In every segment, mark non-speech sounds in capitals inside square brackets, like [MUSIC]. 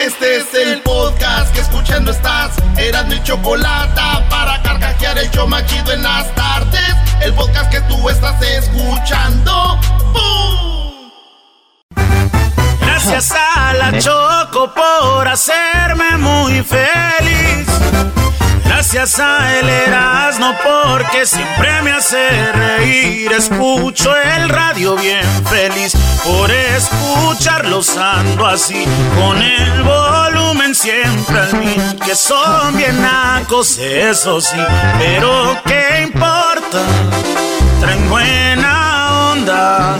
Este es el podcast que escuchando estás. Eran mi chocolate para carcajear el yo machido en las tardes. El podcast que tú estás escuchando. Gracias a la [LAUGHS] Choco por hacerme muy feliz. Gracias a el Erasmo porque siempre me hace reír. Escucho el radio bien feliz por escucharlos ando así. Con el volumen siempre al mil. Que son bien nacos, eso sí. Pero ¿qué importa? Traen buena onda.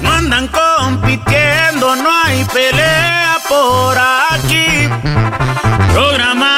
No andan compitiendo, no hay pelea por aquí. Programas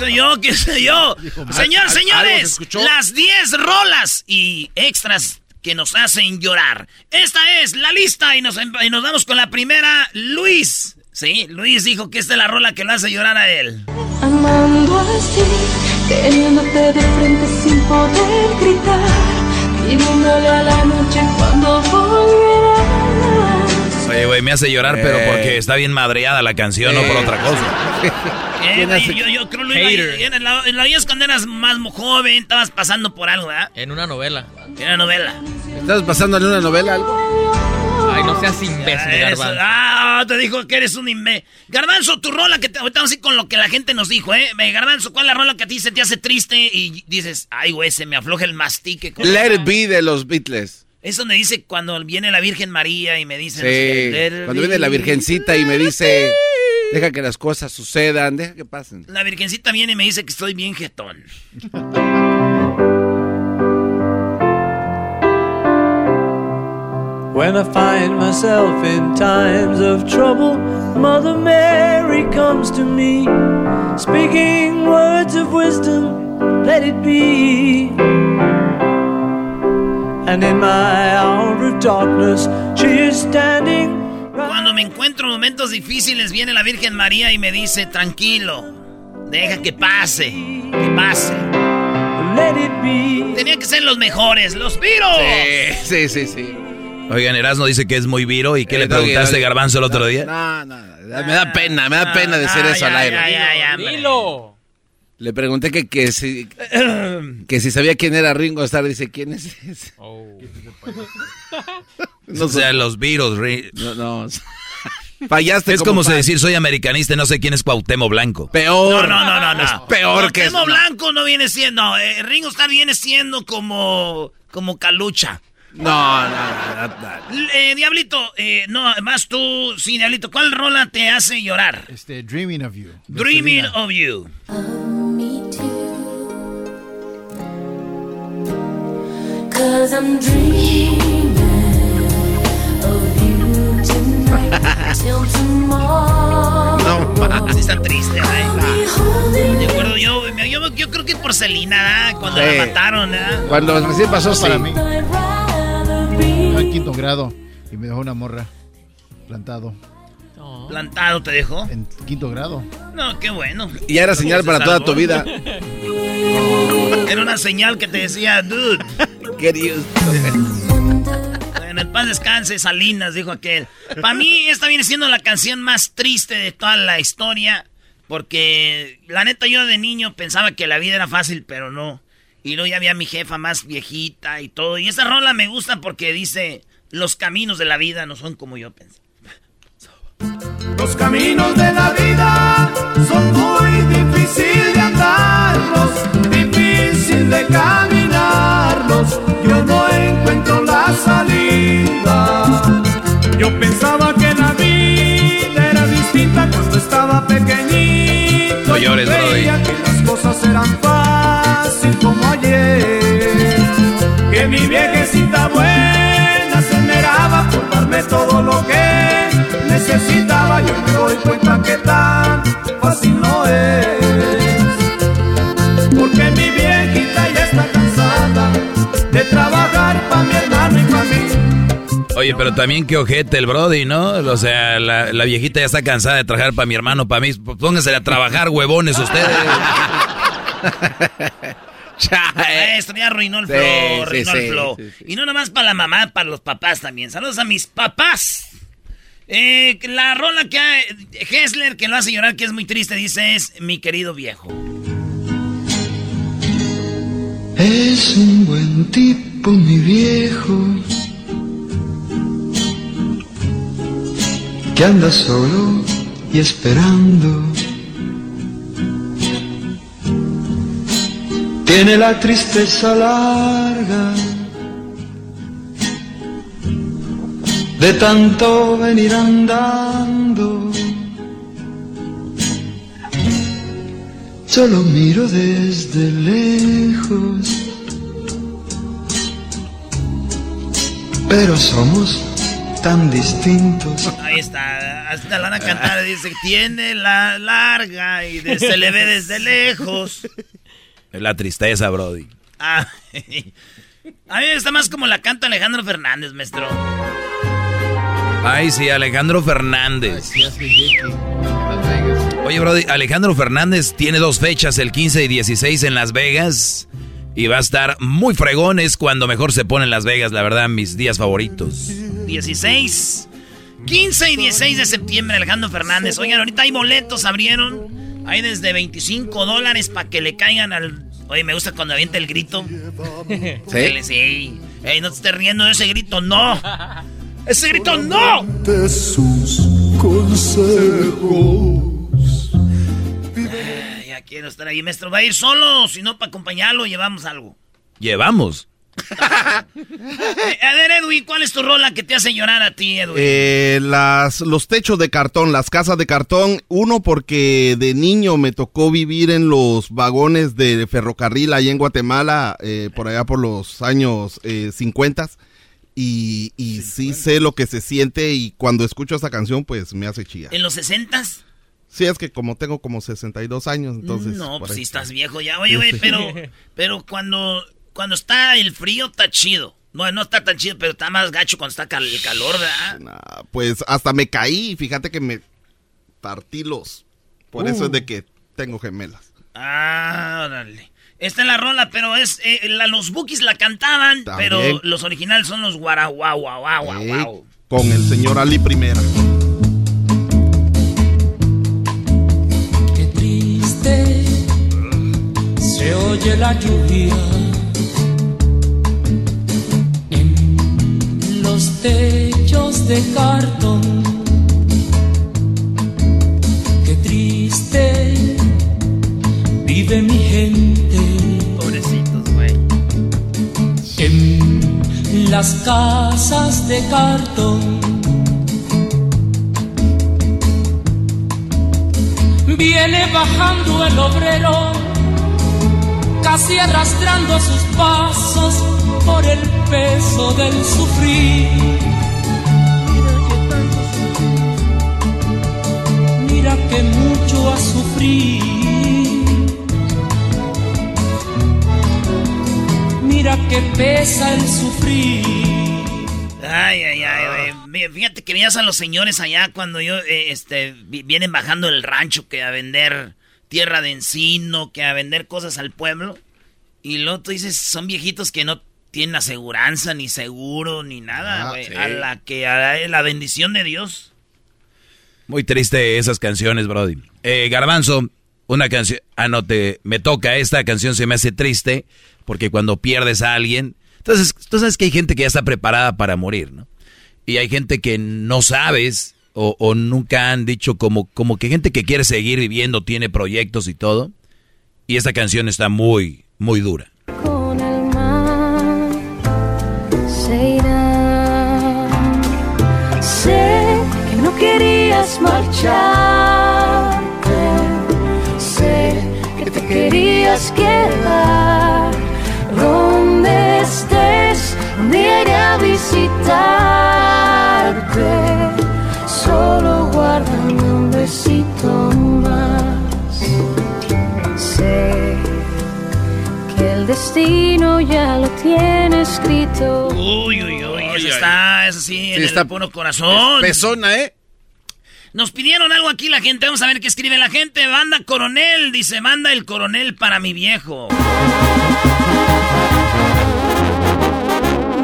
Soy yo? ¿Qué soy yo? [LAUGHS] Señor, señores, las 10 rolas y extras que nos hacen llorar. Esta es la lista y nos, y nos vamos con la primera. Luis. Sí, Luis dijo que esta es la rola que lo hace llorar a él. Amando así, de frente sin poder gritar a la noche cuando Güey, me hace llorar, pero porque está bien madreada la canción, no por otra cosa. [LAUGHS] Eh, yo, yo, creo que en la, en la vida cuando eras más joven, estabas pasando por algo, ¿verdad? En una novela. En una novela. ¿Estabas pasando en una novela algo? Ay, no seas imbécil, Garbanzo. Ah, te dijo que eres un imbécil. Garbanzo, tu rola que te, ahorita vamos a ir con lo que la gente nos dijo, ¿eh? Garbanzo, ¿cuál es la rola que a ti se te hace triste y dices, ay, güey, se me afloja el mastique? Let it be de los Beatles. Es donde dice cuando viene la Virgen María y me dice... Sí, cuando viene la Virgencita y me dice... Deja que las cosas sucedan, deja que pasen. La Virgencita viene y me dice que estoy bien jetón. When I find myself in times of trouble, Mother Mary comes to me, speaking words of wisdom, let it be. And in my hour of darkness, she is standing. Cuando me encuentro en momentos difíciles, viene la Virgen María y me dice, tranquilo, deja que pase, que pase. Let it be. Tenía que ser los mejores, los viros. Sí, sí, sí, sí. Oigan, Erasmo dice que es muy viro. ¿Y qué le preguntaste, Garbanzo, el otro día? No, no, me da pena, me da pena decir eso al aire. Dilo. Le pregunté que, que, si, [COUGHS] que si sabía quién era Ringo Starr. Dice, ¿quién es ese? Oh. [LAUGHS] no o sea, los virus. No, no. [LAUGHS] Fallaste. Es como, decir soy americanista y no sé quién es Cuauhtémoc Blanco. Peor. No, no, no, no. Es peor que eso. Cuauhtémoc Blanco no viene siendo. Eh, Ringo Starr viene siendo como. como Calucha. No, no, no, eh, Diablito, eh, no, más tú, sí, Diablito, ¿cuál rola te hace llorar? Este, Dreaming of You. Dreaming of You. No, sí está triste, ¿eh? De acuerdo, yo, yo, yo, creo que por Selena, cuando la mataron, ¿eh? Cuando recién pasó para mí. En quinto grado y me dejó una morra plantado. ¿Plantado te dejó? En quinto grado. No, qué bueno. Y era señal para toda tu vida. [LAUGHS] Era una señal que te decía, dude. Querido. En el paz descanse, Salinas, dijo aquel. Para mí, esta viene siendo la canción más triste de toda la historia. Porque, la neta, yo de niño pensaba que la vida era fácil, pero no. Y luego ya había mi jefa más viejita y todo. Y esa rola me gusta porque dice, los caminos de la vida no son como yo pensé. Los caminos de la vida son muy difíciles de andarlos, difícil de caminarlos. Yo no encuentro la salida. Yo pensaba que la vida era distinta cuando estaba pequeñito. No llores, que las cosas eran fáciles como que mi viejecita buena necesitaba, yo me doy cuenta que tan fácil no es. Porque mi viejita ya está cansada de trabajar para mi hermano y para mí. Oye, pero también que ojete el Brody, ¿no? O sea, la, la viejita ya está cansada de trabajar para mi hermano, para mí. Pónganse a trabajar, huevones, ustedes. [LAUGHS] Eh. Esto ya arruinó el sí, flow, arruinó sí, el flow. Sí, y no nomás para la mamá, para los papás también. Saludos a mis papás. Eh, la rola que ha- Hessler, que lo hace llorar, que es muy triste, dice es mi querido viejo. Es un buen tipo, mi viejo, que anda solo y esperando. Tiene la tristeza larga de tanto venir andando. Solo miro desde lejos, pero somos tan distintos. Ahí está, hasta la van a cantar, dice, tiene la larga y de- se le ve desde lejos. Es la tristeza, Brody. Ah, [LAUGHS] a mí me está más como la canta Alejandro Fernández, maestro. Ay, sí, Alejandro Fernández. Oye, Brody, Alejandro Fernández tiene dos fechas, el 15 y 16 en Las Vegas. Y va a estar muy fregón, es cuando mejor se pone en Las Vegas, la verdad, mis días favoritos. 16, 15 y 16 de septiembre, Alejandro Fernández. Oigan, ahorita hay boletos, abrieron. Hay desde 25 dólares para que le caigan al... Oye, me gusta cuando avienta el grito. [LAUGHS] ¿Sí? Sí. Ey, no te estés riendo de ese grito, no. Ese grito, no. De sus consejos. Ay, Ya quiero estar ahí, maestro. ¿Va a ir solo? Si no, para acompañarlo, llevamos algo. Llevamos. [LAUGHS] A ver, Edwin, ¿cuál es tu rola que te hace llorar a ti, Edwin? Eh, las, los techos de cartón, las casas de cartón. Uno, porque de niño me tocó vivir en los vagones de ferrocarril allá en Guatemala, eh, por allá por los años eh, 50. Y, y sí sé lo que se siente y cuando escucho esta canción, pues me hace chillar. ¿En los 60s? Sí, es que como tengo como 62 años, entonces... no, pues si estás viejo ya. Oye, güey, pero, [LAUGHS] pero cuando, cuando está el frío está chido. No, no está tan chido, pero está más gacho cuando está cal- el calor, ¿verdad? Nah, pues hasta me caí, fíjate que me partí los... Por eso Uh. es de que tengo gemelas. Ah, órale. Esta es la rola, pero es eh, la- los Bookies la cantaban, También. pero los originales son los guaraguau, guau, guau, guau, Ey, guau. Con el señor Ali Primera. Qué triste se oye la lluvia en los techos de cartón. Qué triste vive mi gente. Las casas de cartón. Viene bajando el obrero, casi arrastrando sus pasos por el peso del sufrir. Mira que mucho ha sufrido. Mira que pesa el sufrir. Ay, ay, ay, güey. Mira, Fíjate que veías a los señores allá cuando yo, eh, este, vi- vienen bajando del rancho que a vender tierra de encino, que a vender cosas al pueblo. Y luego tú dices, son viejitos que no tienen aseguranza, ni seguro, ni nada, Ah, sí. A la que, a la bendición de Dios. Muy triste esas canciones, Brody. Eh, Garbanzo, una canción. Ah, no, te, me toca. Esta canción se me hace triste porque cuando pierdes a alguien. Entonces, tú sabes que hay gente que ya está preparada para morir, ¿no? Y hay gente que no sabes o, nunca han dicho como, como que gente que quiere seguir viviendo, tiene proyectos y todo. Y esta canción está muy, muy dura. con el mar se irá. Sé que no querías marcharte, sé que te querías quedar. Iré a visitarte. Solo guárdame un besito más. Sé que el destino ya lo tiene escrito. Uy, uy, uy. Pues está, es así, en Sí, el está- puro corazón. Pesona, ¿eh? Nos pidieron algo aquí la gente, vamos a ver qué escribe la gente. Banda Coronel, dice, manda el coronel para mi viejo.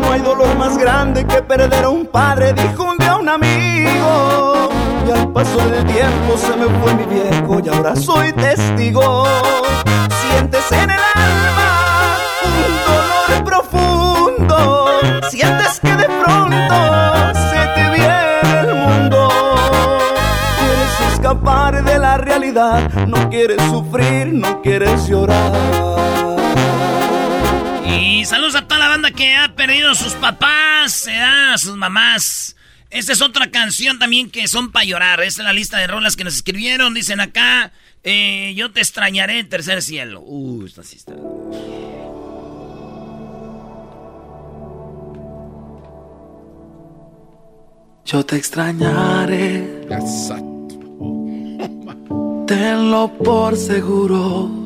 No hay dolor más grande que perder a un padre, dijo un día un amigo. Y al paso del tiempo se me fue mi viejo y ahora soy testigo. Sientes en el alma un dolor profundo. Sientes que de pronto se te viene el mundo. Quieres escapar de la realidad, no quieres sufrir, no quieres llorar. Y saludos a toda la banda que ha perdido a sus papás, a sus mamás. Esta es otra canción también que son para llorar. Esta es la lista de rolas que nos escribieron. Dicen acá, eh, yo te extrañaré en tercer cielo. Uh, esta sí está. Yo te extrañaré. Tenlo por seguro.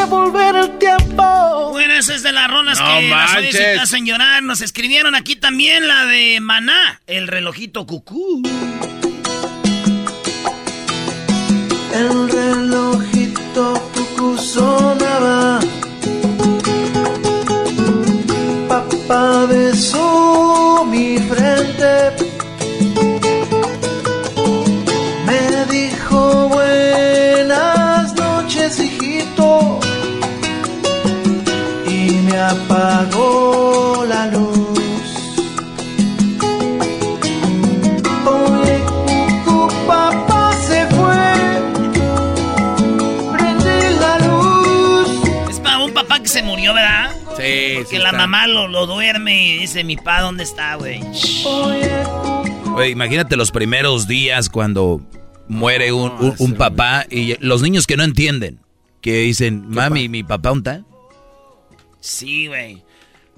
devolver el tiempo. Bueno, esa es de las rolas No que las te manches. hacen llorar. Nos escribieron aquí también la de Maná, el relojito cucú. El relojito cucú sonaba. Papá besó mi frente. Apagó la luz. Oye, cucú, papá se fue. Prende la luz. Es para un papá que se murió, ¿verdad? Sí, Porque sí la está. mamá lo, lo duerme y dice, mi pa, ¿dónde está, güey? Oye, imagínate los primeros días cuando muere un, un- un papá y los niños que no entienden, que dicen, mami, mi papá, ¿dónde está? Sí, güey.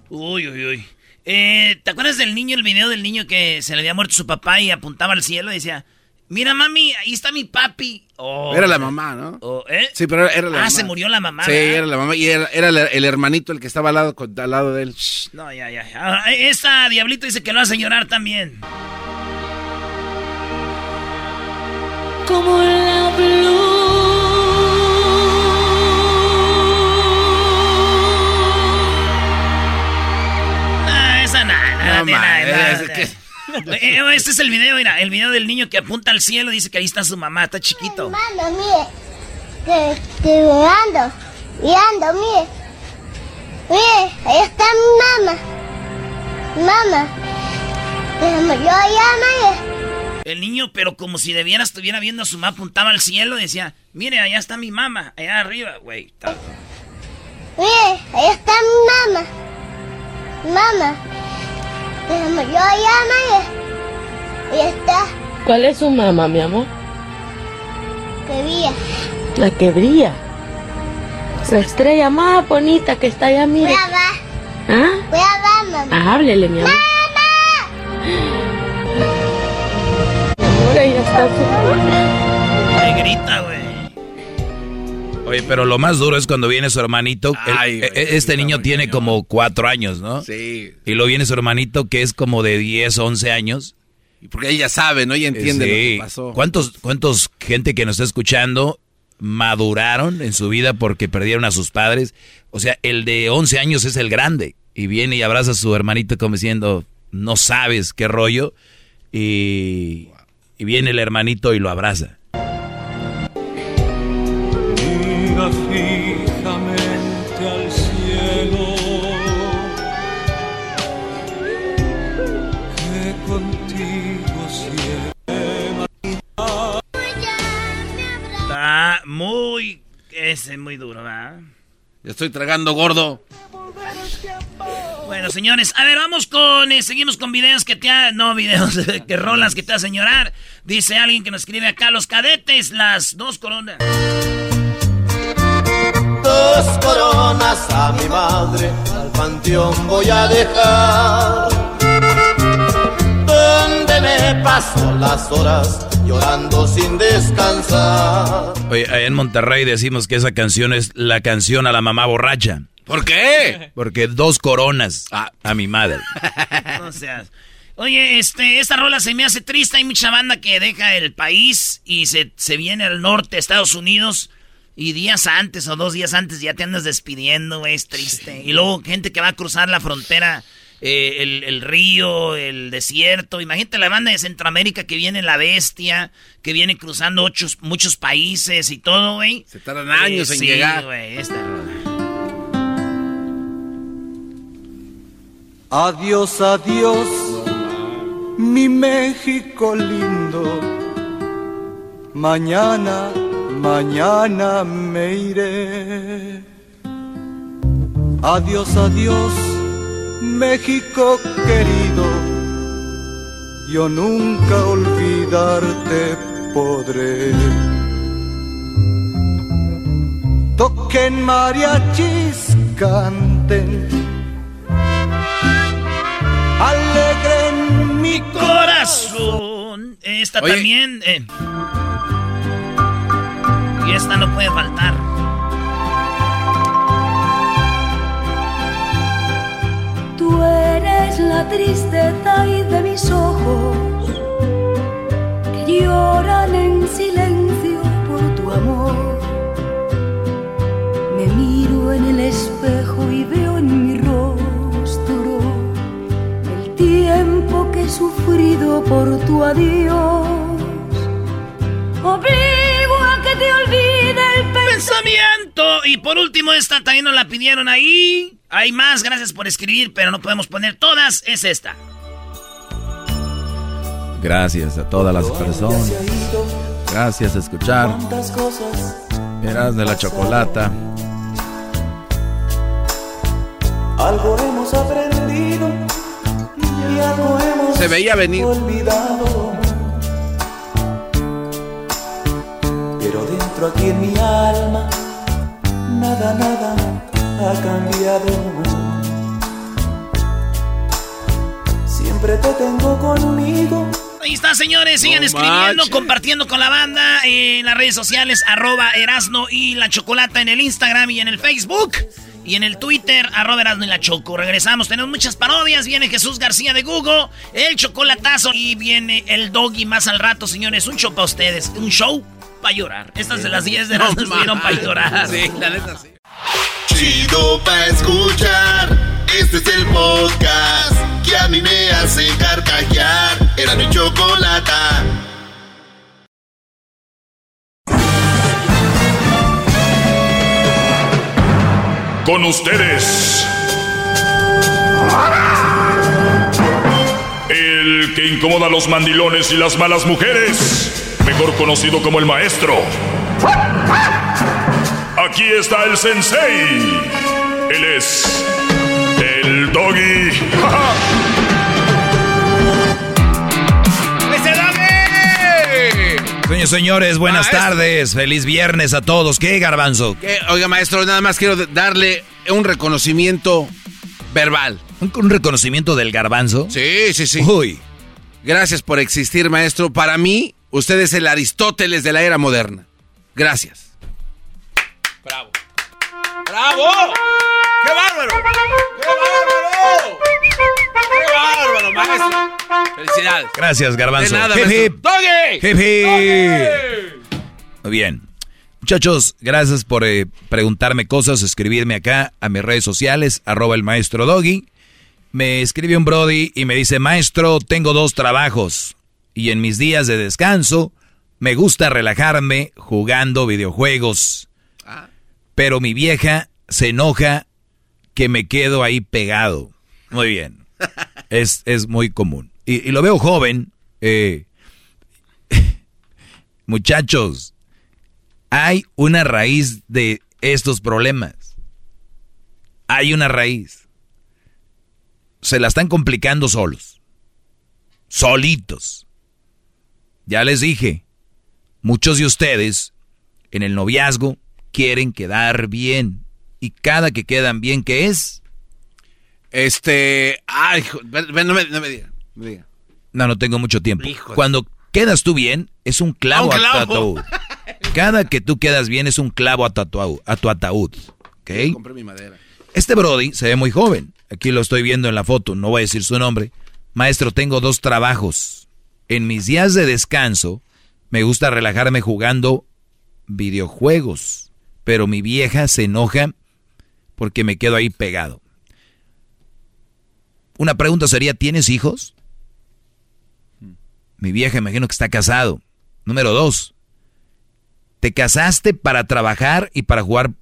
Uy, uy, uy. Eh, ¿Te acuerdas del niño, el video del niño que se le había muerto su papá y apuntaba al cielo y decía, mira mami, ahí está mi papi? Oh, Era la mamá, ¿no? oh, ¿eh? Sí, pero era la ah, mamá. se murió la mamá. Sí, ¿verdad? era la mamá. Y era, era el, hermanito el que estaba al lado, al lado de él. No, ya, ya. Ah, esta Diablito dice que lo hace llorar también. Como la Ah, No, que- [LAUGHS] Este es el video, mira, el video del niño que apunta al cielo y dice que ahí está su mamá, está chiquito. Mano, mire, que mirando, mirando, mire. Mire, ahí está mi mamá. Mamá. Yo allá, mire. El niño, pero como si debiera estuviera viendo a su mamá, apuntaba al cielo y decía, mire, allá está mi mamá, allá arriba, güey. Está- Mire, ahí está mi mamá. Mamá. Déjame yo allá, mire. Ahí está, ¿Cuál es su mamá, mi amor? que vía. La que brilla. La estrella más bonita que está allá, mire. Voy a ver, ¿Ah? voy a ver, mamá. Háblele, mi amor. Mi amor, ella está su... Le grita, güey. Oye, pero lo más duro es cuando viene su hermanito. Ay, güey, e- este niño tiene como cuatro años, ¿no? Sí. Y luego viene su hermanito que es como de 10, 11 años. Y porque ella sabe, ¿no? Ella entiende lo que pasó. ¿Cuántos, ¿Cuántos gente que nos está escuchando maduraron en su vida porque perdieron a sus padres? O sea, el de 11 años es el grande. Y viene y abraza a su hermanito como diciendo, no sabes qué rollo. Y, y viene el hermanito y lo abraza. Fijamente al cielo, que contigo siempre. Está muy... Ese es muy duro, ¿verdad? Ya estoy tragando gordo. Bueno, Bueno, señores, a ver, vamos con, eh, seguimos con videos que te ha, no videos, [LAUGHS] que rolas que te hacen llorar. Dice alguien que nos escribe acá, los cadetes, las dos coronas. Dos coronas a mi madre, al panteón voy a dejar. Donde me paso las horas llorando sin descansar. Oye, allá en Monterrey decimos que esa canción es la canción a la mamá borracha. ¿Por qué? Porque dos coronas a, a mi madre. [LAUGHS] No seas. Oye, este, esta rola se me hace triste. Hay mucha banda que deja el país y se, se viene al norte, Estados Unidos. Y días antes o dos días antes ya te andas despidiendo, güey, es triste. Y luego gente que va a cruzar la frontera, eh, el, el río, el desierto. Imagínate la banda de Centroamérica que viene la bestia, que viene cruzando ocho, muchos países y todo, güey. Se tardan años Eh, en sí, llegar. güey, esta. Adiós, adiós, mi México lindo. Mañana, mañana me iré. Adiós, adiós, México querido. Yo nunca olvidarte podré. Toquen mariachis, canten alegren mi corazón. Esta Oye. también. eh. Y esta no puede faltar. Tú eres la tristeza y de mis ojos que lloran en silencio por tu amor. Me miro en el espejo y veo en mi rostro el tiempo que he sufrido por tu adiós. Obligo te olvide el Pensamiento. Y por último, esta también nos la pidieron ahí. Hay más, gracias por escribir, pero no podemos poner todas. Es esta. Gracias a todas las personas. Gracias a escuchar. Eras de la chocolata. Algo hemos aprendido y algo hemos Se veía venir. olvidado. Aquí en mi alma, nada, nada ha cambiado. Siempre te tengo conmigo. Ahí está, señores. Sigan No escribiendo, manches. compartiendo con la banda en las redes sociales, arroba Erasno y la Chocolata en el Instagram y en el Facebook. Y en el Twitter, arroba Erasno y la Choco. Regresamos, tenemos muchas parodias. Viene Jesús García de Google, el chocolatazo. Y viene el doggy más al rato, señores. Un show para ustedes. Un show para llorar. Estas de las 10 de Erasno estuvieron para llorar. Sí, la neta sí. Chido pa' escuchar. Este es el podcast que a mí me hace carcajear. Era mi chocolata. Con ustedes. El que incomoda a los mandilones y las malas mujeres. Mejor conocido como el maestro. Aquí está el sensei. Él es el doggy. Señores, señores, buenas Maestro. tardes. Feliz viernes a todos. ¿Qué, garbanzo? Oiga, maestro, nada más quiero darle un reconocimiento verbal. ¿Un, un reconocimiento del garbanzo? Sí, sí, sí. Uy. Gracias por existir, maestro. Para mí, usted es el Aristóteles de la era moderna. Gracias. Bravo. ¡Bravo! ¡Qué bárbaro! ¡Qué bárbaro! ¡Qué bárbaro, maestro! Felicidades. Gracias, garbanzo. De nada, Hip, hip. ¡Doggy! Hip, hip. ¡Doggy! Muy bien. Muchachos, gracias por eh, preguntarme cosas, escribirme acá a mis redes sociales, arroba el maestro Doggy. Me escribe un Brody y me dice, maestro, tengo dos trabajos y en mis días de descanso me gusta relajarme jugando videojuegos. Pero mi vieja se enoja que me quedo ahí pegado. Muy bien. [LAUGHS] Es, es muy común. Y, y lo veo joven. eh, [LAUGHS] muchachos, hay una raíz de estos problemas. Hay una raíz. Se la están complicando solos. Solitos. Ya les dije, muchos de ustedes en el noviazgo quieren quedar bien. Y cada que quedan bien, ¿qué es? Este. Ay, no me, no me diga. No, no tengo mucho tiempo. Cuando quedas tú bien, es un clavo, Un a tu ataúd. [LAUGHS] Cada que tú quedas bien es un clavo a tu ataúd. A tu ataúd ¿ok? Compré mi madera. Este Brody se ve muy joven. Aquí lo estoy viendo en la foto, no voy a decir su nombre. Maestro, tengo dos trabajos. En mis días de descanso me gusta relajarme jugando videojuegos, pero mi vieja se enoja porque me quedo ahí pegado. Una pregunta sería, ¿tienes hijos? Mi vieja imagino que está casado. Número dos, te casaste para trabajar y para jugar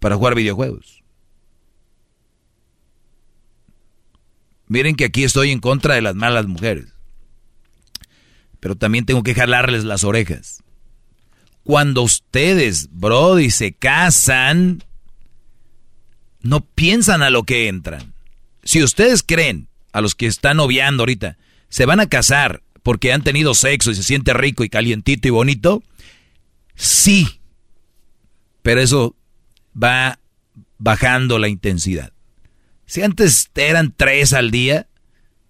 para jugar videojuegos. Miren que aquí estoy en contra de las malas mujeres. Pero también tengo que jalarles las orejas. Cuando ustedes, Brody, se casan, no piensan a lo que entran. Si ustedes creen, a los que están noviando ahorita, se van a casar porque han tenido sexo y se siente rico y calientito y bonito, sí. Pero eso va bajando la intensidad. Si antes eran tres al día,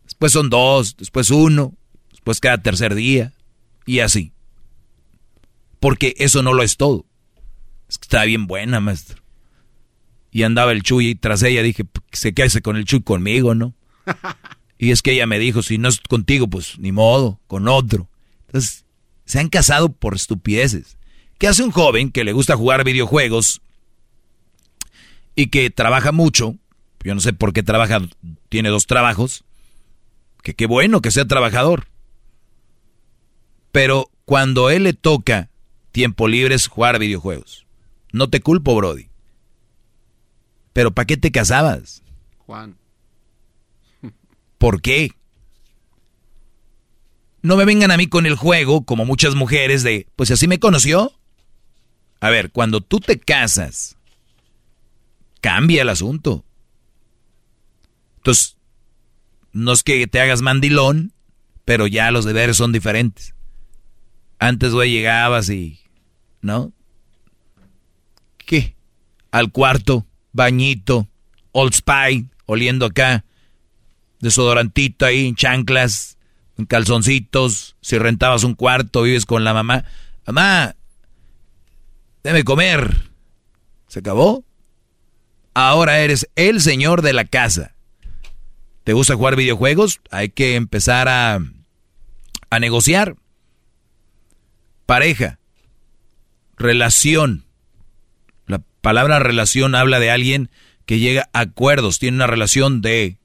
después son dos, después uno, después cada tercer día, y así. Porque eso no lo es todo. Es que está bien buena, maestro. Y andaba el Chuy tras ella, dije, se quede con el Chuy conmigo, ¿no? [LAUGHS] Y es que ella me dijo, si no es contigo, pues ni modo, con otro. Entonces, se han casado por estupideces. ¿Qué hace un joven que le gusta jugar videojuegos y que trabaja mucho? Yo no sé por qué trabaja, tiene dos trabajos. Que qué bueno que sea trabajador. Pero cuando él le toca tiempo libre es jugar videojuegos. No te culpo, Brody. Pero ¿para qué te casabas? Juan. ¿Por qué? No me vengan a mí con el juego, como muchas mujeres, de, pues así me conoció. A ver, cuando tú te casas, cambia el asunto. Entonces, no es que te hagas mandilón, pero ya los deberes son diferentes. Antes, güey, llegabas y, ¿no? ¿Qué? Al cuarto, bañito, Old Spy, oliendo acá, desodorantito ahí, chanclas, calzoncitos, si rentabas un cuarto, vives con la mamá. Mamá, déme comer. ¿Se acabó? Ahora eres el señor de la casa. ¿Te gusta jugar videojuegos? Hay que empezar a, a negociar. Pareja. Relación. La palabra relación habla de alguien que llega a acuerdos, tiene una relación de,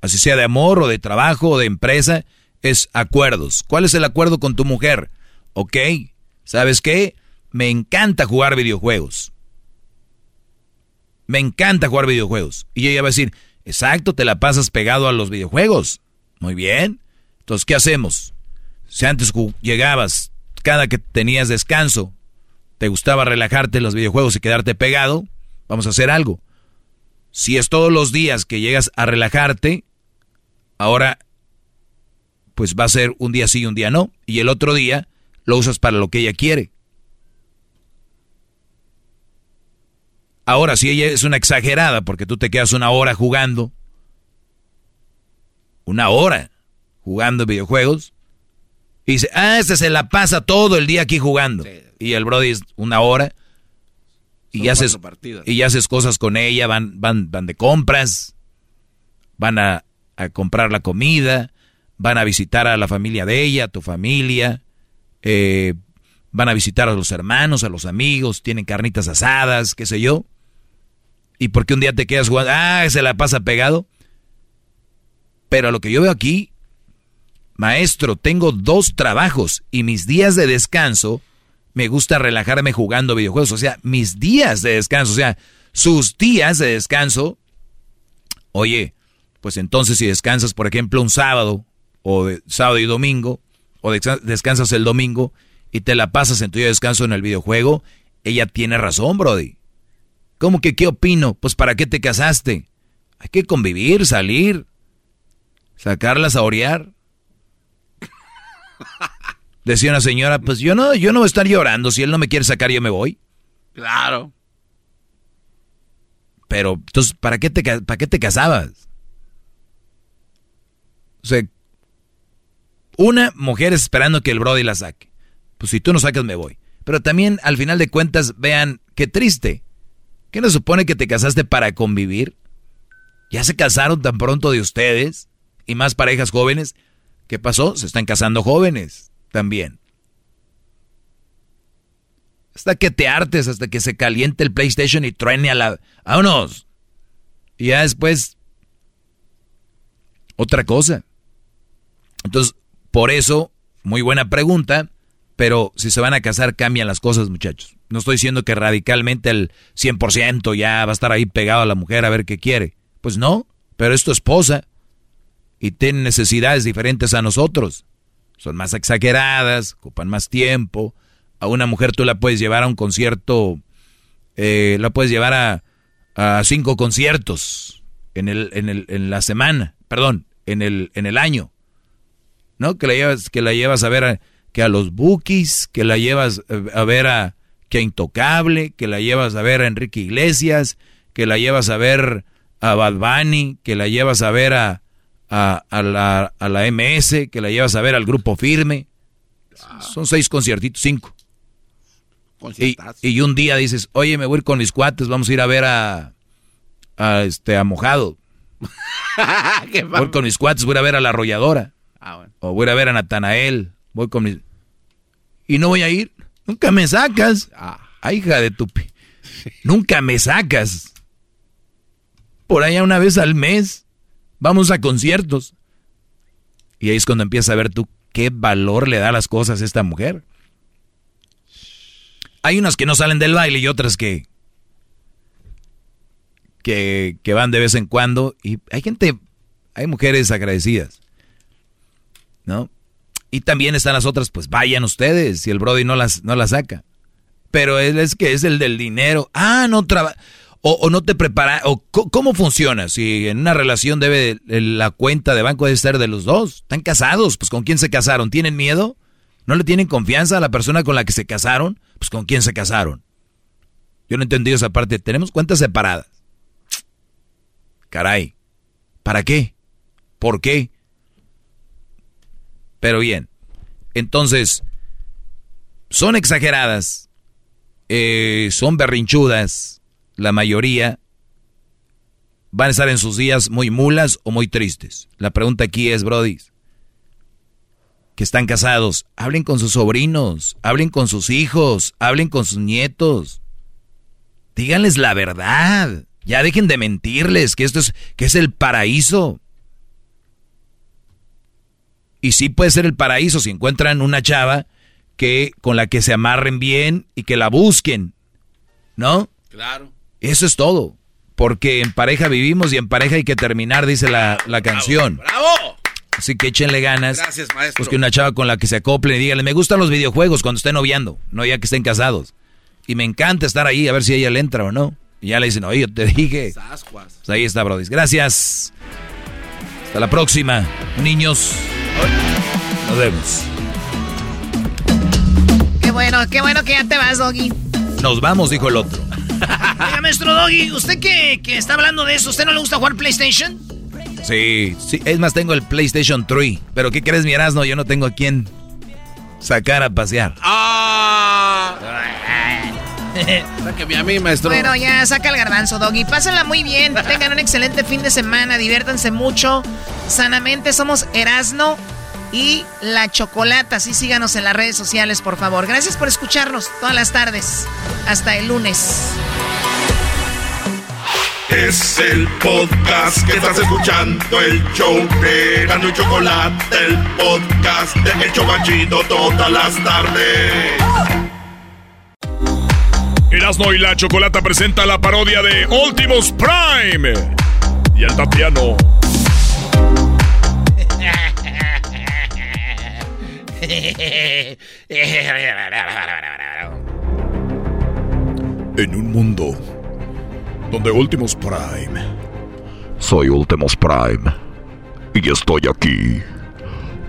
así sea de amor o de trabajo o de empresa, es acuerdos. ¿Cuál es el acuerdo con tu mujer? Ok, ¿sabes qué? Me encanta jugar videojuegos. Me encanta jugar videojuegos. Y ella va a decir, exacto, te la pasas pegado a los videojuegos. Muy bien. Entonces, ¿qué hacemos? Si antes llegabas, cada que tenías descanso, te gustaba relajarte en los videojuegos y quedarte pegado, vamos a hacer algo. Si es todos los días que llegas a relajarte, ahora pues va a ser un día sí y un día no. Y el otro día lo usas para lo que ella quiere. Ahora, si ella es una exagerada porque tú te quedas una hora jugando, una hora jugando videojuegos, y dice, ah, este se la pasa todo el día aquí jugando. Y el Brody es una hora, y haces, y haces cosas con ella, van, van, van de compras, van a, a comprar la comida, van a visitar a la familia de ella, a tu familia, eh, van a visitar a los hermanos, a los amigos, tienen carnitas asadas, qué sé yo. ¿Y por qué un día te quedas jugando? Ah, se la pasa pegado. Pero lo que yo veo aquí, maestro, tengo dos trabajos y mis días de descanso me gusta relajarme jugando videojuegos. O sea, mis días de descanso, o sea, sus días de descanso. Oye, pues entonces si descansas, por ejemplo, un sábado, o de, sábado y domingo, o descansas el domingo y te la pasas en tu día de descanso en el videojuego, ella tiene razón, Brody. ¿Cómo que qué opino? Pues ¿para qué te casaste? Hay que convivir, salir, sacarlas a orear. [LAUGHS] Decía una señora, pues yo no, yo no voy a estar llorando. Si él no me quiere sacar, yo me voy. Claro. Pero, entonces, ¿para qué te, para qué te casabas? O sea, una mujer esperando que el Brody la saque. Pues si tú no sacas, me voy. Pero también, al final de cuentas, vean, qué triste. ¿Qué no supone que te casaste para convivir? ¿Ya se casaron tan pronto de ustedes? Y más parejas jóvenes. ¿Qué pasó? Se están casando jóvenes también. Hasta que te hartes, hasta que se caliente el PlayStation y truene a la... ¡Vámonos! Y ya después... Otra cosa. Entonces, por eso, muy buena pregunta, pero si se van a casar cambian las cosas, muchachos. No estoy diciendo que radicalmente el 100% ya va a estar ahí pegado a la mujer a ver qué quiere. Pues no, pero es tu esposa y tiene necesidades diferentes a nosotros. Son más exageradas, ocupan más tiempo. A una mujer tú la puedes llevar a un concierto, eh, la puedes llevar a, a cinco conciertos en, el, en, el, en la semana, perdón, en el, en el año. ¿No? Que la llevas, que la llevas a ver a, que a los Bookies, que la llevas a ver a que a Intocable, que la llevas a ver a Enrique Iglesias, que la llevas a ver a Bad Bunny, que la llevas a ver a, a, la, a la MS, que la llevas a ver al Grupo Firme. Son seis conciertitos, cinco. Y, y, un día dices, oye, me voy a ir con mis cuates, vamos a ir a ver a, a este, a Mojado. [LAUGHS] voy con mis cuates, voy a ver a la arrolladora. Ah, o voy a ver a Natanael. Voy con mis... Y no voy a ir. Nunca me sacas. Ah, hija de tu... Nunca me sacas. Por allá una vez al mes. Vamos a conciertos. Y ahí es cuando empiezas a ver tú qué valor le da a las cosas a esta mujer. Hay unas que no salen del baile y otras que, que, que van de vez en cuando. Y hay gente, hay mujeres agradecidas. ¿No? Y también están las otras, pues vayan ustedes, si el Brody no las, no las saca. Pero él es que es el del dinero. Ah, no trabaja. O, no te prepara, o cómo funciona, si en una relación debe la cuenta de banco debe ser de los dos, están casados, pues con quién se casaron, ¿tienen miedo? ¿No le tienen confianza a la persona con la que se casaron? Pues con quién se casaron. Yo no he entendido esa parte, tenemos cuentas separadas. Caray, ¿para qué? ¿Por qué? Pero bien, entonces, son exageradas, eh, son berrinchudas, la mayoría van a estar en sus días muy mulas o muy tristes. La pregunta aquí es, Brody, que están casados, hablen con sus sobrinos, hablen con sus hijos, hablen con sus nietos. Díganles la verdad. Ya dejen de mentirles que esto es que es el paraíso. Y sí puede ser el paraíso si encuentran una chava que con la que se amarren bien y que la busquen. ¿No? Claro. Eso es todo. Porque en pareja vivimos y en pareja hay que terminar, dice la, canción. ¡Bravo! Así que échenle ganas. Gracias, maestro. Busque una chava con la que se acoplen y díganle, me gustan los videojuegos cuando estén noviando, no ya que estén casados. Y me encanta estar ahí a ver si ella le entra o no. Y ya le dicen, oye, yo te dije. Pues ahí está, Brody. Gracias. Hasta la próxima, niños. Nos vemos. Qué bueno, qué bueno que ya te vas, Doggy. Nos vamos, dijo el otro. Oiga, maestro Doggy, usted que, que está hablando de eso, ¿usted no le gusta jugar PlayStation? Sí, sí, es más, tengo el PlayStation 3. Pero ¿qué crees, mi Erasmo? Yo no tengo a quién sacar a pasear. ¡Ah! Sáqueme a mí, maestro. Bueno, ya saca el garbanzo, Doggy. Pásenla muy bien. [LAUGHS] Tengan un excelente fin de semana. Diviértanse mucho. Sanamente somos Erasno y La Chocolata. Así síganos en las redes sociales, por favor. Gracias por escucharnos todas las tardes. Hasta el lunes. Es el podcast que estás escuchando, el show de y Chocolate, el podcast de El Chocachito todas las tardes. Erasmo y la Chocolata presenta la parodia de Últimos Prime. Y el Tatiano. En un mundo donde Últimos Prime Soy Ultimus Prime y estoy aquí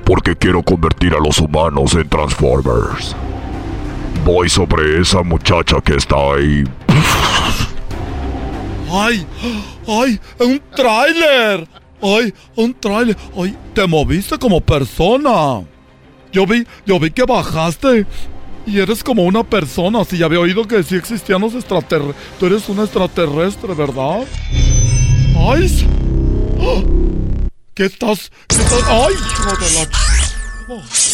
porque quiero convertir a los humanos en Transformers. Voy sobre esa muchacha que está ahí. ¡Ay! ¡Ay! ¡Un tráiler! ¡Ay! ¡Un tráiler! ¡Ay! Te moviste como persona. Yo vi, yo vi que bajaste y eres como una persona. Si ya había oído que sí existían los extraterrestres. Tú eres un extraterrestre, ¿verdad? ¡Ay! ¿Qué estás? ¿Qué estás? ¡Ay! hijo de la Oh.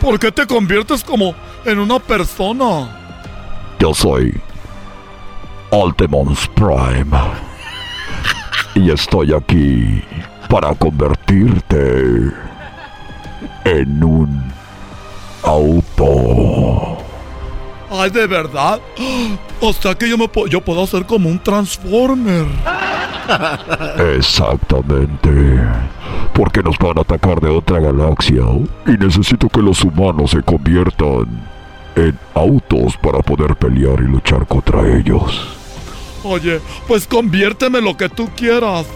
¿Por qué te conviertes como en una persona? Yo soy Ultimus Prime y estoy aquí para convertirte en un auto. Ay, de verdad. [GASPS] O sea que yo me po- yo puedo hacer como un Transformer. [LAUGHS] Exactamente. Porque nos van a atacar de otra galaxia y necesito que los humanos se conviertan en autos para poder pelear y luchar contra ellos. Oye, pues conviérteme lo que tú quieras.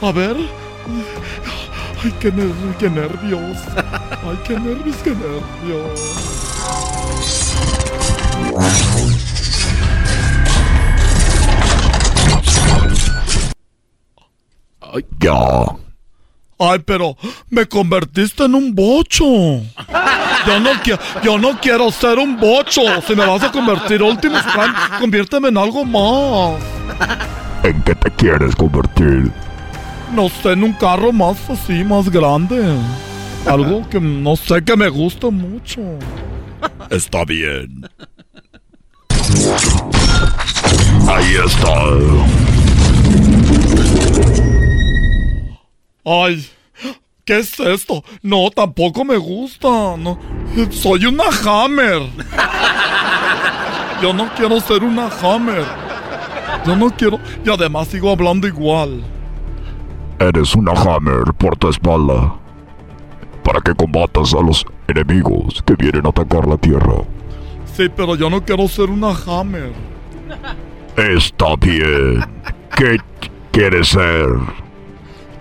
A ver. Ay, qué, ner- qué nervios. Ay, qué nervios, qué nervios. Ya. Ay, pero me convertiste en un bocho. Yo no, yo no quiero ser un bocho. Si me vas a convertir Optimus Prime, conviérteme en algo más. ¿En qué te quieres convertir? No sé, en un carro más así, más grande. Algo que no sé que me gusta mucho. Está bien. Ahí está. Ay, ¿qué es esto? No, tampoco me gusta. No, soy una Hammer. Yo no quiero ser una Hammer. Yo no quiero. Y además sigo hablando igual. Eres una Hammer por tu espalda. Para que combatas a los enemigos que vienen a atacar la Tierra. Sí, pero yo no quiero ser una Hammer. Está bien. ¿Qué quieres ser?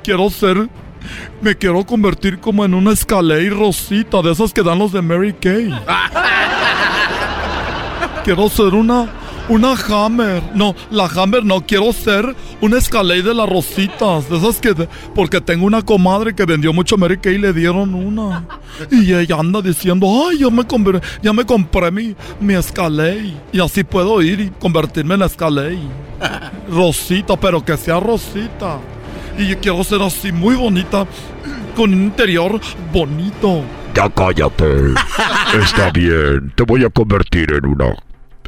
Quiero ser. Me quiero convertir como en una Escalade Rosita, de esas que dan los de Mary Kay. [LAUGHS] Quiero ser una. Una Hammer. No, la Hammer no. Quiero ser una Escalade de las Rositas. De esas que. de- porque tengo una comadre que vendió mucho Mary Kay y le dieron una. Y ella anda diciendo: Ay, ya me, conver- ya me compré mi, mi Escalade. Y así puedo ir y convertirme en la Escalade. Rosita, pero que sea Rosita. Y yo quiero ser así muy bonita, con un interior bonito. Ya cállate. [LAUGHS] Está bien. Te voy a convertir en una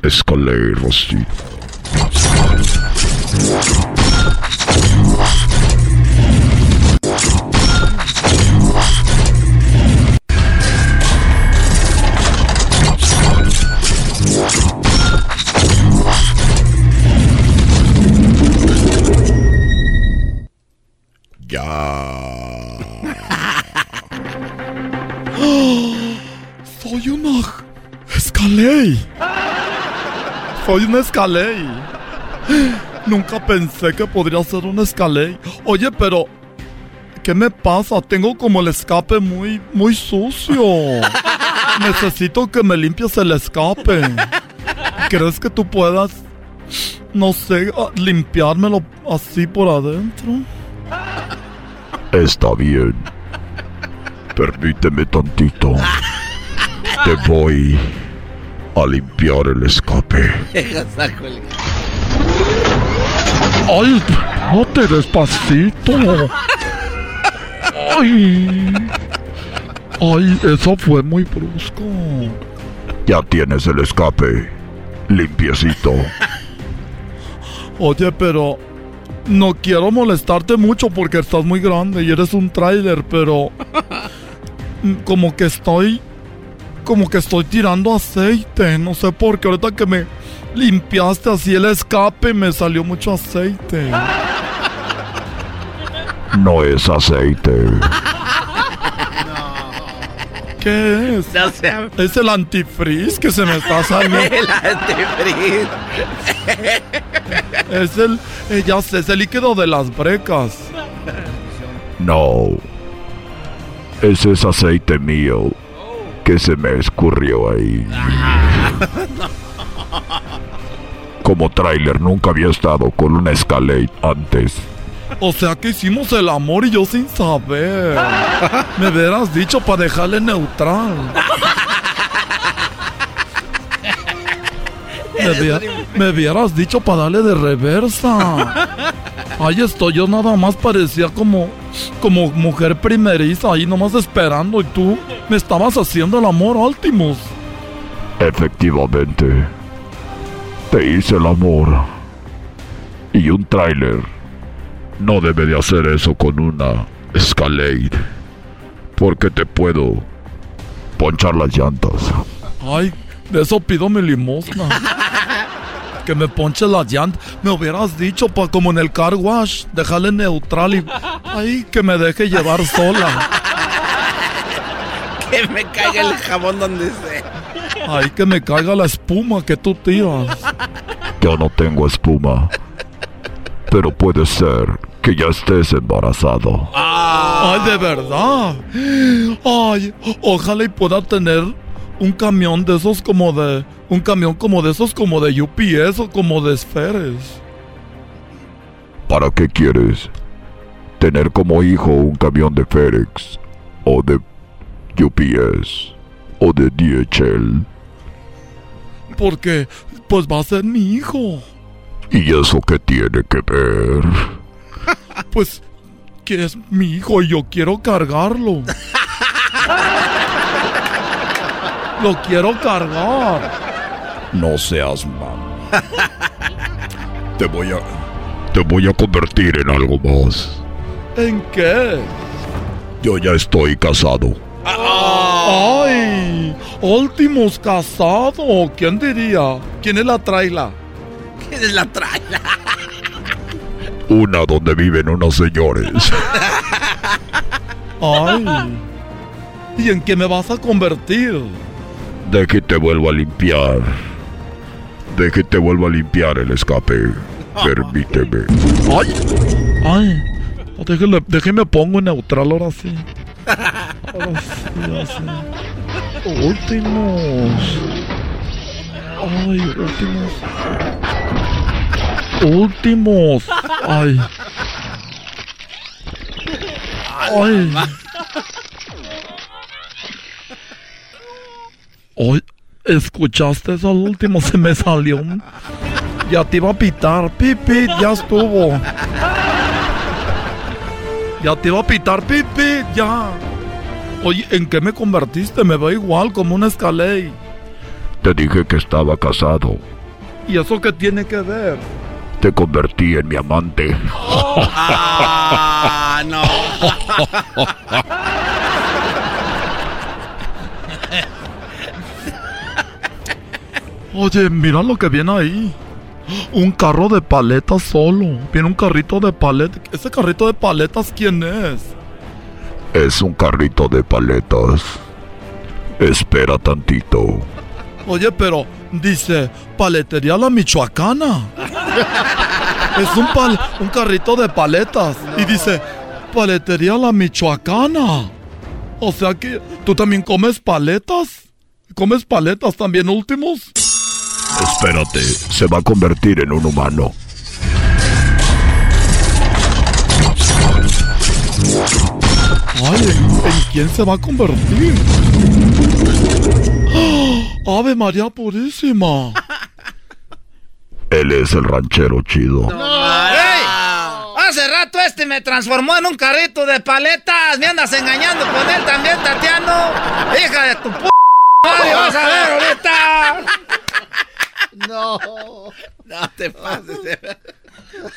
Escalade Rosita. [GASPS] Soy una Escalade. Soy una Escalade. Nunca pensé que podría ser una Escalade. Oye, pero ¿qué me pasa? Tengo como el escape muy muy sucio. Necesito que me limpies el escape. ¿Crees que tú puedas no sé, a- limpiármelo así por adentro? Está bien. Permíteme tantito. Te voy a limpiar el escape. ¡Ay, espérate, despacito! ¡Ay! ¡Ay, eso fue muy brusco! Ya tienes el escape. Limpiecito. Oye, pero... No quiero molestarte mucho porque estás muy grande y eres un tráiler, pero... Como que estoy... Como que estoy tirando aceite. No sé por qué. Ahorita que me limpiaste así el escape me salió mucho aceite. No es aceite. ¿Qué es? No sé. Es el antifreeze que se me está saliendo. [LAUGHS] El antifreeze. es el, eh, ya sé, es el líquido de las brecas. No. Ese es aceite mío que se me escurrió ahí. Como tráiler nunca había estado con una Escalade antes. O sea que hicimos el amor y yo sin saber. Me hubieras dicho para dejarle neutral. Me, hubie- me hubieras dicho para darle de reversa. Ahí estoy, yo nada más parecía como, como mujer primeriza, ahí nomás esperando y tú me estabas haciendo el amor, Ultimus. Efectivamente. Te hice el amor. Y un tráiler no debe de hacer eso con una Escalade. Porque te puedo ponchar las llantas. Ay, de eso pido mi limosna. [LAUGHS] Que me ponche la llanta. Me hubieras dicho, pa, como en el car wash, dejarle neutral y. Ay, que me deje llevar sola. [LAUGHS] Que me caiga el jabón donde sea. Ay, que me caiga la espuma que tú tiras. Yo no tengo espuma. Pero puede ser que ya estés embarazado. Ay, de verdad. Ay, ojalá y pueda tener un camión de esos como de. Un camión como de esos como de UPS o como de esferes. ¿Para qué quieres? ¿Tener como hijo un camión de FedEx? ¿O de UPS? ¿O de DHL? Porque, pues va a ser mi hijo. ¿Y eso qué tiene que ver? [LAUGHS] Pues que es mi hijo y yo quiero cargarlo. [LAUGHS] Lo quiero cargar. No seas mam. Te voy a. Te voy a convertir en algo más. ¿En qué? Yo ya estoy casado. ¡Ay! Últimos casado. ¿Quién diría? ¿Quién es la traila? ¿Quién es la traila? Una donde viven unos señores. ¡Ay! ¿Y en qué me vas a convertir? De que te vuelvo a limpiar. De que te vuelvo a limpiar el escape. [LAUGHS] Permíteme. ¡Ay! ¡Ay! Déjeme, déjeme pongo en neutral ahora sí. Ahora sí, ahora sí. Últimos. Ay, últimos. Últimos. Ay. [LAUGHS] Ay. Ay, ¿escuchaste eso al último? Se me salió un... Ya te iba a pitar. Pipi, ya estuvo. Ya te iba a pitar, pipi, ya. Oye, ¿en qué me convertiste? Me veo igual como una escalé. Te dije que estaba casado. ¿Y eso qué tiene que ver? Te convertí en mi amante. Ah, no. [LAUGHS] Oye, mira lo que viene ahí. Un carro de paletas solo. Viene un carrito de paletas. ¿Ese carrito de paletas quién es? Es un carrito de paletas. Espera tantito. Oye, pero dice paletería la michoacana. Es un, pal- un carrito de paletas. Y dice paletería la michoacana. O sea que tú también comes paletas. ¿Comes paletas también últimos? Espérate, se va a convertir en un humano. Ay, ¿en, quién se va a convertir? ¡Ah! Ave María Purísima. Él es el ranchero chido. ¡Ey! Hace rato este me transformó en un carrito de paletas. Me andas engañando con él también, Tatiano. Hija de tu p. Madre, vas a ver ahorita. No. No te pases.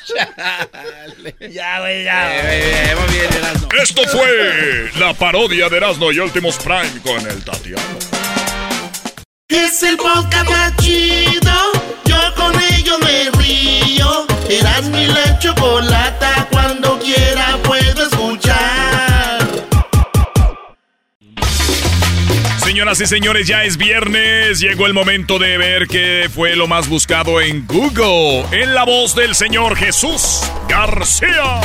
Chale. Ya, güey, ya. Eh, muy bien, Erasmo. Esto fue la parodia de Erasmo y Últimos Prime con el Tatiano. Es el podcast más chido. Yo con ello me río. Eras mi la chocolata. Cuando quiera Señoras y señores, ya es viernes. Llegó el momento de ver qué fue lo más buscado en Google. En la voz del señor Jesús García.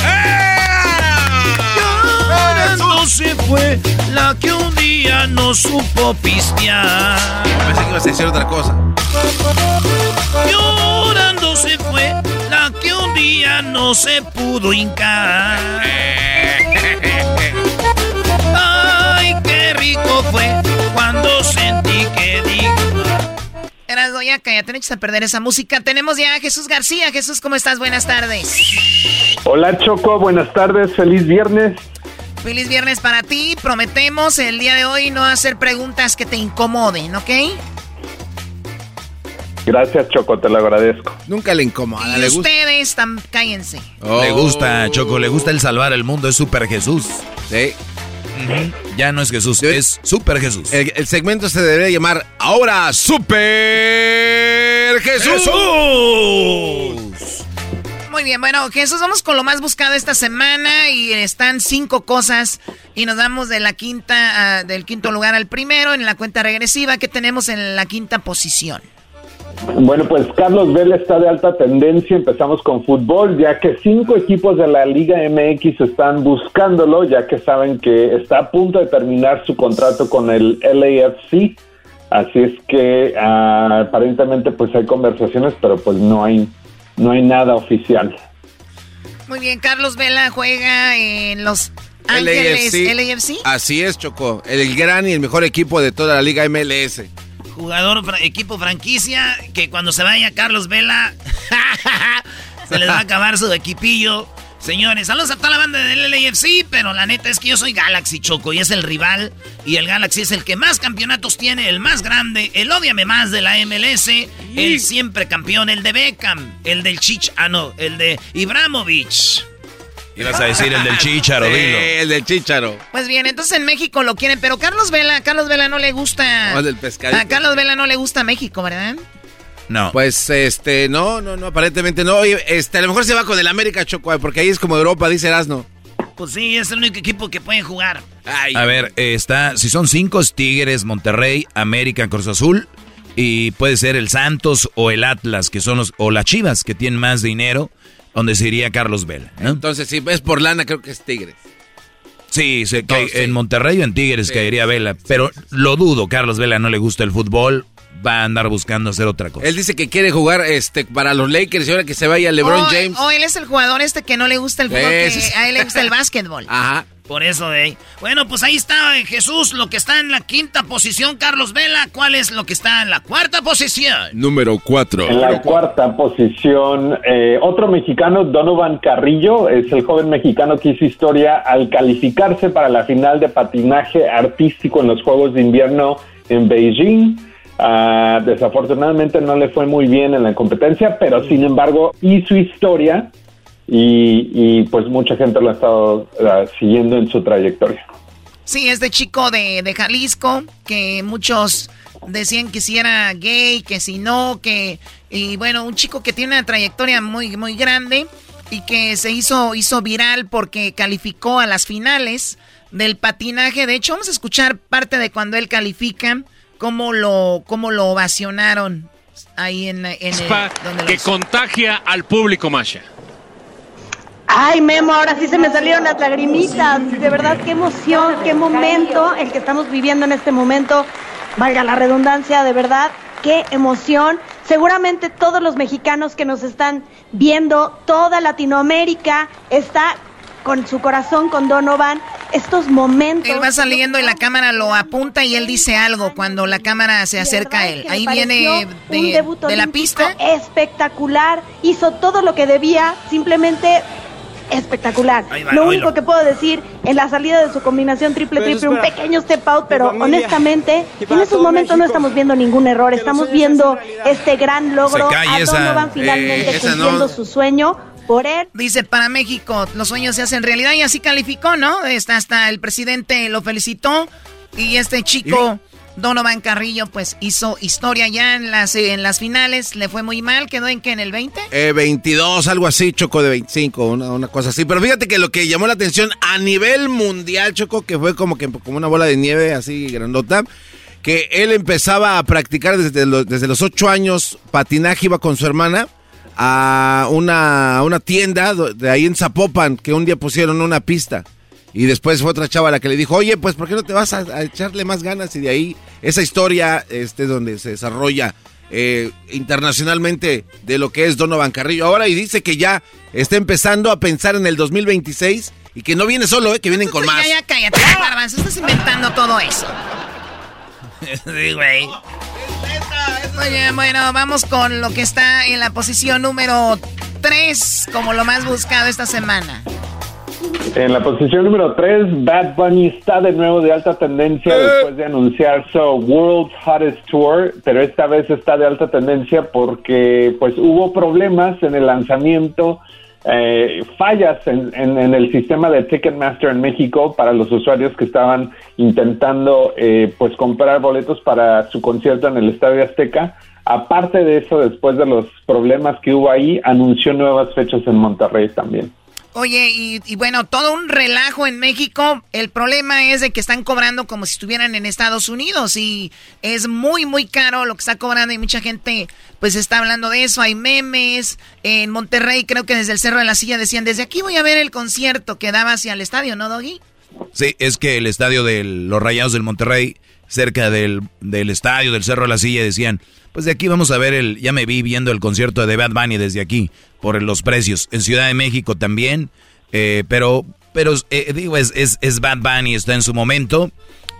Llorando se fue la que un día no supo pistear. Pensé que ibas a decir otra cosa. Llorando se fue la que un día no se pudo hincar. Ay, qué rico fue sentí que digo. Eras ya cállate, no eches a perder esa música. Tenemos ya a Jesús García. Jesús, ¿cómo estás? Buenas tardes. Hola Choco, buenas tardes, feliz viernes. Feliz viernes para ti. Prometemos el día de hoy no hacer preguntas que te incomoden, ¿ok? Gracias Choco, te lo agradezco. Nunca le incomoda. Y le gusta. ustedes, tam- cállense. Le gusta, Choco, le gusta el salvar el mundo, es Super Jesús. Sí. Ya no es Jesús, es Super Jesús. El, el segmento se debería llamar Ahora Super Jesús. Muy bien, bueno, Jesús, vamos con lo más buscado esta semana y están cinco cosas y nos vamos de la quinta, ah, del quinto lugar al primero en la cuenta regresiva que tenemos en la quinta posición. Bueno, pues Carlos Vela está de alta tendencia. Empezamos con fútbol, ya que cinco equipos de la Liga MX están buscándolo, ya que saben que está a punto de terminar su contrato con el LAFC. Así es que ah, aparentemente pues hay conversaciones, pero pues no hay no hay nada oficial. Muy bien, Carlos Vela juega en Los Ángeles LAFC. Así es, Choco. El gran y el mejor equipo de toda la Liga MLS. Jugador, equipo franquicia, que cuando se vaya Carlos Vela, [LAUGHS] se les va a acabar su equipillo. Señores, saludos a toda la banda del LAFC, pero la neta es que yo soy Galaxy Choco y es el rival. Y el Galaxy es el que más campeonatos tiene, el más grande, el odiame más de la MLS, el siempre campeón, el de Beckham, el del Chich, ah no, el de Ibramovich. Ibas a decir el del chícharo, Sí, dilo. el del chícharo. Pues bien, entonces en México lo quieren, pero Carlos Vela, a Carlos Vela no le gusta. No, el del pescadito. A Carlos Vela no le gusta México, ¿verdad? No. Pues este, no, no, no, aparentemente no. Oye, este, a lo mejor se va con el América, Choco, porque ahí es como Europa, dice Erasno. Pues sí, es el único equipo que pueden jugar. A ver, eh, está, si son cinco, es Tigres, Monterrey, América, Cruz Azul. Y puede ser el Santos o el Atlas, que son los, o las Chivas, que tienen más dinero, donde se iría Carlos Vela. ¿no? Entonces, si es por lana, creo que es Tigres. Sí, se cae- No, sí. en Monterrey o en Tigres Sí, caería Vela. Pero lo dudo, Carlos Vela no le gusta el fútbol, va a andar buscando hacer otra cosa. Él dice que quiere jugar este para los Lakers y ahora que se vaya LeBron o, James. o él es el jugador este que no le gusta el fútbol, que a él le gusta el básquetbol. [LAUGHS] Ajá. Por eso de ahí. Bueno, pues ahí está eh, Jesús, lo que está en la quinta posición, Carlos Vela. ¿Cuál es lo que está en la cuarta posición? Número 4. En la cuarta posición, eh, otro mexicano, Donovan Carrillo, es el joven mexicano que hizo historia al calificarse para la final de patinaje artístico en los Juegos de Invierno en Beijing. Ah, desafortunadamente no le fue muy bien en la competencia, pero sin embargo hizo historia y, y, pues mucha gente lo ha estado ah, siguiendo en su trayectoria. Sí, este chico de, de Jalisco, que muchos decían que si era gay, que si no, que... Y bueno, un chico que tiene una trayectoria muy, muy grande y que se hizo, hizo viral porque calificó a las finales del patinaje. De hecho, vamos a escuchar parte de cuando él califica, cómo lo, cómo lo ovacionaron ahí en, en el... donde que contagia al público, Masha. Ay, Memo, ahora sí se me salieron las lagrimitas. De verdad, qué emoción, qué momento el que estamos viviendo en este momento. Valga la redundancia, de verdad, qué emoción. Seguramente todos los mexicanos que nos están viendo, toda Latinoamérica está con su corazón con Donovan. Estos momentos. Él va saliendo y la cámara lo apunta y él dice algo cuando la cámara se acerca a él. que Ahí viene un de, debut de la pista. Espectacular. Hizo todo lo que debía, simplemente espectacular. Va, lo oílo. único que puedo decir en la salida de su combinación triple Pero triple, un pequeño step out, pero familia, honestamente, en todo momentos no estamos viendo ningún error, estamos viendo este gran logro a esa, Donovan finalmente eh, cumpliendo no. su sueño por él. Dice, para México los sueños se hacen realidad y así calificó, ¿no? Está hasta el presidente lo felicitó y este chico Donovan Carrillo pues hizo historia ya en las en las finales, le fue muy mal, quedó en que en el 20. Eh, 22, algo así, Choco, de 25, una, una cosa así. Pero fíjate que lo que llamó la atención a nivel mundial, Choco, que fue como que como una bola de nieve así grandota, que él empezaba a practicar desde los, desde los ocho años patinaje, iba con su hermana a una, una tienda de ahí en Zapopan, que un día pusieron una pista. Y después fue otra chava la que le dijo, oye, pues ¿por qué no te vas a, echarle más ganas? Y de ahí esa historia este, donde se desarrolla eh, internacionalmente de lo que es Donovan Carrillo ahora y dice que ya está empezando a pensar en el 2026 y que no viene solo, eh, que vienen con más. Ya, ya, cállate, Garbanzo, estás inventando todo eso. [LAUGHS] sí, güey. Oye, bueno, vamos con lo que está en la posición número 3 como lo más buscado esta semana. En la posición número 3, Bad Bunny está de nuevo de alta tendencia eh. después de anunciar su World's Hottest Tour, pero esta vez está de alta tendencia porque pues hubo problemas en el lanzamiento, eh, fallas en, el sistema de Ticketmaster en México para los usuarios que estaban intentando eh, pues comprar boletos para su concierto en el Estadio Azteca. Aparte de eso, después de los problemas que hubo ahí, anunció nuevas fechas en Monterrey también. Oye, y, bueno, todo un relajo en México. El problema es de que están cobrando como si estuvieran en Estados Unidos y es muy, muy caro lo que está cobrando y mucha gente pues está hablando de eso. Hay memes. En Monterrey creo que desde el Cerro de la Silla decían, desde aquí voy a ver el concierto que daba hacia el estadio, ¿no, Doggy? Sí, es que el estadio de los Rayados del Monterrey, cerca del, del estadio del Cerro de la Silla, decían, pues de aquí vamos a ver el, ya me vi viendo el concierto de Bad Bunny desde aquí, por los precios. En Ciudad de México también, eh, pero, pero eh, digo, es, es, Bad Bunny, está en su momento.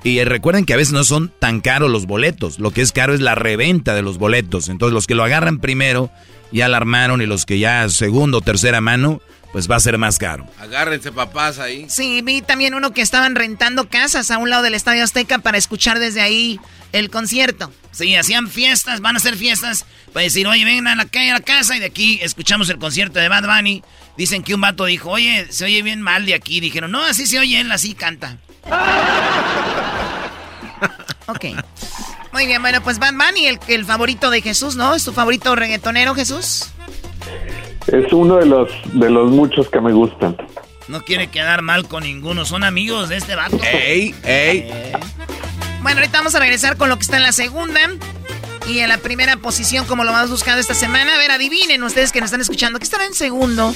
Y recuerden que a veces no son tan caros los boletos, lo que es caro es la reventa de los boletos. Entonces los que lo agarran primero ya la armaron y los que ya segundo o tercera mano, pues va a ser más caro. Agárrense papás ahí. Sí, vi también uno que estaban rentando casas a un lado del Estadio Azteca para escuchar desde ahí el concierto. Sí, hacían fiestas, van a hacer fiestas para decir, oye, vengan a la calle a la casa y de aquí escuchamos el concierto de Bad Bunny. Dicen que un vato dijo, oye, se oye bien mal de aquí. Dijeron, no, así se oye él, así canta. [LAUGHS] ok. Muy bien, bueno, pues Bad Bunny, el, el favorito de Jesús, ¿no? ¿Es tu favorito reggaetonero, Jesús? Es uno de los, de los muchos que me gustan. No quiere quedar mal con ninguno, son amigos de este vato. ¡Ey, ey! Eh. Bueno, ahorita vamos a regresar con lo que está en la segunda. Y en la primera posición, como lo más buscado esta semana. A ver, adivinen ustedes que nos están escuchando, que estará en segundo,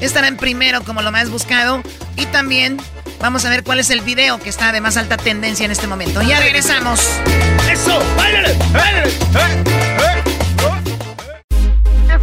estará en primero como lo más buscado. Y también vamos a ver cuál es el video que está de más alta tendencia en este momento. Ya regresamos. ¡Eso! ¡Báilale!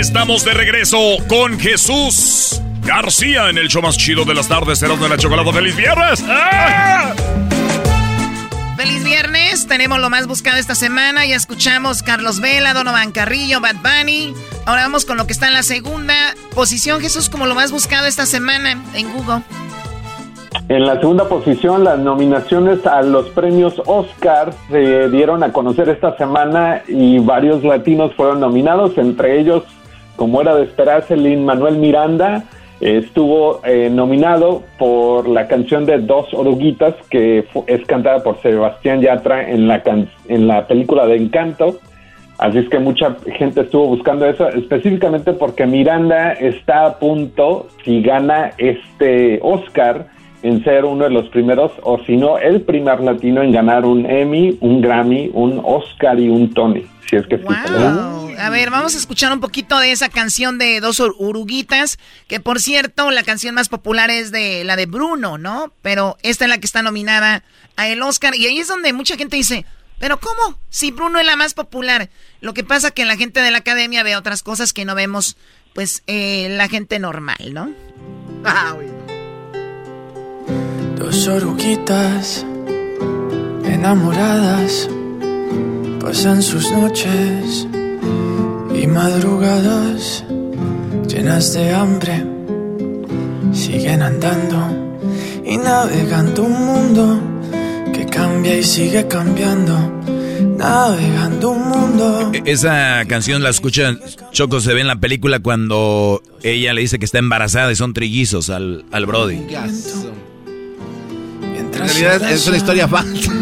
Estamos de regreso con Jesús García en el show más chido de las tardes, cerrando de la chocolate. ¡Feliz viernes! ¡Ah! Feliz viernes, tenemos lo más buscado esta semana. Ya escuchamos Carlos Vela, Donovan Carrillo, Bad Bunny. Ahora vamos con lo que está en la segunda posición, Jesús, como lo más buscado esta semana en Google. En la segunda posición, las nominaciones a los premios Oscar se dieron a conocer esta semana y varios latinos fueron nominados, entre ellos como era de esperarse, Lin Manuel Miranda estuvo eh, nominado por la canción de Dos Oruguitas, que es cantada por Sebastián Yatra en la, en la película de Encanto. Así es que mucha gente estuvo buscando eso, específicamente porque Miranda está a punto, si gana este Oscar, en ser uno de los primeros, o si no, el primer latino en ganar un Emmy, un Grammy, un Oscar y un Tony. Si es que wow. A ver, vamos a escuchar un poquito de esa canción de Dos Uruguitas, que por cierto, la canción más popular es de la de Bruno, ¿no? Pero esta es la que está nominada a el Oscar, y ahí es donde mucha gente dice, pero ¿cómo? Si Bruno es la más popular. Lo que pasa que la gente de la academia ve otras cosas que no vemos, pues, eh, la gente normal, ¿no? Ah, Dos oruguitas Enamoradas pasan sus noches y madrugadas llenas de hambre. Siguen andando y navegando un mundo que cambia y sigue cambiando. Navegando un mundo. E-, esa canción la escucha Choco se ve en la película cuando ella le dice que está embarazada y son trillizos al, al Brody. En realidad es una historia falsa.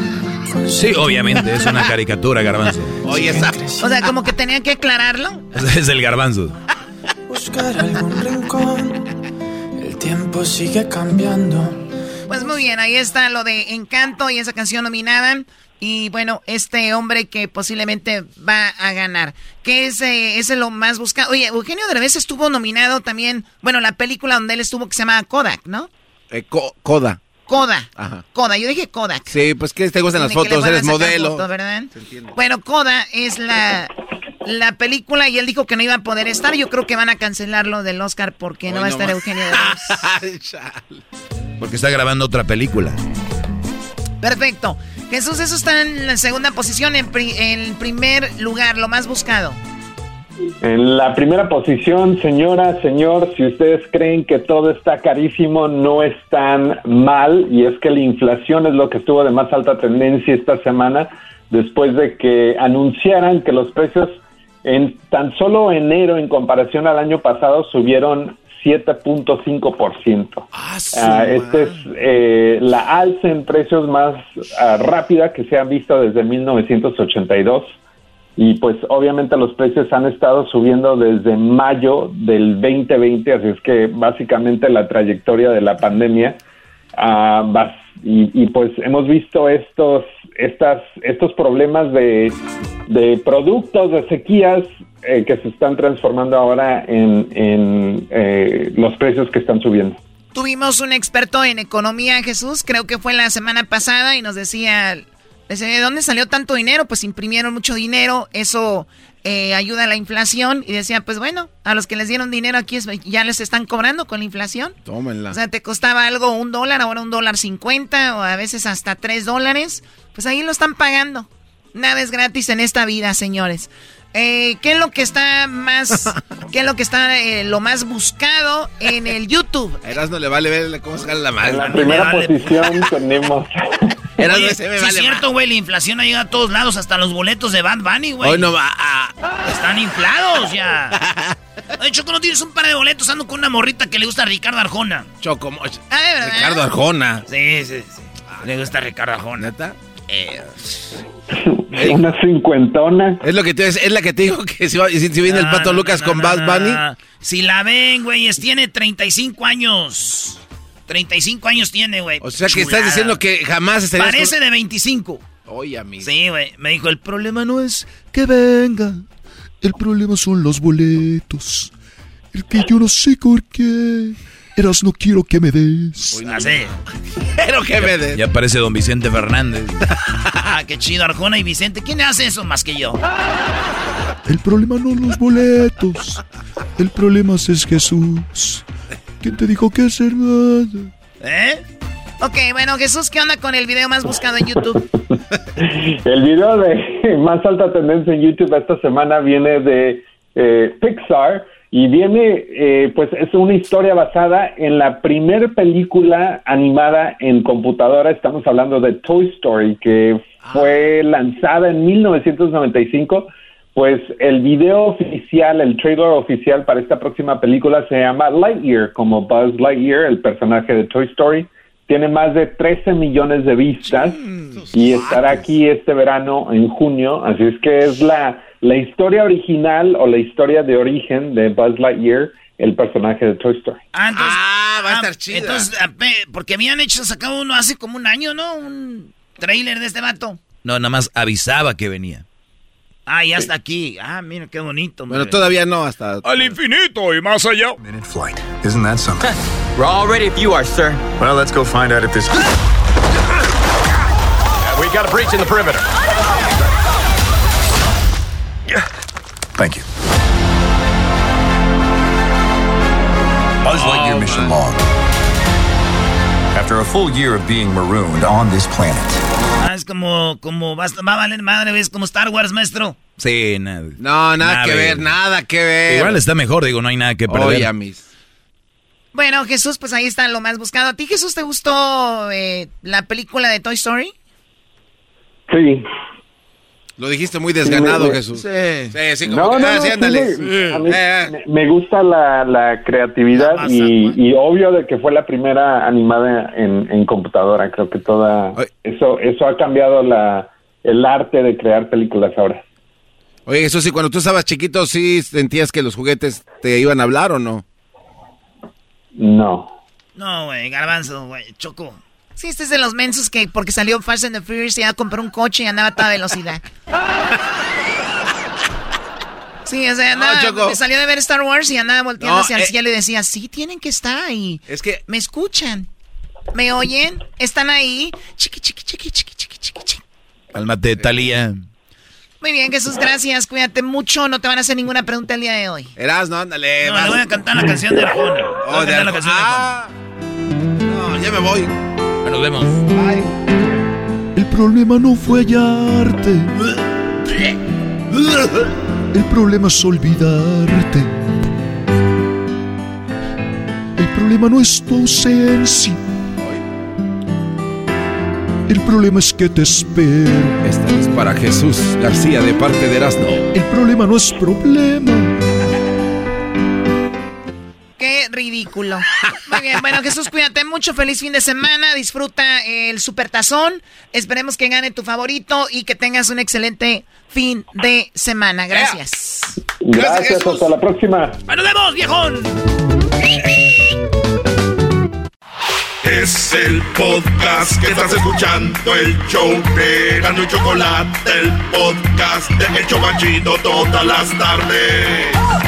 Sí, obviamente, es una caricatura, garbanzo. Oye, esa... O sea, como que tenía que aclararlo. [LAUGHS] Es el garbanzo. Buscar algún rincón. El tiempo sigue cambiando. Pues muy bien, ahí está lo de Encanto y esa canción nominada. Y bueno, este hombre que posiblemente va a ganar. ¿Qué es, eh, es lo más buscado? Oye, Eugenio Derbez estuvo nominado también, bueno, la película donde él estuvo que se llama Kodak, ¿no? Eh, co- coda. Koda. Ajá. Koda, yo dije Kodak. Sí, pues que te gustan las fotos, eres modelo. ¿verdad? Bueno, Koda es la, la película y él dijo que no iba a poder estar. Yo creo que van a cancelarlo del Oscar porque no va a estar. Eugenio [LAUGHS] Derbez. Porque está grabando otra película. Perfecto. Jesús, eso está en la segunda posición, en, pri- en primer lugar, lo más buscado. En la primera posición, señora, señor, si ustedes creen que todo está carísimo, no están mal, y es que la inflación es lo que estuvo de más alta tendencia esta semana, después de que anunciaran que los precios en tan solo enero en comparación al año pasado subieron 7.5%. Ah, Esta es eh, la alza en precios más ah, rápida que se ha visto desde 1982 y pues obviamente los precios han estado subiendo desde mayo del 2020, así es que básicamente la trayectoria de la pandemia va- y, pues hemos visto estos estas estos problemas de, de productos de sequías eh, que se están transformando ahora en, en eh, los precios que están subiendo. Tuvimos un experto en economía, Jesús, creo que fue la semana pasada, y nos decía, ¿de dónde salió tanto dinero? Pues imprimieron mucho dinero, eso eh, ayuda a la inflación. Y decía, pues bueno, a los que les dieron dinero aquí es- ya les están cobrando con la inflación. Tómenla. O sea, te costaba algo un dólar, ahora un dólar cincuenta, o a veces hasta tres dólares. Pues ahí lo están pagando. Nada es gratis en esta vida, señores. Eh, ¿Qué es lo que está más, [LAUGHS] qué es lo que está eh, lo más buscado en el YouTube? A Erasmo le vale ver cómo se gana la madre. En la primera posición [LAUGHS] tenemos Erasmo Oye, ese me sí vale es cierto, güey, la inflación ha llegado a todos lados, hasta los boletos de Bad Bunny, güey. Hoy no va Están inflados ya. [LAUGHS] Oye, Choco, ¿no tienes un par de boletos? Ando con una morrita que le gusta a Ricardo Arjona. Choco, Ah, ¿de verdad? Ricardo Arjona. Sí, sí, sí. Le gusta a Ricardo Arjona. ¿Neta? Eh, [LAUGHS] una cincuentona. Es lo que te es la que te digo que si, va- si- si viene el pato no, Lucas no, con no, Bad Bunny. no. Si la ven, güey, es- tiene 35 años. 35 años tiene, güey. O sea que Chulada. estás diciendo que jamás estarías Parece con- de 25. Oye, amigo. Sí, güey. Me dijo, el problema no es... Que venga. El problema son los boletos. El que yo no sé por qué. Eras no quiero que me des. Así. Pero [LAUGHS] que me des. Ya parece don Vicente Fernández. Ah, [LAUGHS] qué chido, Arjona y Vicente. ¿Quién hace eso más que yo? El problema no los boletos. El problema es Jesús. ¿Quién te dijo que es hermano? ¿Eh? Ok, bueno, Jesús, ¿qué onda con el video más buscado en YouTube? [LAUGHS] El video de [LAUGHS] más alta tendencia en YouTube esta semana viene de eh, Pixar y viene, eh, pues es una historia basada en la primer película animada en computadora. Estamos hablando de Toy Story, que fue lanzada en 1995. Pues el video oficial, el trailer oficial para esta próxima película se llama Lightyear, como Buzz Lightyear, el personaje de Toy Story. Tiene más de 13 millones de vistas y estará aquí este verano en junio. Así es que es la, la historia original o la historia de origen de Buzz Lightyear, el personaje de Toy Story. Ah, entonces, va a estar chida. Entonces, ape- porque habían hecho, sacado uno hace como un año, ¿no? Un trailer de este vato. No, nada más avisaba que venía. Ah, ya está aquí. Ah, mira, qué bonito. Bueno, todavía no, hasta. Al infinito y más allá. Minute flight. Isn't that something? We're all ready if you are, sir. Well, let's go find out if this. We got a breach in the perimeter. Thank you. Buzz Lightyear mission log. After a full year of being marooned on this planet, es como, como, va, va a valer madre, ¿ves? Como Star Wars, maestro. Sí, nada. No, nada, que ver, nada que ver. Igual está mejor, digo, no hay nada que perder. Oye, mis. Bueno, Jesús, pues ahí está lo más buscado. ¿A ti, Jesús, te gustó eh, la película de Toy Story? Sí. Lo dijiste muy desganado, Sí, me- Jesús. Sí. Sí, sí, como No, que, no, ah, no, sí, sí, ándale. me- a mí Eh, me- me gusta la, la creatividad y, y obvio de que fue la primera animada en, en computadora. Creo que toda eso eso ha cambiado la el arte de crear películas ahora. Oye, Jesús, y cuando tú estabas chiquito, ¿sí sentías que los juguetes te iban a hablar o no? No. No, güey, garbanzo, güey, choco. Sí, este es de los mensos que porque salió Fast and the Furious y ya compró un coche y andaba a toda velocidad. Sí, o sea, andaba, Choco. me salió de ver Star Wars y andaba volteando No, hacia el eh. cielo y decía, sí, tienen que estar ahí. Es que... ¿Me escuchan? ¿Me oyen? ¿Están ahí? Chiqui, chiqui, chiqui, chiqui, chiqui, chiqui, chiqui. Cálmate, Talía. Muy bien, Jesús, gracias. Cuídate mucho. No te van a hacer ninguna pregunta el día de hoy. Eras, no, ándale. No, le voy a cantar la canción de Arjona. Oh, a de la canción de Arjona. Ah. No, ya me voy. Nos vemos. El problema no fue hallarte. El problema es olvidarte. El problema no es tu ausencia. El problema es que te espero. Esta es para Jesús García de parte de Erasmo. El problema no es problema. Qué ridículo. Muy bien, bueno, Jesús, cuídate mucho. Feliz fin de semana. Disfruta el supertazón. Esperemos que gane tu favorito y que tengas un excelente fin de semana. Gracias. Gracias, hasta la próxima. ¡Nos vemos, viejón! Es el podcast que estás escuchando, el show de Gano y Chocolate, el podcast de El Chobachito todas las tardes.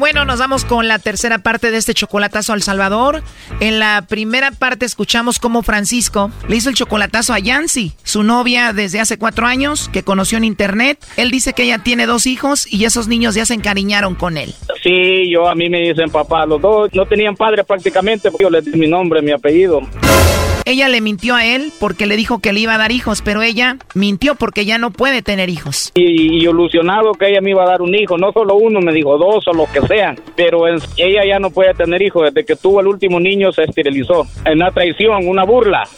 Bueno, nos vamos con la tercera parte de este chocolatazo al Salvador. En la primera parte escuchamos cómo Francisco le hizo el chocolatazo a Yancy, su novia desde hace cuatro años, que conoció en internet. Él dice que ella tiene dos hijos y esos niños ya se encariñaron con él. Sí, yo a mí me dicen papá, los dos no tenían padre prácticamente, porque yo les di mi nombre, mi apellido. Ella le mintió a él porque le dijo que le iba a dar hijos, pero ella mintió porque ya no puede tener hijos. Y, y ilusionado que ella me iba a dar un hijo, no solo uno, me dijo dos o lo que sean, pero en- ella ya no puede tener hijos, desde que tuvo el último niño se esterilizó. En una traición, una burla.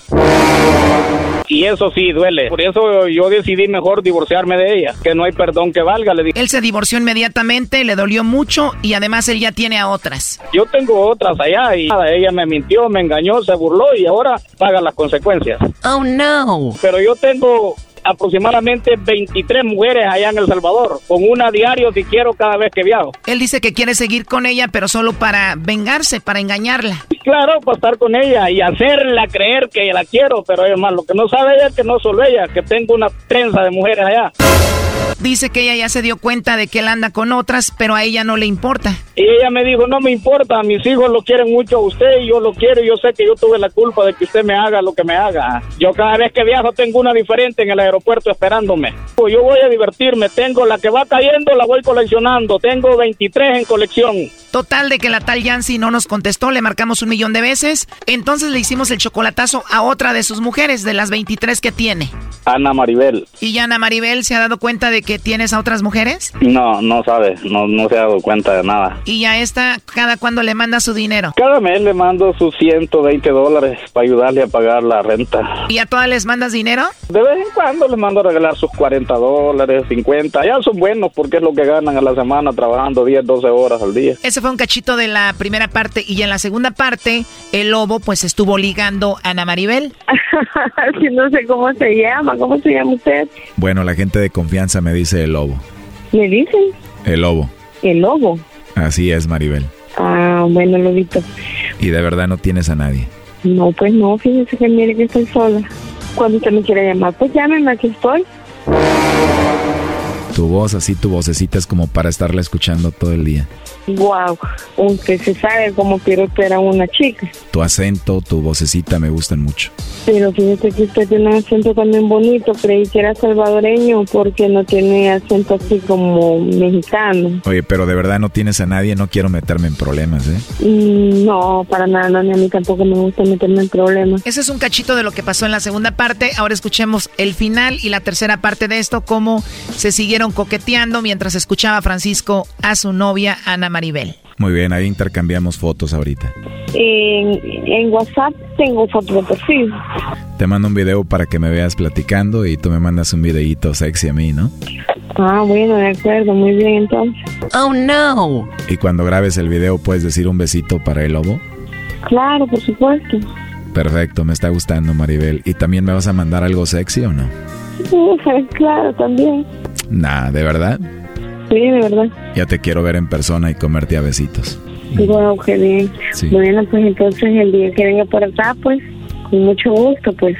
Y eso sí duele. Por eso yo decidí mejor divorciarme de ella, que no hay perdón que valga, le dije. Él se divorció inmediatamente, le dolió mucho y además él ya tiene a otras. Yo tengo otras allá y nada, ella me mintió, me engañó, se burló y ahora paga las consecuencias. Oh no. Pero yo tengo aproximadamente 23 mujeres allá en El Salvador, con una diario si quiero cada vez que viajo. Él dice que quiere seguir con ella, pero solo para vengarse, para engañarla. Claro, para estar con ella y hacerla creer que la quiero, pero es más, lo que no sabe ella es que no solo ella, que tengo una trenza de mujeres allá. Dice que ella ya se dio cuenta de que él anda con otras, pero a ella no le importa. Y ella me dijo, no me importa, mis hijos lo quieren mucho a usted y yo lo quiero y yo sé que yo tuve la culpa de que usted me haga lo que me haga. Yo cada vez que viajo tengo una diferente en el aeropuerto esperándome. Pues yo voy a divertirme, tengo la que va cayendo, la voy coleccionando, tengo 23 en colección. Total de que la tal Yancy no nos contestó, le marcamos un millón de veces, entonces le hicimos el chocolatazo a otra de sus mujeres, de las 23 que tiene. Ana Maribel. ¿Y Yana Maribel se ha dado cuenta de que tienes a otras mujeres? No, no sabe, no, no se ha dado cuenta de nada. Y a esta, cada cuando le manda su dinero. Cada mes le mando sus 120 dólares para ayudarle a pagar la renta. ¿Y a todas les mandas dinero? De vez en cuando les mando a regalar sus 40 dólares, 50. Ya son buenos porque es lo que ganan a la semana trabajando 10, 12 horas al día. Ese fue un cachito de la primera parte y en la segunda parte el lobo pues estuvo ligando a Ana Maribel. [LAUGHS] Sí, no sé cómo se llama, ¿cómo se llama usted? Bueno, la gente de confianza me dice el lobo. Me dicen El lobo. el lobo. Así es, Maribel. Ah, bueno, lobito. Y de verdad no tienes a nadie. No, pues no, fíjese que mire que estoy sola. Cuando usted me quiera llamar, pues llámeme, aquí estoy. Tu voz, así tu vocecita es como para estarla escuchando todo el día. Wow, aunque se sabe cómo pirotear a una chica. Tu acento, tu vocecita me gustan mucho. Pero fíjate que usted tiene un acento también bonito. Creí que era salvadoreño porque no tiene acento así como mexicano. Oye, pero de verdad no tienes a nadie, no quiero meterme en problemas, ¿eh? Mm, no, para nada, no, ni a mí tampoco me gusta meterme en problemas. Ese es un cachito de lo que pasó en la segunda parte. Ahora escuchemos el final y la tercera parte de esto, cómo se siguieron coqueteando mientras escuchaba Francisco a su novia Ana Maribel. Muy bien, ahí intercambiamos fotos ahorita. En, en WhatsApp tengo fotos de perfil. Te mando un video para que me veas platicando y tú me mandas un videíto sexy a mí, ¿no? Ah, bueno, de acuerdo, muy bien entonces. Oh, no. Y cuando grabes el video, ¿puedes decir un besito para el lobo? Claro, por supuesto. Perfecto, me está gustando, Maribel. ¿Y también me vas a mandar algo sexy o no? [LAUGHS] claro, también. Nah, ¿de verdad? Sí, de verdad. Ya te quiero ver en persona y comerte a besitos. Wow, qué bien. Bueno, pues entonces el día que venga por acá, pues, con mucho gusto, pues.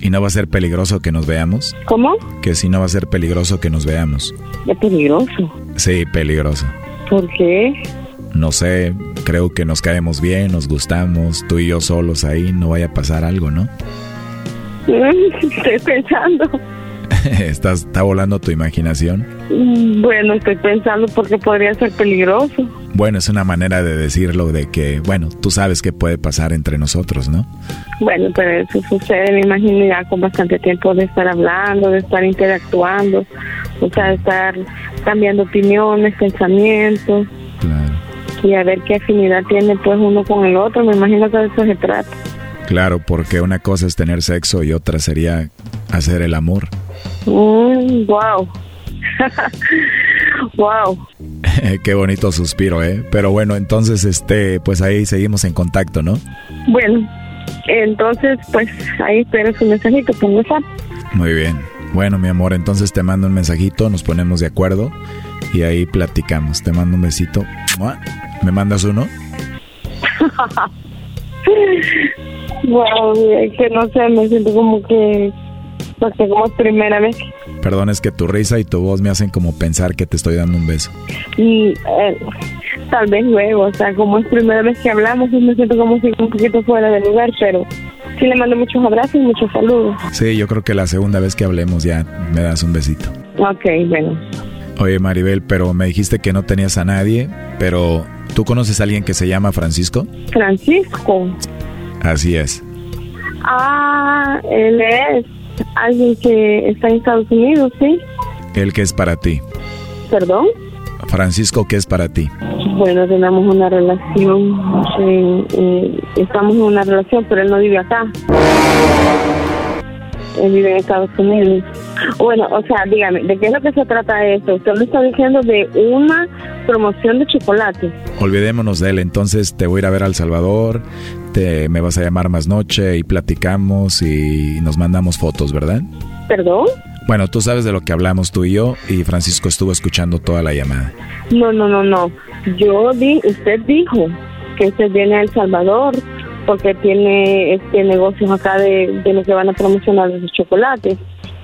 ¿Y no va a ser peligroso que nos veamos? ¿Cómo? Que si no va a ser peligroso que nos veamos. ¿Es peligroso? Sí, peligroso. ¿Por qué? No sé, creo que nos caemos bien, nos gustamos, tú y yo solos ahí, no vaya a pasar algo, ¿no? [LAUGHS] Estoy pensando. [LAUGHS] ¿Estás, ¿Está volando tu imaginación? Bueno, estoy pensando porque podría ser peligroso. Bueno, es una manera de decirlo de que, bueno, tú sabes qué puede pasar entre nosotros, ¿no? Bueno, pero eso sucede, me imagino, ya con bastante tiempo de estar hablando, de estar interactuando, o sea, de estar cambiando opiniones, pensamientos. Y a ver qué afinidad tiene pues uno con el otro, me imagino que de eso se trata. Claro, porque una cosa es tener sexo y otra sería hacer el amor. Mm, wow. wow. [LAUGHS] [LAUGHS] Qué bonito suspiro, ¿eh? Pero bueno, entonces, este, pues ahí seguimos en contacto, ¿no? Bueno, entonces pues ahí espero su mensajito por WhatsApp. Muy bien. Bueno, mi amor, entonces te mando un mensajito, nos ponemos de acuerdo y ahí platicamos. Te mando un besito. ¿Me mandas uno? [LAUGHS] wow, que no sé, me siento como que, porque como es primera vez. Perdón, es que tu risa y tu voz me hacen como pensar que te estoy dando un beso. Y eh, tal vez luego, o sea, como es primera vez que hablamos, me siento como si un poquito fuera de lugar, pero sí le mando muchos abrazos y muchos saludos. Sí, yo creo que la segunda vez que hablemos ya me das un besito. Ok, bueno. Oye, Maribel, pero me dijiste que no tenías a nadie, pero ¿tú conoces a alguien que se llama Francisco? Francisco. Así es. Ah, él es alguien que está en Estados Unidos, ¿sí? ¿El que es para ti? ¿Perdón? Francisco, ¿qué es para ti? Bueno, tenemos una relación, eh, eh, estamos en una relación, pero él no vive acá. Él vive en Estados Unidos. Bueno, o sea, dígame, ¿de qué es lo que se trata esto? Usted me está diciendo de una promoción de chocolate. Olvidémonos de él, entonces te voy a ir a ver a El Salvador, te, me vas a llamar más noche y platicamos y nos mandamos fotos, ¿verdad? ¿Perdón? Bueno, tú sabes de lo que hablamos tú y yo y Francisco estuvo escuchando toda la llamada. No, no, no, no. Yo di, usted dijo que usted viene a El Salvador porque tiene este negocios acá de, de lo que van a promocionar los chocolates,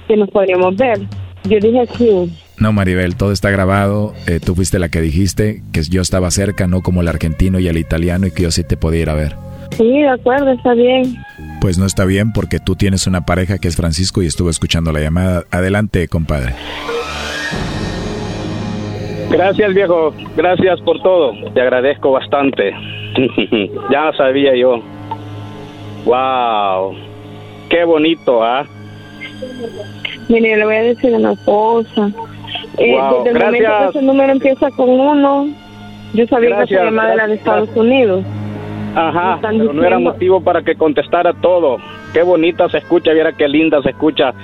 que nos podríamos ver. Yo dije sí. No, Maribel, todo está grabado. Eh, tú fuiste la que dijiste que yo estaba cerca, no como el argentino y el italiano y que yo sí te podía ir a ver. Sí, de acuerdo, está bien. Pues no está bien porque tú tienes una pareja que es Francisco y estuvo escuchando la llamada. Adelante, compadre. Gracias, viejo. Gracias por todo. Te agradezco bastante. [LAUGHS] ya sabía yo. Wow. Qué bonito, ¿ah? Mire, le voy a decir una cosa. Eh, Wow, desde el momento que ese número empieza con uno, yo sabía que Gracias, esa llamada era de. Estados Unidos. Ajá, pero no era motivo para que contestara todo. Qué bonita se escucha, viera qué linda se escucha,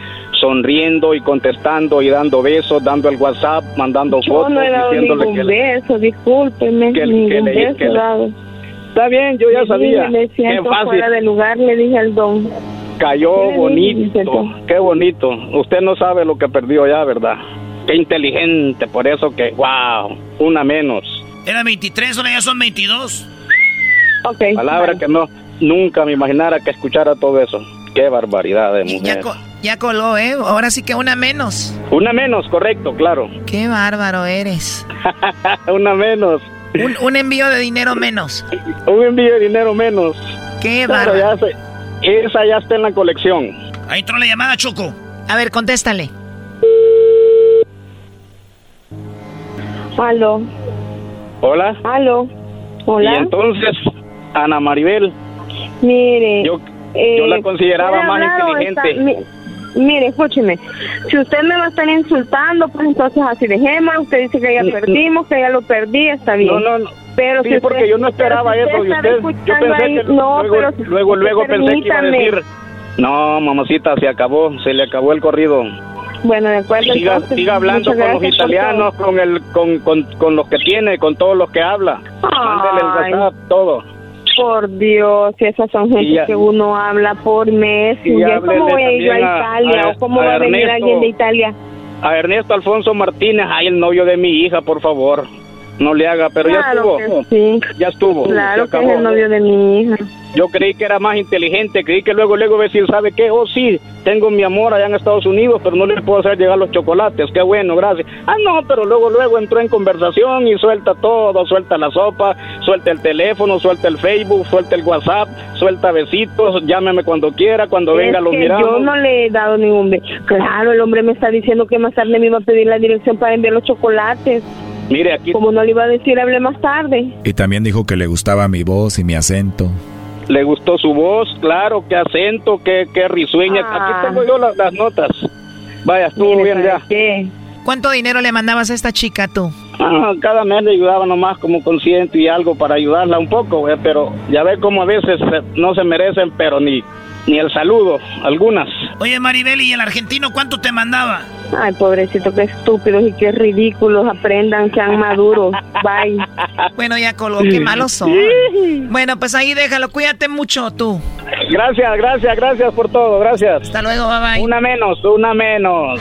sonriendo y contestando y dando besos, dando el WhatsApp, mandando Yo fotos, no he dado diciéndole ningún que le- beso, discúlpeme, que- que beso que he le- dado. Está bien, yo ya Le sabía. dije, Me Qué fácil. fuera de lugar, le dije al don. Cayó bonito, qué bonito. Usted no sabe lo que perdió ya, ¿verdad? Qué inteligente, por eso que, wow, una menos. Era 23, ahora ya son 22. Palabra que no, nunca me imaginara que escuchara todo eso. Qué barbaridad de mujer. Ya, ya, coló, ¿eh? Ahora sí que una menos. Una menos, correcto, claro. Qué bárbaro eres. [LAUGHS] una menos. Un, envío de dinero menos. un envío de dinero menos. Qué bárbaro. esa ya está en la colección. Ahí entró la llamada, Choco. A ver, contéstale. Aló. Hola. Aló. Hola. Y entonces, Ana Maribel. Mire. Yo, yo la eh, consideraba más inteligente. mire, escúcheme. Si usted me va a estar insultando, pues entonces así dejemos. Usted dice que ya perdimos, que ya lo perdí, está bien. No, no, no. Pero sí, porque yo no esperaba eso. Y usted, yo pensé que no, luego, pero luego, luego pensé que iba a decir. No, mamacita, se acabó, se le acabó el corrido. Bueno, de acuerdo. Siga, siga hablando con los italianos, con, el, con, con, con los que tiene, con todos los que habla. Mándele el WhatsApp, todo. Por Dios, si esas son gente que uno habla por mes. ¿Cómo voy a ir a Italia? ¿O cómo va a venir alguien de Italia? A Ernesto Alfonso Martínez, ay, el novio de mi hija, por favor. No le haga, pero ya estuvo. sí. Ya estuvo. Claro que es el novio de mi hija. Yo creí que era más inteligente, creí que luego, luego decir, ¿sabe qué? Oh, sí, tengo mi amor allá en Estados Unidos, pero no le puedo hacer llegar los chocolates, qué bueno, gracias. Ah, no, pero luego, luego entró en conversación y suelta todo, suelta la sopa, suelta el teléfono, suelta el Facebook, suelta el WhatsApp, suelta besitos, llámeme cuando quiera, cuando venga lo miramos. Yo no le he dado ningún beso. Claro, el hombre me está diciendo que más tarde me iba a pedir la dirección para enviar los chocolates. Mire, aquí. Como no le iba a decir, hable más tarde. Y también dijo que le gustaba mi voz y mi acento. Le gustó su voz, claro, qué acento, qué, qué risueña. Aquí ah. tengo yo las, notas. Vaya, estuvo bien ya. Qué? ¿Cuánto dinero le mandabas a esta chica tú? Ah, cada mes le ayudaba nomás como consciente y algo para ayudarla un poco, pero ya ve cómo a veces no se merecen, pero ni ni el saludo, algunas. Oye, Maribel, ¿y el argentino cuánto te mandaba? Ay, pobrecito, qué estúpidos y qué ridículos. Aprendan, sean maduros. Bye. Bueno, ya colgó, qué malos son. Bueno, pues ahí déjalo. Cuídate mucho tú. Gracias, gracias, gracias por todo. Gracias. Hasta luego, bye bye. Una menos, una menos.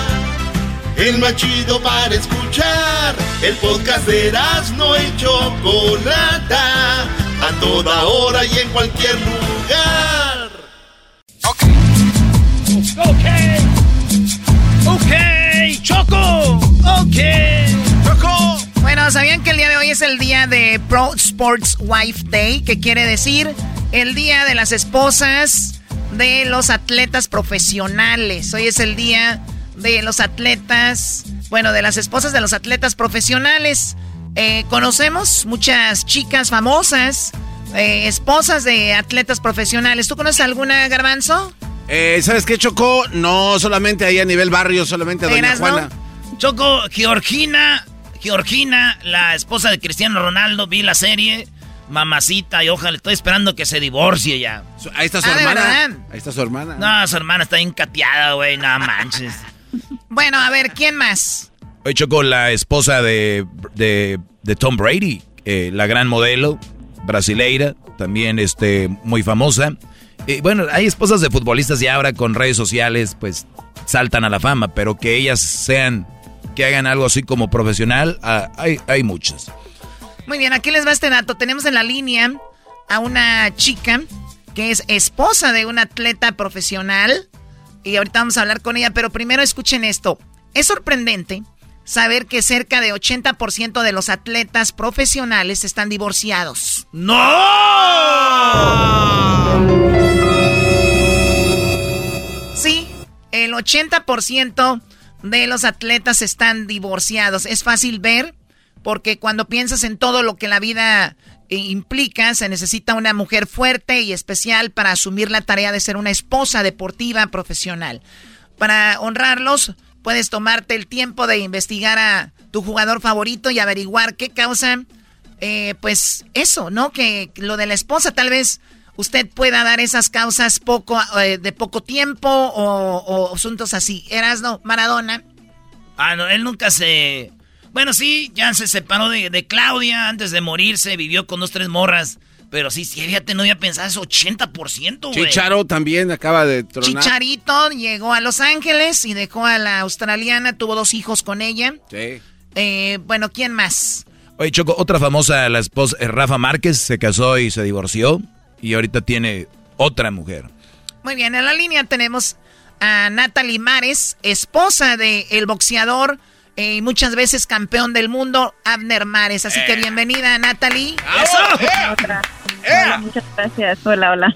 el más chido para escuchar. El podcast de no y Chocolata, a toda hora y en cualquier lugar. Ok. Ok. Ok, Choco. Ok. Choco. Bueno, ¿sabían que el día de hoy es el día de Pro Sports Wife Day? ¿Qué quiere decir el día de las esposas de los atletas profesionales. Hoy es el día de los atletas, bueno, de las esposas de los atletas profesionales. Eh, conocemos muchas chicas famosas, eh, esposas de atletas profesionales. ¿Tú conoces alguna, Garbanzo? Eh, ¿Sabes qué, Choco? No solamente ahí a nivel barrio, solamente a Doña Juana. Choco, Georgina, Georgina, la esposa de Cristiano Ronaldo, vi la serie. Mamacita, y ojalá, estoy esperando que se divorcie ya. Ahí está su ah, hermana. Ahí está su hermana. No, su hermana está encateada, güey, no manches. Bueno, a ver, ¿quién más? Hoy chocó la esposa de, de, Tom Brady, eh, la gran modelo brasileira, también este, muy famosa. Y bueno, hay esposas de futbolistas y ahora con redes sociales, pues saltan a la fama, pero que ellas sean, que hagan algo así como profesional, ah, hay, hay muchas. Muy bien, aquí les va este dato. Tenemos en la línea a una chica que es esposa de un atleta profesional y ahorita vamos a hablar con ella, pero primero escuchen esto. Es sorprendente saber que cerca de 80% de los atletas profesionales están divorciados. ¡No! Sí, el 80% de los atletas están divorciados. Es fácil ver porque cuando piensas en todo lo que la vida implica, se necesita una mujer fuerte y especial para asumir la tarea de ser una esposa deportiva profesional. Para honrarlos, puedes tomarte el tiempo de investigar a tu jugador favorito y averiguar qué causa, eh, pues eso, ¿no? Que lo de la esposa tal vez usted pueda dar esas causas poco eh, de poco tiempo o, asuntos así. Eras no, Maradona. Ah, no, él nunca se. Bueno, sí, ya se separó de, Claudia antes de morirse, vivió con dos, tres morras. Pero sí, sí, fíjate, no había pensado eso, 80%, güey. Chicharo también acaba de tronar. Chicharito llegó a Los Ángeles y dejó a la australiana, tuvo dos hijos con ella. Sí. Eh, bueno, ¿quién más? Oye, Choco, otra famosa, la esposa, eh, Rafa Márquez, se casó y se divorció y ahorita tiene otra mujer. Muy bien, en la línea tenemos a Natalie Mares, esposa del el boxeador eh, y muchas veces campeón del mundo, Abner Mares. Así que bienvenida, Natalie. Hola, muchas gracias. Hola, hola.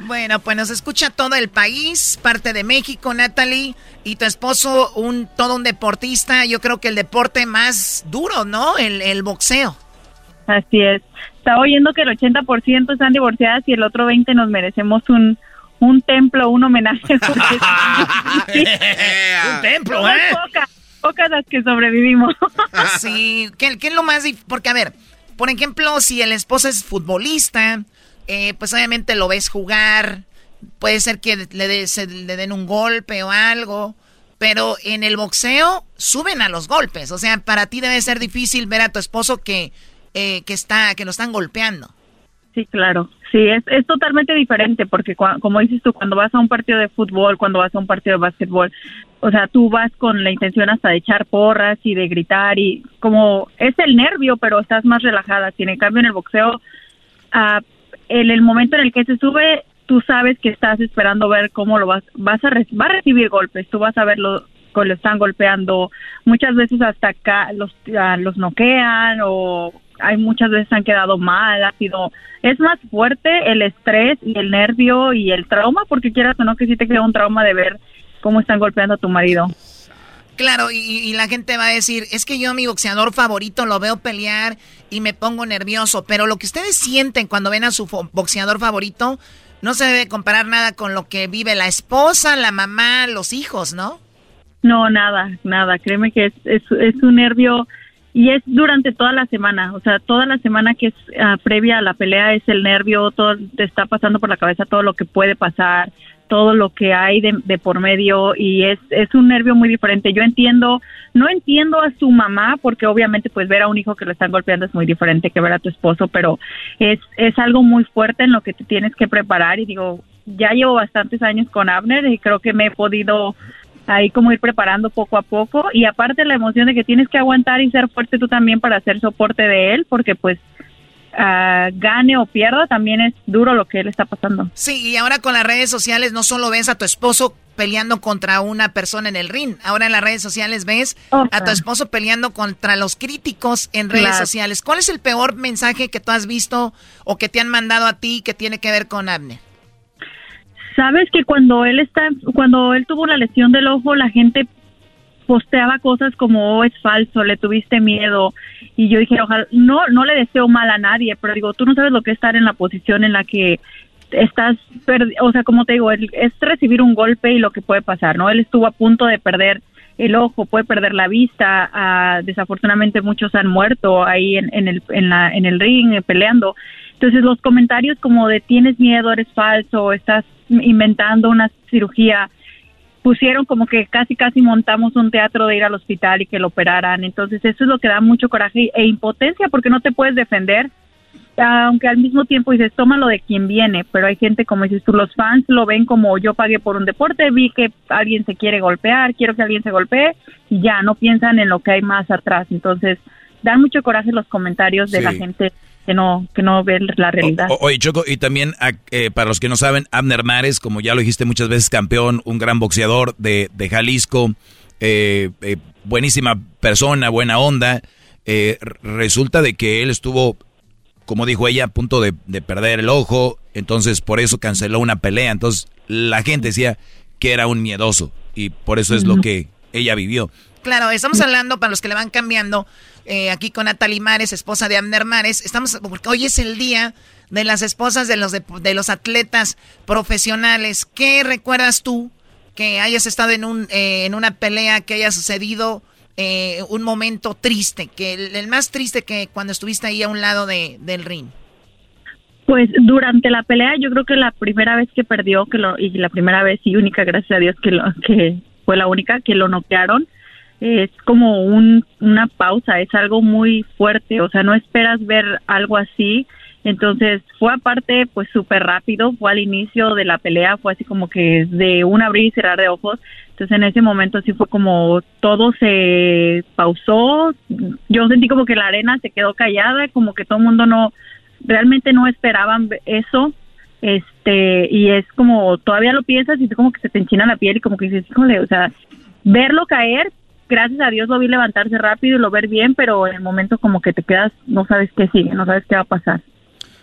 Bueno, pues nos escucha todo el país, parte de México, Natalie, y tu esposo, un todo un deportista, yo creo que el deporte más duro, ¿no? El, el boxeo. Así es. Estaba oyendo que el 80% están divorciadas y el otro 20% nos merecemos un, un templo, un homenaje. [LAUGHS] [LAUGHS] un templo, ¿eh? Pocas las que sobrevivimos. sí, ¿Qué, ¿qué, es lo más Porque, a ver, por ejemplo, si el esposo es futbolista, eh, pues obviamente lo ves jugar, puede ser que le, le den un golpe o algo, pero en el boxeo suben a los golpes, o sea, para ti debe ser difícil ver a tu esposo que, eh, que, está, que lo están golpeando. Sí, claro. Sí, es, es totalmente diferente porque, como dices tú, cuando vas a un partido de fútbol, cuando vas a un partido de básquetbol, o sea, tú vas con la intención hasta de echar porras y de gritar y como es el nervio, pero estás más relajada. Si en cambio en el boxeo, uh, en el momento en el que se sube, tú sabes que estás esperando ver cómo lo vas, vas a, va a recibir golpes, tú vas a verlo lo están golpeando, muchas veces hasta acá los, los noquean o hay muchas veces han quedado mal, ha sido, es más fuerte el estrés y el nervio y el trauma, porque quieras o no que sí te queda un trauma de ver cómo están golpeando a tu marido. Claro, y, y, la gente va a decir, es que yo mi boxeador favorito lo veo pelear y me pongo nervioso, pero lo que ustedes sienten cuando ven a su boxeador favorito no se debe comparar nada con lo que vive la esposa, la mamá, los hijos, ¿no? No, nada, nada, créeme que es, es, es un nervio y es durante toda la semana, o sea, toda la semana que es ah, previa a la pelea es el nervio, todo te está pasando por la cabeza todo lo que puede pasar, todo lo que hay de, por medio y es, es un nervio muy diferente. Yo entiendo, no entiendo a su mamá porque obviamente pues ver a un hijo que lo están golpeando es muy diferente que ver a tu esposo, pero es, es algo muy fuerte en lo que te tienes que preparar y digo, ya llevo bastantes años con Abner y creo que me he podido ahí como ir preparando poco a poco y aparte la emoción de que tienes que aguantar y ser fuerte tú también para hacer soporte de él porque pues Ah, gane o pierda, también es duro lo que él está pasando. Sí, y ahora con las redes sociales no solo ves a tu esposo peleando contra una persona en el ring, ahora en las redes sociales ves a tu esposo peleando contra los críticos en redes sociales. ¿Cuál es el peor mensaje que tú has visto o que te han mandado a ti que tiene que ver con Abner? Sabes que cuando él está, cuando él tuvo la lesión del ojo, la gente posteaba cosas como oh, es falso, le tuviste miedo y yo dije, ojalá, no, no le deseo mal a nadie, pero digo, tú no sabes lo que es estar en la posición en la que estás, o sea, como te digo, es recibir un golpe y lo que puede pasar, ¿no? Él estuvo a punto de perder el ojo, puede perder la vista, ah, desafortunadamente muchos han muerto ahí en, en, el, en, la, en el ring peleando. Entonces los comentarios como de tienes miedo, eres falso, estás inventando una cirugía, pusieron como que casi casi montamos un teatro de ir al hospital y que lo operaran. Entonces eso es lo que da mucho coraje e impotencia porque no te puedes defender, aunque al mismo tiempo dices, tómalo de quien viene, pero hay gente como dices tú, los fans lo ven como yo pagué por un deporte, vi que alguien se quiere golpear, quiero que alguien se golpee y ya, no piensan en lo que hay más atrás. Entonces dan mucho coraje los comentarios de la gente que no, que no ve la realidad. oye, Choco, y también eh, para los que no saben, Abner Mares, como ya lo dijiste muchas veces, campeón, un gran boxeador de, de Jalisco, eh, eh, buenísima persona, buena onda. resulta de que él estuvo, como dijo ella, a punto de, perder el ojo, entonces por eso canceló una pelea. Entonces la gente decía que era un miedoso y por eso es lo que ella vivió. Claro, estamos hablando, para los que le van cambiando, eh, aquí con Natalie Mares, esposa de Abner Mares. Estamos, porque hoy es el día de las esposas de los, de, los atletas profesionales. ¿Qué recuerdas tú que hayas estado en, un, eh, en una pelea, que haya sucedido eh, un momento triste, que el, más triste que cuando estuviste ahí a un lado de, del ring? Pues durante la pelea, yo creo que la primera vez que perdió, que lo, y la primera vez y única, gracias a Dios, que, lo, que fue la única, que lo noquearon, es como un, una pausa, es algo muy fuerte, o sea, no esperas ver algo así. Entonces fue aparte pues súper rápido, fue al inicio de la pelea, fue así como que de un abrir y cerrar de ojos. Entonces en ese momento sí fue como todo se pausó, yo sentí como que la arena se quedó callada, como que todo el mundo no, realmente no esperaban eso, este, y es como todavía lo piensas y como que se te enchina la piel y como que dices, híjole, o sea, verlo caer, gracias a Dios lo vi levantarse rápido y lo ver bien, pero en el momento como que te quedas, no sabes qué sigue, no sabes qué va a pasar.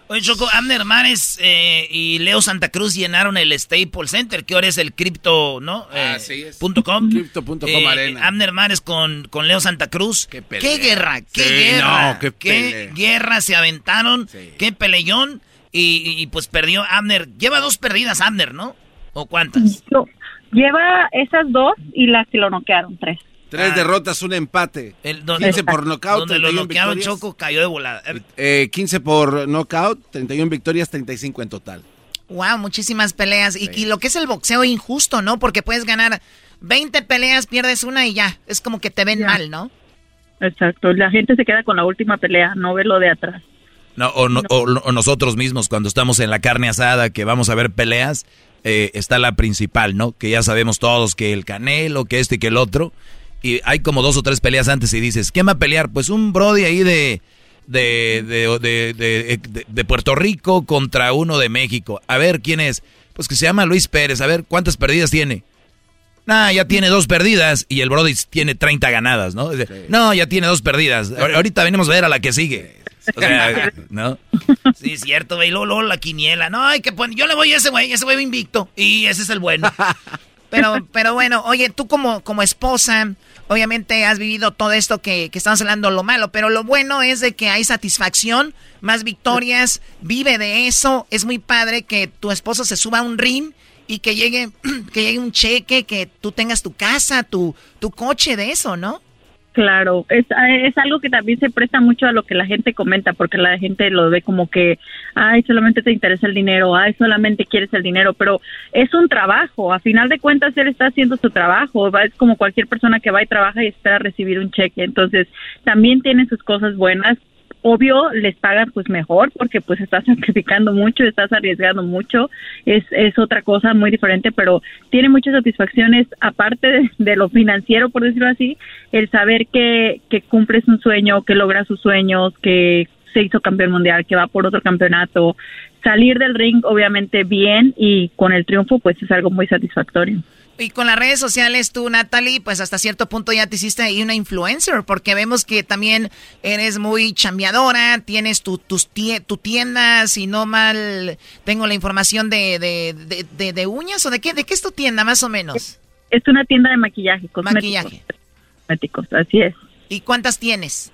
Oye, Choco, Amner Mares eh, y Leo Santa Cruz llenaron el Staples Center, que ahora es el cripto, ¿no? Ah, eh, sí, es. punto .com. Crypto.com Eh, arena. Amner Mares con, con Leo Santa Cruz. Qué, guerra, qué Sí, guerra. no, qué pelea. guerra se aventaron, qué peleón. Y, y- y, pues perdió Amner. Lleva dos perdidas Amner, ¿no? ¿O cuántas? No, lleva esas dos y las que lo noquearon, tres. Tres derrotas, un empate. El, 15 por nocaut, Donde lo 31 noquearon victorias. Choco cayó de volada. Eh, 15 por knockout, 31 victorias, 35 en total. Wow, muchísimas peleas. Y, y lo que es el boxeo injusto, ¿no? Porque puedes ganar 20 peleas, pierdes una y ya. Es como que te ven mal, ¿no? Exacto, la gente se queda con la última pelea, no ve lo de atrás. No, o, no- o- o nosotros mismos cuando estamos en la carne asada, que vamos a ver peleas, eh, está la principal, ¿no? Que ya sabemos todos que el Canelo, que este y que el otro. Y hay como dos o tres peleas antes y dices, ¿quién va a pelear? Pues un Brody ahí de, de, de, de- de- de- de Puerto Rico contra uno de México. A ver, ¿quién es? Pues que se llama Luis Pérez. A ver, ¿cuántas perdidas tiene? Nah, ya tiene dos perdidas y el Brody tiene 30 ganadas, ¿no? No, ya tiene dos perdidas. Ahor- Ahorita venimos a ver a la que sigue. O sea, ¿no? Sí, es cierto, güey. Luego, la quiniela. No, hay que poner. Yo le voy a ese güey, ese güey invicto. Y ese es el bueno. [LAUGHS] Pero, pero bueno, oye, tú como, como esposa, obviamente has vivido todo esto que, que estamos hablando, lo malo, pero lo bueno es de que hay satisfacción, más victorias, vive de eso. Es muy padre que tu esposo se suba a un ring y que llegue, [CLEARS THROAT] que llegue un cheque, que tú tengas tu casa, tu, tu coche de eso, ¿no? Claro, es, es algo que también se presta mucho a lo que la gente comenta, porque la gente lo ve como que, ay, solamente te interesa el dinero, ay, solamente quieres el dinero, pero es un trabajo, a final de cuentas él está haciendo su trabajo, es como cualquier persona que va y trabaja y espera recibir un cheque, entonces también tiene sus cosas buenas, obvio les pagan pues mejor porque pues estás [LAUGHS] sacrificando mucho, estás arriesgando mucho, es, es otra cosa muy diferente, pero tiene muchas satisfacciones aparte de, lo financiero, por decirlo así, el saber que, que cumples un sueño, que logras sus sueños, que se hizo campeón mundial, que va por otro campeonato, salir del ring obviamente bien y con el triunfo pues es algo muy satisfactorio. Y con las redes sociales, tú, Natalie, pues hasta cierto punto ya te hiciste ahí una influencer, porque vemos que también eres muy chambeadora, tienes tu, tus tie- tu tienda, si no mal tengo la información de, de, de, uñas o de qué, de qué es tu tienda más o menos. Es una tienda de maquillaje, cosméticos. Maquillaje. Cosméticos, así es. ¿Y cuántas tienes?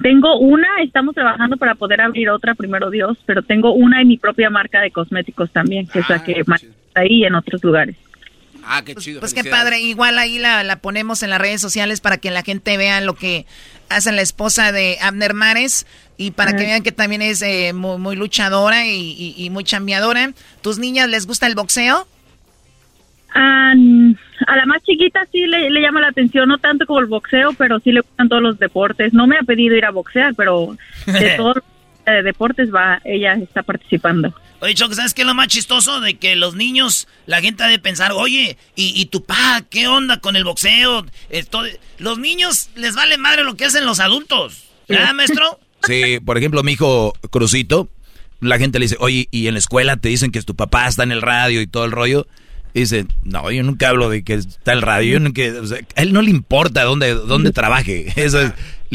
Tengo una, estamos trabajando para poder abrir otra, primero Dios, pero tengo una en mi propia marca de cosméticos también, que es la que más está ahí en otros lugares. Ah, qué chido. Pues qué felicidades. padre, igual ahí la, la ponemos en las redes sociales para que la gente vea lo que hace la esposa de Abner Mares y para que Ah. vean que también es eh, muy, muy luchadora y, y- y muy chambeadora. ¿Tus niñas les gusta el boxeo? Ah, a la más chiquita sí le, le llama la atención, no tanto como el boxeo, pero sí le gustan todos los deportes. No me ha pedido ir a boxear, pero de [LAUGHS] todos eh, deportes va, ella está participando. Oye, Choco, ¿sabes qué es lo más chistoso? De que los niños, la gente ha de pensar, oye, ¿y, y tu pa, qué onda con el boxeo? Esto, los niños les vale madre lo que hacen los adultos. ¿Verdad, maestro? [LAUGHS] Sí, por ejemplo, mi hijo Crucito, la gente le dice, oye, y en la escuela te dicen que tu papá está en el radio y todo el rollo. Y dice, no, yo nunca hablo de que está el radio. Yo nunca- o sea, a él no le importa dónde, dónde trabaje. [LAUGHS] Eso es,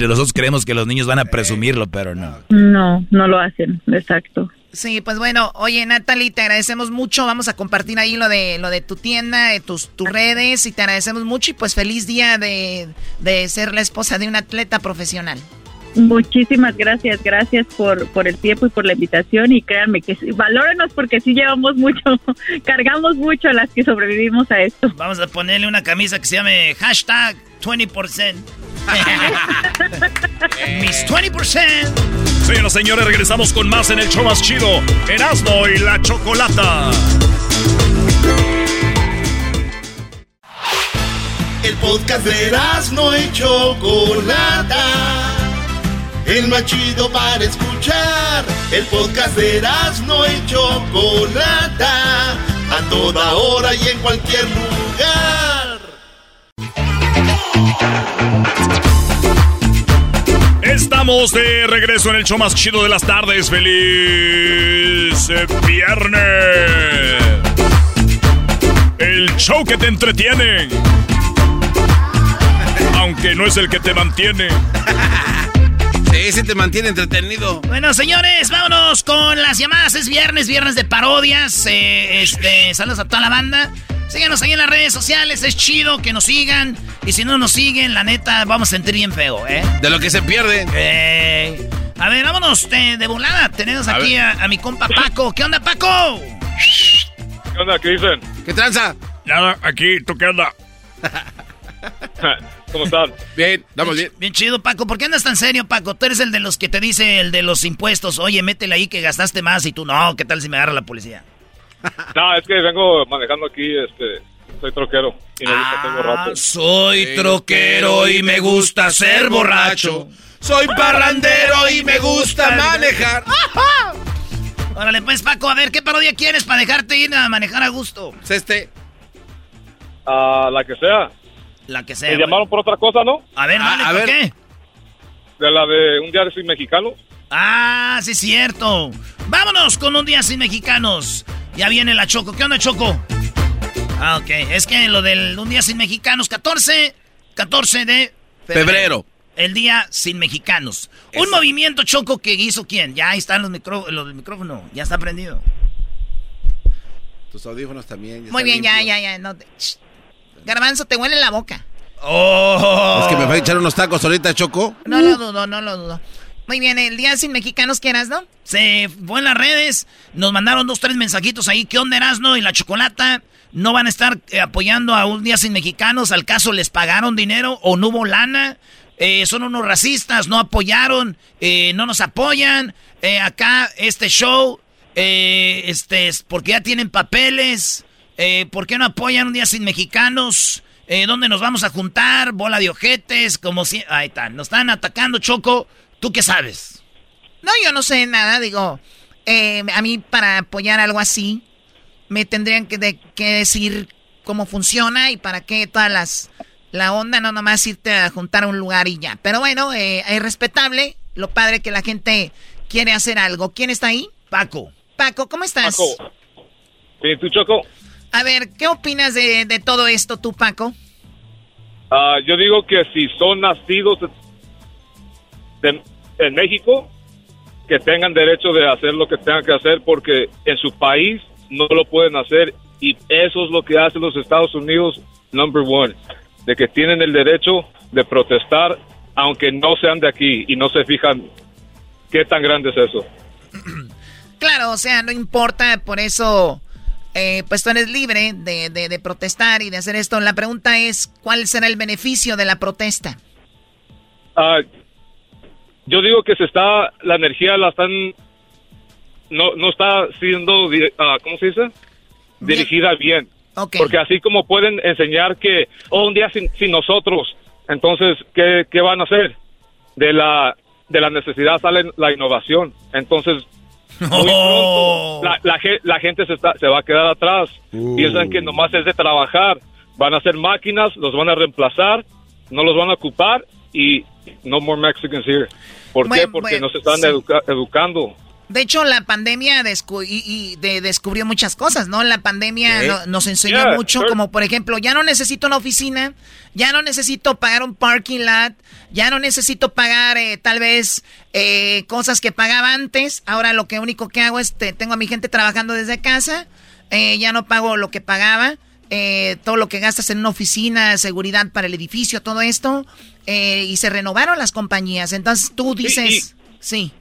nosotros creemos que los niños van a presumirlo, pero no. No, no lo hacen, exacto. Sí, pues bueno, oye Natalie, te agradecemos mucho. Vamos a compartir ahí lo de lo de tu tienda, de tus, tus redes y te agradecemos mucho y pues feliz día de, de ser la esposa de un atleta profesional. Muchísimas gracias, gracias por, por el tiempo y por la invitación y créanme que sí, valórenos porque sí llevamos mucho, [LAUGHS] cargamos mucho las que sobrevivimos a esto. Vamos a ponerle una camisa que se llame hashtag 20%. Mis 20%. Señoras y señores, regresamos con más en el show más chido. Erasmo y la Chocolata. El podcast de Erasmo y Chocolata. El más chido para escuchar. El podcast de Erasmo y Chocolata. A toda hora y en cualquier lugar. Estamos de regreso en el show más chido de las tardes. ¡Feliz viernes! El show que te entretiene. Aunque no es el que te mantiene. Sí, sí te mantiene entretenido. Bueno, señores, vámonos con las llamadas. Es viernes, viernes de parodias. Eh, este, saludos a toda la banda. Síganos ahí en las redes sociales, es chido que nos sigan. Y si no nos siguen, la neta, vamos a sentir bien feo, ¿eh? De lo que se pierde. Eh, a ver, vámonos de, de volada. Tenemos aquí a, a mi compa Paco. ¿Qué onda, Paco? ¿Qué onda? ¿Qué dicen? ¿Qué tranza? Nada, aquí, ¿tú qué onda? [LAUGHS] ¿Cómo están? Bien, estamos bien. Bien chido, Paco. ¿Por qué andas tan serio, Paco? Tú eres el de los que te dice el de los impuestos. Oye, métele ahí que gastaste más y tú no. ¿Qué tal si me agarra la policía? [LAUGHS] No, es que vengo manejando aquí, este, soy troquero y me gusta ser borracho. Soy troquero y me gusta ser borracho. Soy parrandero y me gusta manejar. [LAUGHS] Órale, pues, Paco, a ver, ¿qué parodia quieres para dejarte ir a manejar a gusto? Es este. Ah, la que sea. La que sea. Me llamaron por otra cosa, ¿no? A ver, dale, Ah, a ¿por ver. qué? De la de un diario sin mexicano. Ah, sí, cierto. Vámonos con un día sin mexicanos. Ya viene la Choco. ¿Qué onda, Choco? Ah, ok. Es que lo del un día sin mexicanos, 14, 14 de Febrero. El día sin mexicanos. Un movimiento, Choco, que hizo quién. Ya ahí están los, micro, los del micrófono. Ya está prendido. Tus audífonos también. Muy bien, ya, limpios. ya, ya. No te- Shh. Garbanzo, te huele la boca. Oh. Es que me va a echar unos tacos ahorita, Choco. No lo dudo, no lo dudo. Muy bien, el día sin mexicanos quieras, ¿no? Se fue en las redes, nos mandaron dos, tres mensajitos ahí. ¿Qué onda, Erasno y la Chocolata? ¿No van a estar eh, apoyando a un día sin mexicanos? ¿Al caso les pagaron dinero o no hubo lana? Eh, son unos racistas, no apoyaron, eh, no nos apoyan. Eh, acá, este show, eh, este, es porque ya tienen papeles. Eh, ¿Por qué no apoyan un día sin mexicanos? Eh, ¿Dónde nos vamos a juntar? Bola de ojetes, como si... Ahí está, nos están atacando, Choco. ¿Tú qué sabes? No, yo no sé nada, digo, eh, a mí para apoyar algo así, me tendrían que, de- que decir cómo funciona y para qué todas las, la onda, no nomás irte a juntar a un lugar y ya. Pero bueno, eh, es respetable, lo padre que la gente quiere hacer algo. ¿Quién está ahí? Paco. Paco, ¿cómo estás? Paco. Sí, tú, Choco. A ver, ¿qué opinas de, de todo esto tú, Paco? Ah, yo digo que si son nacidos de- en México, que tengan derecho de hacer lo que tengan que hacer porque en su país no lo pueden hacer y eso es lo que hacen los Estados Unidos, number one, de que tienen el derecho de protestar aunque no sean de aquí y no se fijan qué tan grande es eso. [CLEARS THROAT] Claro, o sea, no importa, por eso, eh, pues tú eres libre de, de- de protestar y de hacer esto. La pregunta es, ¿cuál será el beneficio de la protesta? Ah, yo digo que se está, la energía la están, no, no está siendo, ah, ¿cómo se dice? Dirigida bien. Porque así como pueden enseñar que, oh, un día sin, sin nosotros, entonces, ¿qué, ¿qué van a hacer? De la, de la necesidad sale la innovación. Entonces, [LAUGHS] muy pronto, la, la, ge- la gente se, está, se va a quedar atrás. Piensan que nomás es de trabajar. Van a ser máquinas, los van a reemplazar, no los van a ocupar y no more Mexicans here. ¿Por qué? Porque bueno, no se están sí. educa- educando. De hecho, la pandemia descu- y, y de- descubrió muchas cosas, ¿no? La pandemia Sí. no- nos enseñó mucho, como por ejemplo, ya no necesito una oficina, ya no necesito pagar un parking lot, ya no necesito pagar eh, tal vez eh, cosas que pagaba antes. Ahora lo que único que hago es, te- tengo a mi gente trabajando desde casa, eh, ya no pago lo que pagaba. eh, todo lo que gastas en una oficina, seguridad para el edificio, todo esto, eh, y se renovaron las compañías. Entonces tú dices, sí.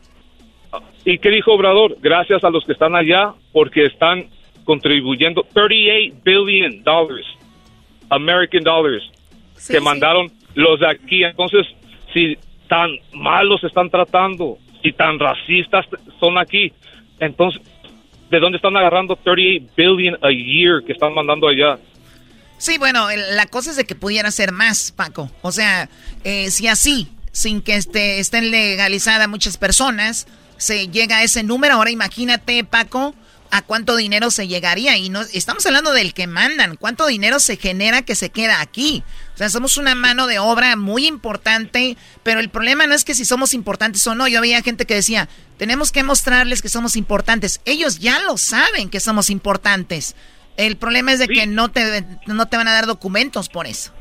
¿Y qué dijo Obrador? Gracias a los que están allá porque están contribuyendo 38 billion dollars, American dollars, que mandaron los de aquí. Entonces, si tan malos están tratando, si tan racistas son aquí, entonces, ¿de dónde están agarrando 38 billion a year que están mandando allá? Sí, bueno, la cosa es de que pudiera ser más, Paco. O sea, eh, si así, sin que esté, estén legalizadas muchas personas, se llega a ese número. Ahora imagínate, Paco, a cuánto dinero se llegaría. Y no estamos hablando del que mandan, cuánto dinero se genera que se queda aquí. O sea, somos una mano de obra muy importante, pero el problema no es que si somos importantes o no. Yo había gente que decía, tenemos que mostrarles que somos importantes. Ellos ya lo saben que somos importantes. El problema es de que no te, no te van a dar documentos por eso.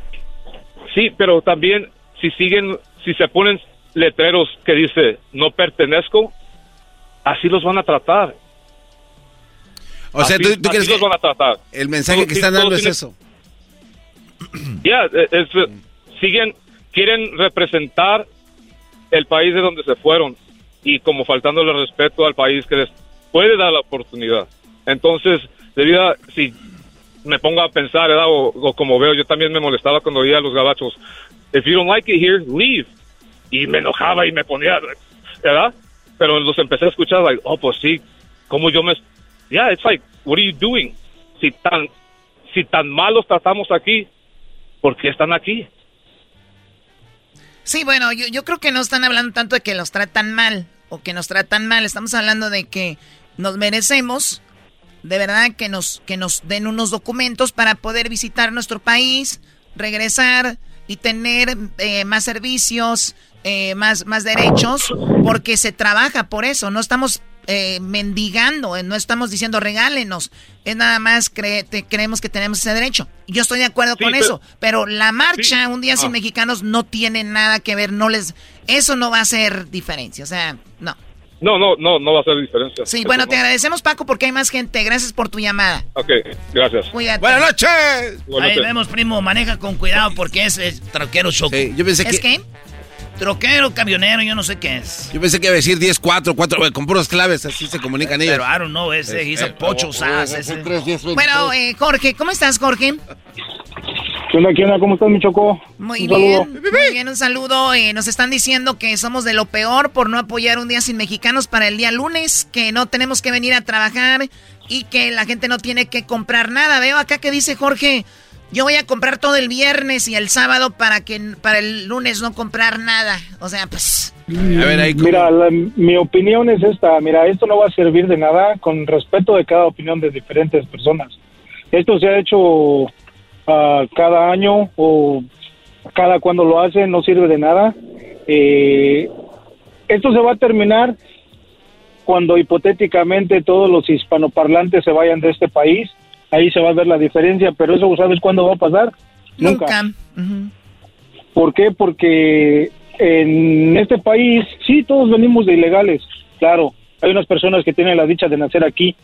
Sí, pero también si siguen, si se ponen letreros que dice no pertenezco, así los van a tratar. O sea, ¿tú, crees que van a tratar. el mensaje que están dando es eso? [CLEARS THROAT] Ya, es, siguen, quieren representar el país de donde se fueron y como faltándole respeto al país que les puede dar la oportunidad. Entonces, debido a, si me pongo a pensar, O, como veo, yo también me molestaba cuando oía a los gabachos, if you don't like it here, leave. Y me enojaba y me ponía, ¿verdad? Pero los empecé a escuchar, like, oh, pues sí, como yo me... Yeah, it's like, what are you doing? Si tan, si tan malos tratamos aquí, ¿por qué están aquí? Sí, bueno, yo, yo creo que no están hablando tanto de que los tratan mal o que nos tratan mal, estamos hablando de que nos merecemos de verdad que nos, que nos den unos documentos para poder visitar nuestro país, regresar y tener eh, más servicios, eh, más, más derechos, porque se trabaja por eso, no estamos eh, mendigando, no estamos diciendo regálenos, es nada más creemos que tenemos ese derecho. Yo estoy de acuerdo con eso, pero la marcha Un Día Sin ah. Mexicanos no tiene nada que ver, no les, eso no va a hacer diferencia, o sea, no. No, no, no, no va a hacer diferencia. Sí, bueno, te agradecemos, Paco, porque hay más gente. Gracias por tu llamada. Ok, gracias. Cuídate. Buenas noches. Ahí vemos, primo, maneja con cuidado porque es, troquero choco. yo pensé ¿Es que... qué? Troquero, camionero, yo no sé qué es. Yo pensé que iba a decir 10, 4, 4, con puras claves, así se comunican ellos. Pero I don't know, ese hizo pocho, Bueno, eh, Jorge, ¿cómo estás, Jorge? ¿Qué onda, qué onda? ¿Cómo estás, mi Choco? Muy bien, muy bien, un saludo. Eh, nos están diciendo que somos de lo peor por no apoyar un día sin mexicanos para el día lunes, que no tenemos que venir a trabajar y que la gente no tiene que comprar nada. Veo acá que dice Jorge, yo voy a comprar todo el viernes y el sábado para que para el lunes no comprar nada. O sea, pues... A ver, ahí Mira, mi opinión es esta. Mira, esto no va a servir de nada con respeto de cada opinión de diferentes personas. Esto se ha hecho cada año o cada cuando lo hacen no sirve de nada. Eh, esto se va a terminar cuando hipotéticamente todos los hispanoparlantes se vayan de este país. Ahí se va a ver la diferencia, pero eso sabes cuándo va a pasar? Nunca. ¿Por qué? Porque en este país, sí, todos venimos de ilegales, claro. Hay unas personas que tienen la dicha de nacer aquí,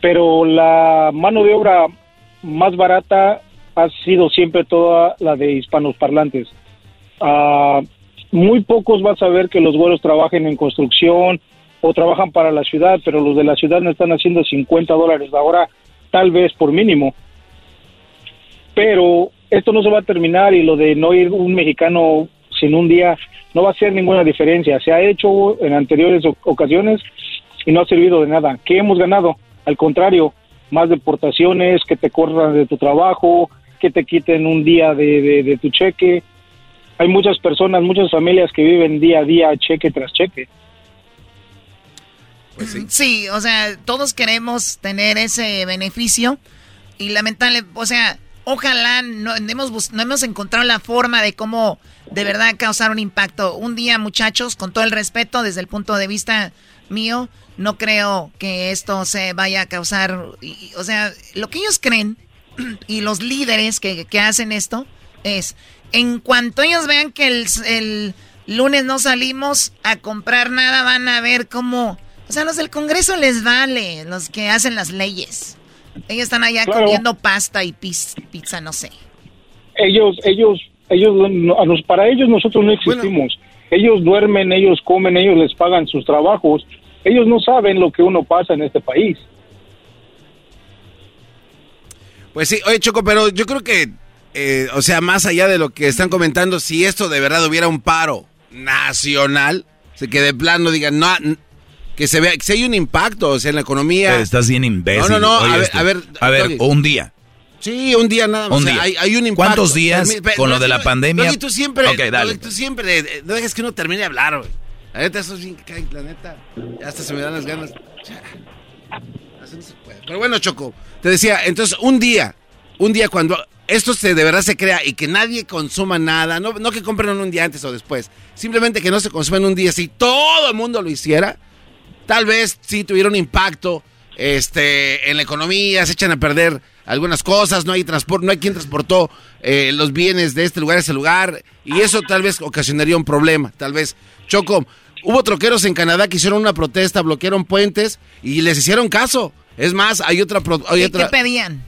pero la mano de obra más barata ha sido siempre toda la de hispanos parlantes. Ah, muy pocos vas a ver que los güeros trabajen en construcción o trabajan para la ciudad, pero los de la ciudad no están haciendo 50 dólares la hora, tal vez por mínimo. Pero esto no se va a terminar y lo de no ir un mexicano sin un día no va a hacer ninguna diferencia. Se ha hecho en anteriores ocasiones y no ha servido de nada. ¿Qué hemos ganado? Al contrario, más deportaciones, que te corran de tu trabajo, que te quiten un día de, tu cheque. Hay muchas personas, muchas familias que viven día a día, cheque tras cheque. Pues [LAUGHS] sí. o sea, todos queremos tener ese beneficio y lamentable, o sea, ojalá no hemos, no hemos encontrado la forma de cómo de verdad causar un impacto. Un día, muchachos, con todo el respeto desde el punto de vista mío, no creo que esto se vaya a causar, o sea, lo que ellos creen [CLEARS THROAT] y los líderes que, hacen esto es, en cuanto ellos vean que el, lunes no salimos a comprar nada, van a ver cómo... O sea, los del Congreso les vale, los que hacen las leyes. Ellos están allá comiendo pasta y pizza, no sé. Ellos, ellos, ellos, para ellos nosotros no existimos. Ellos duermen, ellos comen, ellos les pagan sus trabajos. Ellos no saben lo que uno pasa en este país. Pues sí, oye Choco, pero yo creo que eh, o sea, más allá de lo que están comentando, si esto de verdad hubiera un paro nacional, que de plano digan, no, que se vea, que hay un impacto, o sea, en la economía. estás bien imbécil. No, no, no, a ver, a ver, a ver, un día. Sí, un día nada más. Un día. Hay, un impacto. ¿Cuántos días con lo de la pandemia? tú siempre, Ok, dale. tú siempre, no dejes que uno termine de hablar, güey. La neta, eso es bien, la neta, hasta se me dan las ganas. Así no se puede. Pero bueno, Choco, te decía, entonces, un día, un día cuando esto se, de verdad se crea y que nadie consuma nada, no, no que compren un día antes o después, simplemente que no se consuma en un día, si todo el mundo lo hiciera, tal vez sí tuviera un impacto este, en la economía, se echan a perder algunas cosas, no hay transporte, no hay quien transportó eh, los bienes de este lugar a ese lugar, y eso tal vez ocasionaría un problema, tal vez. Choco, hubo troqueros en Canadá que hicieron una protesta, bloquearon puentes y les hicieron caso. Es más, hay otra... Hay otra... ¿Qué pedían?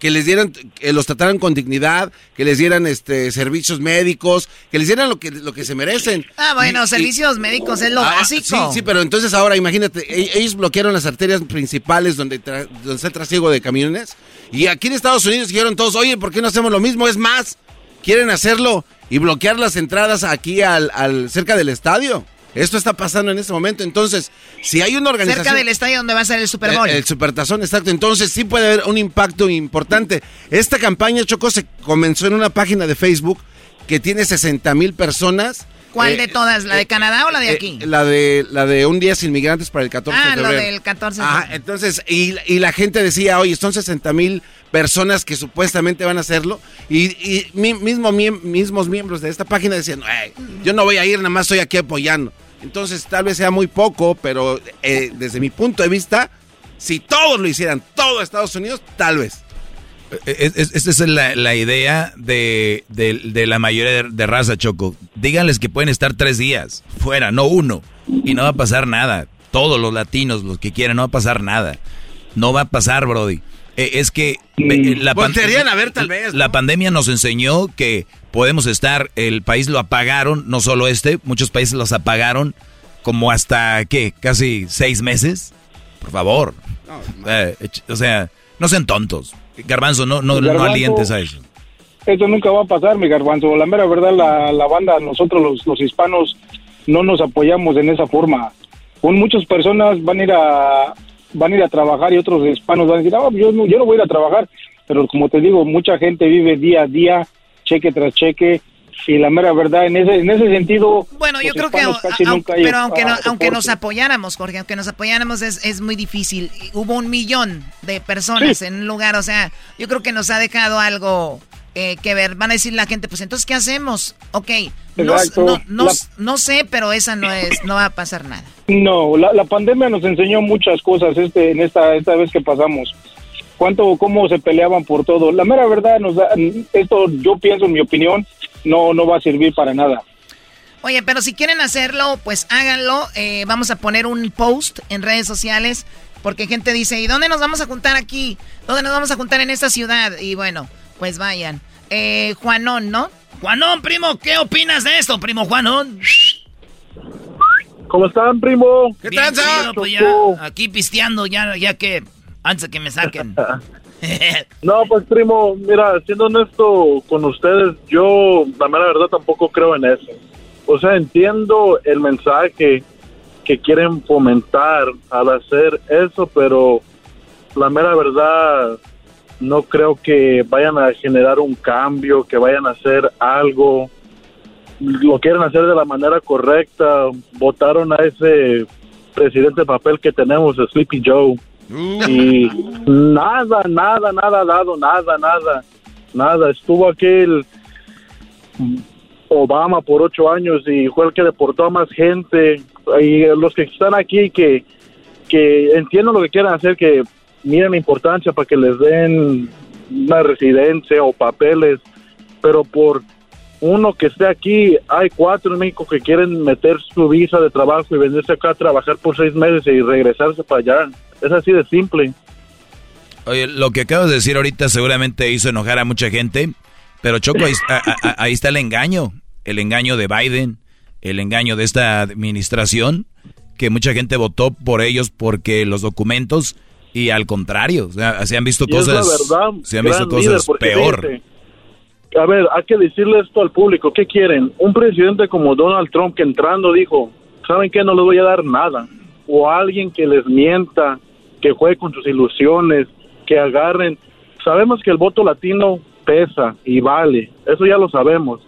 Que les dieran, que los trataran con dignidad, que les dieran este servicios médicos, que les dieran lo que, lo que se merecen. Ah, bueno, servicios médicos es lo ah, básico. Sí, sí, pero entonces ahora imagínate, e, ellos bloquearon las arterias principales donde, donde está el trasiego de camiones. Y aquí en Estados Unidos dijeron todos, oye, ¿por qué no hacemos lo mismo? Es más, quieren hacerlo y bloquear las entradas aquí al, al cerca del estadio. Esto está pasando en este momento. Entonces, si hay una organización. Cerca del estadio donde va a ser el Super Bowl. El, Supertazón, exacto. Entonces, sí puede haber un impacto importante. Esta campaña, Choco, se comenzó en una página de Facebook que tiene 60 mil personas. ¿Cuál de eh, todas? ¿La de eh, Canadá o la de eh, aquí? la de la de Un Día Sin Migrantes para el 14 de febrero. Ah, la del 14 de febrero. entonces, y, y, la gente decía, oye, son 60 mil personas que supuestamente van a hacerlo. Y, y mismo, mismos miembros de esta página decían, yo no voy a ir, nada más estoy aquí apoyando. Entonces tal vez sea muy poco, pero eh, desde mi punto de vista, si todos lo hicieran, todo Estados Unidos, tal vez. Eh, esta es la, idea de, la mayoría de, raza, Choco. Díganles que pueden estar tres días fuera, no uno. Y no va a pasar nada. Todos los latinos, los que quieran, no va a pasar nada. No va a pasar, Brody. Eh, es que la, a ver, tal vez, la pandemia nos enseñó que podemos estar, el país lo apagaron, no solo este, muchos países los apagaron como hasta, ¿qué? Casi seis meses. Por favor. Eh, o sea, no sean tontos. Garbanzo, no, no, no alientes a eso. Eso nunca va a pasar, mi garbanzo. La mera verdad, la, la banda, nosotros los, los hispanos, no nos apoyamos en esa forma. Con muchas personas van a ir a, van a ir a trabajar y otros hispanos van a decir, ah, yo, no, yo no voy a ir a trabajar. Pero como te digo, mucha gente vive día a día, cheque tras cheque, y la mera verdad, en ese, en ese sentido... Bueno, yo creo que, pero aunque, aunque nos apoyáramos, Jorge, aunque nos apoyáramos es, es muy difícil. Hubo un millón de personas en un lugar, o sea, yo creo que nos ha dejado algo eh, que ver. Van a decir la gente, pues entonces, ¿qué hacemos? Ok, no, no, no, sé, pero esa no es, no va a pasar nada. No, la, la pandemia nos enseñó muchas cosas este, en esta, esta vez que pasamos. Cuánto, cómo se peleaban por todo. La mera verdad, nos da, esto yo pienso, en mi opinión, no, no va a servir para nada. Oye, pero si quieren hacerlo, pues háganlo. Eh, vamos a poner un post en redes sociales porque gente dice, ¿y dónde nos vamos a juntar aquí? ¿Dónde nos vamos a juntar en esta ciudad? Y bueno, pues vayan. Eh, Juanón, ¿no? Juanón, primo, ¿qué opinas de esto, primo Juanón? ¿Cómo están, primo? ¿Qué tal, pues Aquí pisteando, ya, ya que, antes de que me saquen. [LAUGHS] [LAUGHS] no, pues primo, mira, siendo honesto con ustedes, yo la mera verdad tampoco creo en eso. O sea, entiendo el mensaje que quieren fomentar al hacer eso, pero la mera verdad no creo que vayan a generar un cambio, que vayan a hacer algo. Lo quieren hacer de la manera correcta. Votaron a ese presidente de papel que tenemos, Sleepy Joe. Y nada, nada, nada dado, nada, nada, nada. Estuvo aquel Obama por ocho años y fue el que deportó a más gente. Y los que están aquí que, que entiendo lo que quieran hacer, que miren la importancia para que les den una residencia o papeles, pero por uno que esté aquí, hay cuatro en México que quieren meter su visa de trabajo y venirse acá a trabajar por seis meses y regresarse para allá. Es así de simple. Oye, lo que acabas de decir ahorita seguramente hizo enojar a mucha gente, pero Choco, ahí, ahí está el engaño, el engaño de Biden, el engaño de esta administración, que mucha gente votó por ellos porque los documentos y al contrario, se han visto cosas, se han visto cosas peor. A ver, hay que decirle esto al público. ¿Qué quieren? Un presidente como Donald Trump que entrando dijo, ¿saben qué? No les voy a dar nada. O alguien que les mienta, que juegue con sus ilusiones, que agarren. Sabemos que el voto latino pesa y vale, eso ya lo sabemos.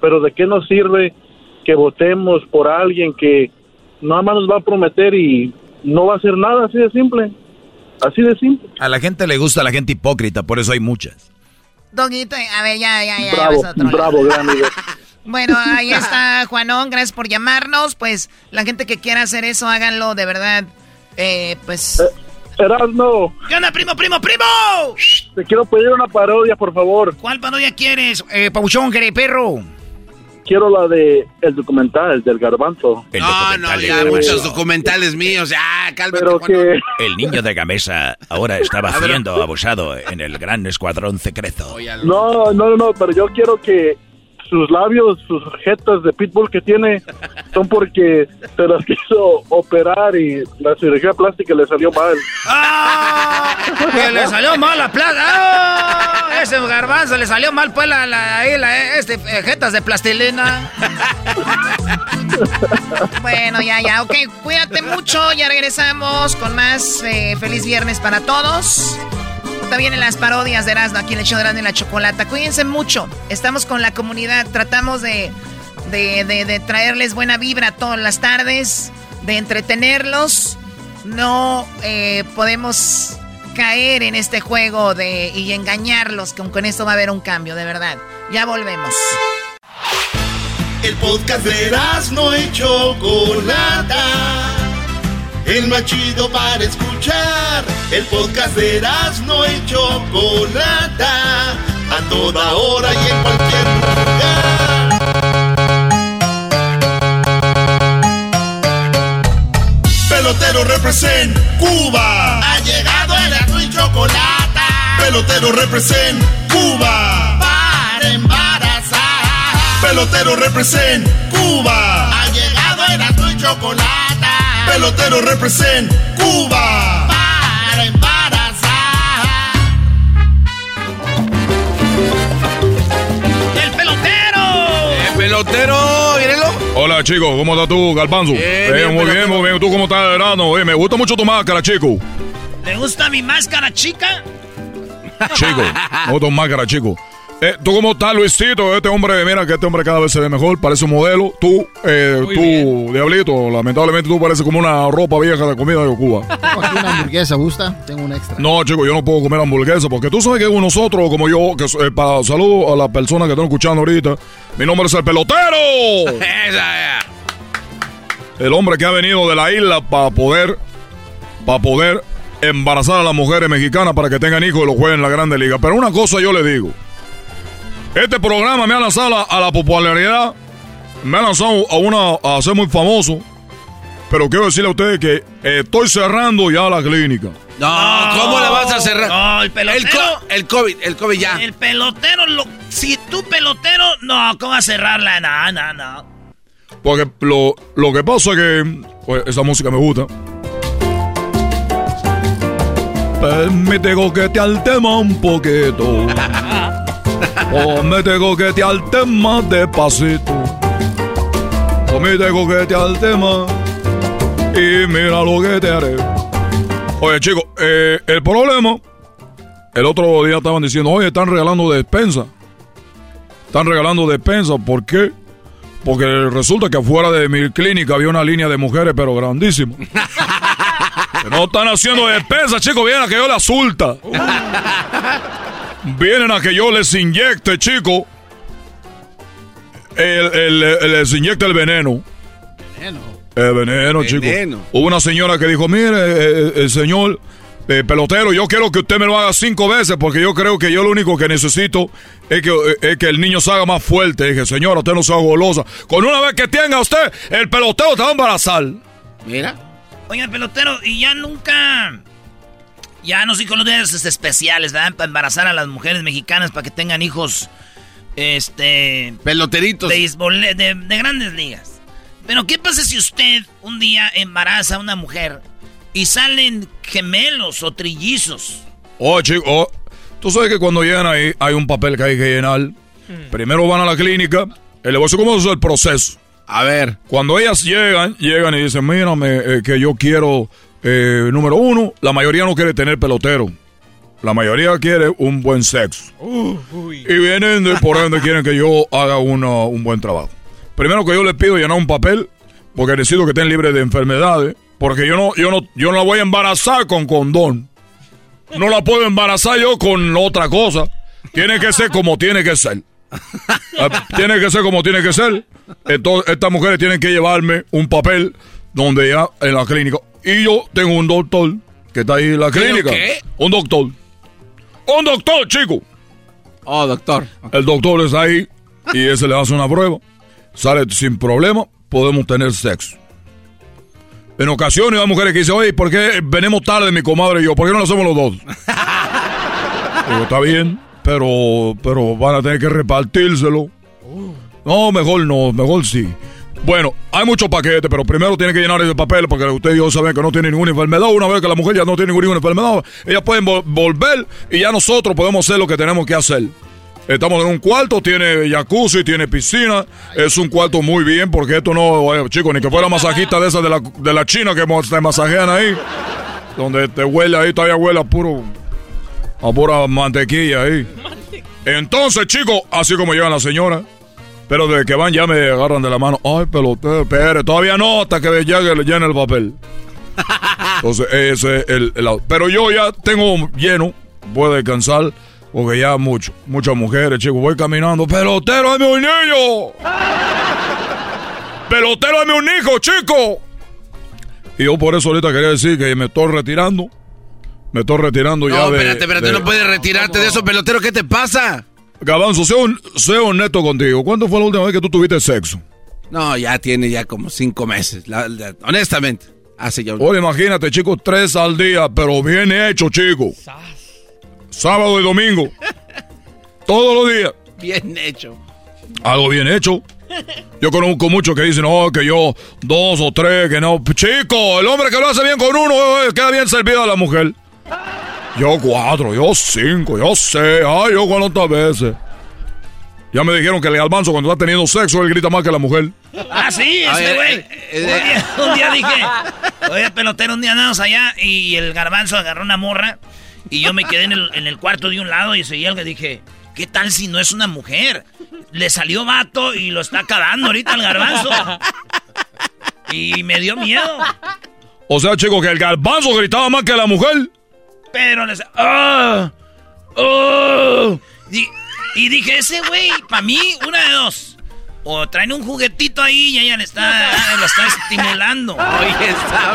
Pero ¿de qué nos sirve que votemos por alguien que nada más nos va a prometer y no va a hacer nada así de simple? Así de simple. A la gente le gusta la gente hipócrita, por eso hay muchas. Doguito, a ver, ya, ya, ya. Bravo, bravo, gran [LAUGHS] Bueno, ahí está Juanón, gracias por llamarnos. Pues la gente que quiera hacer eso, háganlo de verdad. Eh, pues. Eh, Erasmo. ¿Qué onda, primo, primo, primo? Te quiero pedir una parodia, por favor. ¿Cuál parodia quieres, eh, Pauchón, perro? Quiero la de el documental del garbanzo. El no, no, ya muchos documentales míos, ya, cálmate. Pero que... El niño de Gamesa ahora estaba [LAUGHS] siendo abusado en el gran escuadrón secreto. No, no, no, pero yo quiero que sus labios, sus jetas de pitbull que tiene son porque se las quiso operar y la cirugía plástica le salió mal. ¡Ah! Que le salió mal la plaga. ¡Ah! Ese garbanzo le salió mal pues la, la, este, eh, jetas de plastilina. bueno, ya, ya, ok, cuídate mucho, ya regresamos con más eh, feliz viernes para todos. También en las parodias de Erasmo, aquí en el show de Erasmo la Chocolata. Cuídense mucho. Estamos con la comunidad. Tratamos de, de, traerles buena vibra todas las tardes, de entretenerlos. No eh, podemos caer en este juego de, y engañarlos, con, con esto va a haber un cambio, de verdad. Ya volvemos. El podcast de Erasmo y Chocolata el más chido para escuchar. El podcast de no y Chocolata, a toda hora y en cualquier lugar. Pelotero represent Cuba. Ha llegado el y Chocolata. Pelotero represent Cuba. Para embarazar. Pelotero represent Cuba. Ha llegado el y Chocolata pelotero represent Cuba. Para embarazar. ¡El pelotero! ¡El pelotero! Mírenlo. Hola, chicos. ¿Cómo estás tú, Galpanzo? Bien, muy bien, muy bien. ¿Tú cómo estás, verano? me gusta mucho tu máscara, chico. ¿Le gusta mi máscara, chica? Chico, me gusta tu máscara, chico. Eh, ¿Tú cómo estás, Luisito? Este hombre, mira que este hombre cada vez se ve mejor, parece un modelo. Tú, eh, tú, Diablito, lamentablemente tú pareces como una ropa vieja de comida de Cuba. [LAUGHS] Tengo aquí una hamburguesa, ¿gusta? Tengo un extra. No, chico, yo no puedo comer hamburguesa porque tú sabes que nosotros, como yo, que eh, para saludo a las personas que están escuchando ahorita, mi nombre es el pelotero. [LAUGHS] el hombre que ha venido de la isla para poder, para poder embarazar a las mujeres mexicanas para que tengan hijos y los jueguen en la Grande Liga. Pero una cosa yo le digo. Este programa me ha lanzado a la, popularidad, me ha lanzado a, una, a ser muy famoso. Pero quiero decirle a ustedes que estoy cerrando ya la clínica. No, ¿cómo la vas a cerrar? No, el pelotero. El, COVID, el COVID ya. El pelotero, si tú pelotero, no, ¿cómo vas a cerrarla? No, no, no. Porque lo, lo que pasa es que pues, esa música me gusta. Permite coquetear el tema un poquito. [LAUGHS] O me tengo que te al tema despacito. O me tengo que te al tema. Y mira lo que te haré. Oye, chicos, eh, el problema. El otro día estaban diciendo, oye, están regalando despensa. Están regalando despensa. ¿Por qué? Porque resulta que afuera de mi clínica había una línea de mujeres, pero grandísima. [LAUGHS] no están haciendo despensa, chicos. Vienen a que yo la sulta. Vienen a que yo les inyecte, chico. El, les inyecte el veneno. Veneno. El veneno, chico. Hubo una señora que dijo, mire, eh, eh, el señor eh, pelotero, yo quiero que usted me lo haga cinco veces porque yo creo que yo lo único que necesito es que, que el niño se haga más fuerte. dije, señora, usted no sea golosa. Con una vez que tenga usted, el pelotero te va a embarazar. Mira. Oye, pelotero, y ya nunca ya no sé con los días especiales, ¿verdad? Para embarazar a las mujeres mexicanas para que tengan hijos. Este. Peloteritos. De, de, grandes ligas. Pero, ¿qué pasa si usted un día embaraza a una mujer y salen gemelos o trillizos? Oh, chico, oh, tú sabes que cuando llegan ahí hay un papel que hay que llenar. Primero van a la clínica. El decir cómo es el proceso. A ver. Cuando ellas llegan, llegan y dicen, mírame, eh, que yo quiero, eh, número uno, la mayoría no quiere tener pelotero. La mayoría quiere un buen sexo. Y vienen, de, por ende, quieren que yo haga una- un buen trabajo. Primero que yo les pido llenar un papel, porque necesito que estén libres de enfermedades, porque yo no, yo no, yo no la voy a embarazar con condón. No la puedo embarazar yo con otra cosa. Tiene que ser como tiene que ser. Ah, tiene que ser como tiene que ser. Entonces, estas mujeres tienen que llevarme un papel donde ya en la clínica. Y yo tengo un doctor que está ahí en la ¿Qué, clínica. qué? Un doctor. Un doctor, chico. Oh, doctor. El doctor está ahí y ese le hace una prueba. Sale sin problema, podemos tener sexo. En ocasiones hay mujeres que dicen, oye, ¿por qué venimos tarde mi comadre y yo? ¿Por qué no lo hacemos los dos? [LAUGHS] Digo, está bien, pero, pero van a tener que repartírselo. No, mejor no, mejor sí. Bueno, hay muchos paquetes, pero primero tiene que llenar ese papel porque usted y yo saben que no tiene ninguna enfermedad. Una vez que la mujer ya no tiene ninguna enfermedad, ellas pueden vol- volver y ya nosotros podemos hacer lo que tenemos que hacer. Estamos en un cuarto, tiene jacuzzi, tiene piscina. Es un cuarto muy bien porque esto no, eh, chicos, ni que fuera masajista de esa de la, de la China que te masajean ahí. Donde te huele ahí, todavía huele a puro, a pura mantequilla ahí. Entonces, chicos, así como llegan las señoras. Pero desde que van ya me agarran de la mano. Ay, pelotero, espere, todavía no, hasta que llegue le llene el papel. [LAUGHS] Entonces, ese es el, el- Pero yo ya tengo lleno, puedo descansar, porque ya mucho, muchas mujeres, chicos, voy caminando. ¡Pelotero, dame un niño! [LAUGHS] ¡Pelotero, dame un hijo, chico! Y yo por eso ahorita quería decir que me estoy retirando. Me estoy retirando ya No, de... espérate, espérate, de- no puedes retirarte de eso, pelotero. ¿Qué te pasa? Gabanzo, sé, hon- sé honesto contigo. ¿Cuándo fue la última vez que tú tuviste sexo? No, ya tiene ya como cinco meses. la- la- honestamente. Hace ya un... Ahora imagínate, chicos, tres al día, pero bien hecho, chicos. Sábado y domingo. [LAUGHS] Todos los días. Bien hecho. Algo bien hecho. Yo conozco muchos que dicen, no, que yo dos o tres, que no. Chico, el hombre que lo hace bien con uno, eh, queda bien servido a la mujer. Yo cuatro, yo cinco, yo seis, ay, yo cuántas veces. Ya me dijeron que el almanzo cuando está teniendo sexo, él grita más que la mujer. Ah, sí, ver, güey. eh, eh, un, día, un día dije, oye, pelotero, un día andamos allá y el garbanzo agarró una morra y yo me quedé en el, en el cuarto de un lado y seguía algo y dije, ¿qué tal si no es una mujer? Le salió vato y lo está acabando ahorita el garbanzo. Y me dio miedo. O sea, chicos, que el garbanzo gritaba más que la mujer. Pero les... ¡Ah! ¡Oh! Y, y dije, ese güey, para mí, una de dos. O traen un juguetito ahí y ella le está, lo está estimulando. Oye, está...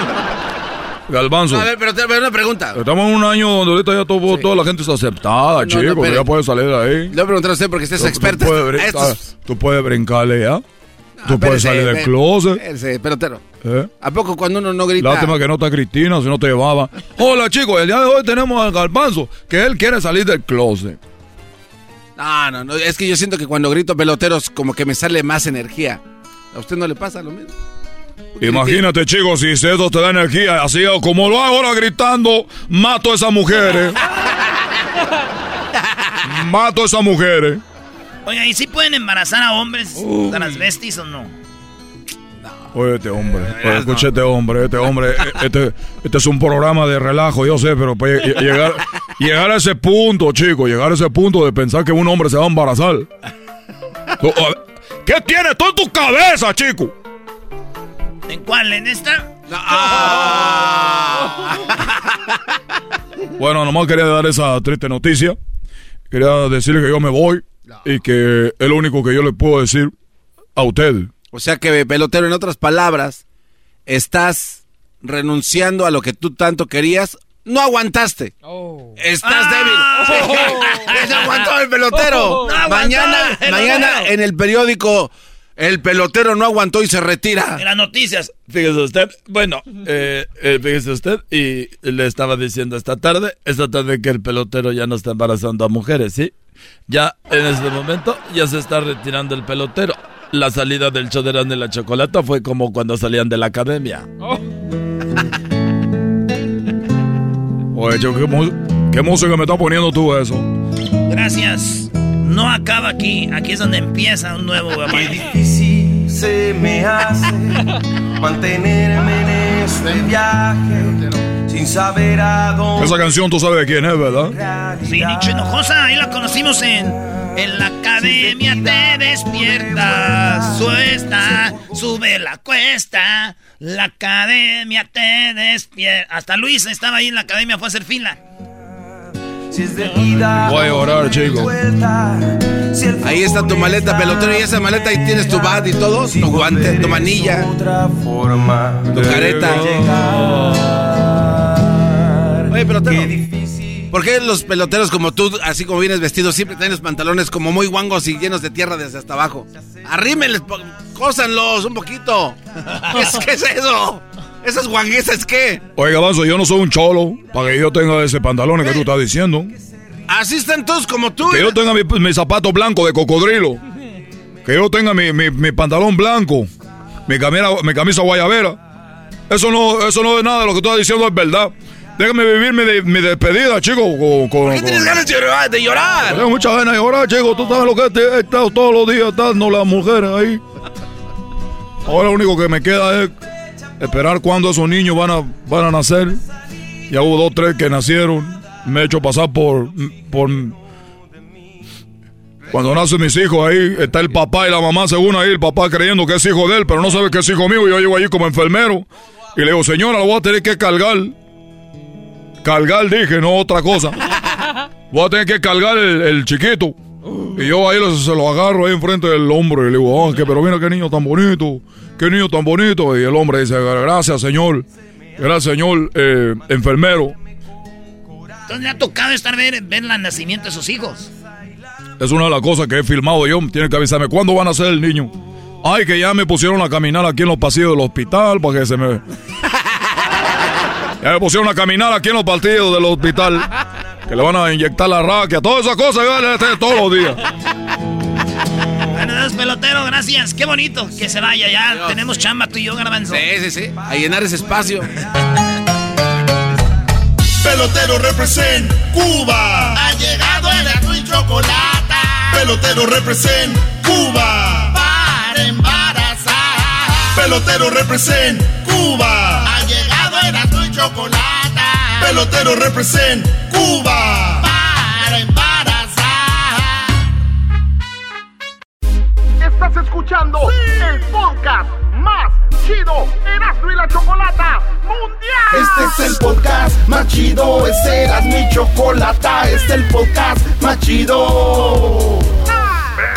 Galbanzo. A ver, pero te pero una pregunta. Estamos en un año donde ahorita ya todo, toda la gente está aceptada, No, ya puedes salir de ahí. Le voy a preguntar a usted porque usted es experto. Tú puedes, Estos- tú puedes brincarle ya. Tú puedes espérese, salir del closet. espérese, pelotero. ¿eh? ¿A poco cuando uno no grita? Lástima que no está Cristina, si no te llevaba. Hola chicos, el día de hoy tenemos al Galbanzo, que él quiere salir del closet. No, no, no. Es que yo siento que cuando grito peloteros, como que me sale más energía. ¿A usted no le pasa lo mismo? Imagínate chicos, si eso te da energía, así como lo hago ahora gritando, mato a esas mujeres. [LAUGHS] mato a esas mujeres. Oiga, ¿y si pueden embarazar a hombres transvestis o no? Oye, este hombre, oye, escucha este hombre, este hombre, eh, este, este es un programa de relajo, yo sé, pero pues, ll- llegar, llegar a ese punto, chico, llegar a ese punto de pensar que un hombre se va a embarazar. ¿Qué tienes tú en tu cabeza, chico? ¿En cuál? ¿En esta? [LAUGHS] Bueno, nomás quería dar esa triste noticia. Quería decirle que yo me voy y que es lo único que yo le puedo decir a usted. O sea que, pelotero, en otras palabras, estás renunciando a lo que tú tanto querías. No aguantaste. Estás débil. [LAUGHS] Sí. Se aguantó el pelotero. No aguantó mañana, el pelotero. mañana en el periódico, el pelotero no aguantó y se retira. En las noticias. Fíjese usted, bueno, eh, eh, fíjese usted, y le estaba diciendo esta tarde, esta tarde que el pelotero ya no está embarazando a mujeres, ¿sí? Ya en este momento ya se está retirando el pelotero. La salida del show de la Chocolata fue como cuando salían de la academia. Oye, ¿qué, mu- qué música me está poniendo tú eso? Gracias. no acaba aquí. Aquí es donde empieza un nuevo Qué difícil se me hace mantenerme en este viaje sin saber a dónde. Esa canción tú sabes de quién es, ¿verdad? Sí, Nicho Hinojosa, ahí la conocimos en, en la academia te despierta, suesta, sube la cuesta, la academia te despierta. Hasta Luis estaba ahí en la academia, fue a hacer fila. Voy a orar, chico. Ahí está tu maleta pelotero y esa maleta ahí tienes tu bat y todo, tu guante, tu manilla, tu careta. Oye, pelotero. ¿Por qué los peloteros como tú, así como vienes vestido, siempre los pantalones como muy guangos y llenos de tierra desde hasta abajo? Arrímenles, cósanlos un poquito. [LAUGHS] ¿Qué es, eso? ¿Esas guanguesas qué? Oiga, Vaso, yo no soy un cholo para que yo tenga ese pantalón que tú estás diciendo. Así están todos como tú. Que yo tenga mi, mi zapato blanco de cocodrilo. Que yo tenga mi, mi, mi pantalón blanco. Mi camisa, mi camisa guayabera. Eso no, eso no es nada de lo que tú estás diciendo, es verdad. Déjame vivir mi, de- mi despedida, chico. Con, con- ¿Por qué tienes ganas de llorar? De llorar? Tengo muchas ganas de llorar, chico. Tú sabes lo que he estado todos los días dando las mujeres ahí. Ahora lo único que me queda es esperar cuándo esos niños van a, van a nacer. Ya hubo dos, tres que nacieron. Me he hecho pasar por, por... Cuando nacen mis hijos ahí, está el papá y la mamá según ahí, el papá creyendo que es hijo de él, pero no sabe que es hijo mío. Yo llego allí como enfermero y le digo, señora, lo voy a tener que cargar. Cargar, dije, no otra cosa. Voy a tener que cargar el, el chiquito. Y yo ahí lo- se lo agarro ahí enfrente del hombro y le digo, oh, que, pero mira qué niño tan bonito, qué niño tan bonito. Y el hombre dice, gracias señor, gracias señor eh, enfermero. Entonces le ha tocado estar ver, ver el nacimiento de sus hijos. Es una de las cosas que he filmado yo. Tiene que avisarme cuándo van a ser el niño. Ay, que ya me pusieron a caminar aquí en los pasillos del hospital para que se me... Ya me pusieron a caminar aquí en los pasillos del hospital. Que le van a inyectar la raquia. Todas esas cosas yo le estoy todos los días. Bueno, Dios pelotero, gracias. Qué bonito que se vaya ya. Tenemos chamba tú y yo, garbanzo. Sí, sí, sí. A llenar ese espacio. Pelotero represent Cuba. Ha llegado el y chocolate. Pelotero represent Cuba. Para embarazar. Pelotero represent Cuba. Chocolate. Pelotero represent Cuba. Para embarazar. Estás escuchando el podcast más chido Erasmo y la Chocolata Mundial. Este es el podcast más chido. Este era mi chocolata. Este es el podcast más chido.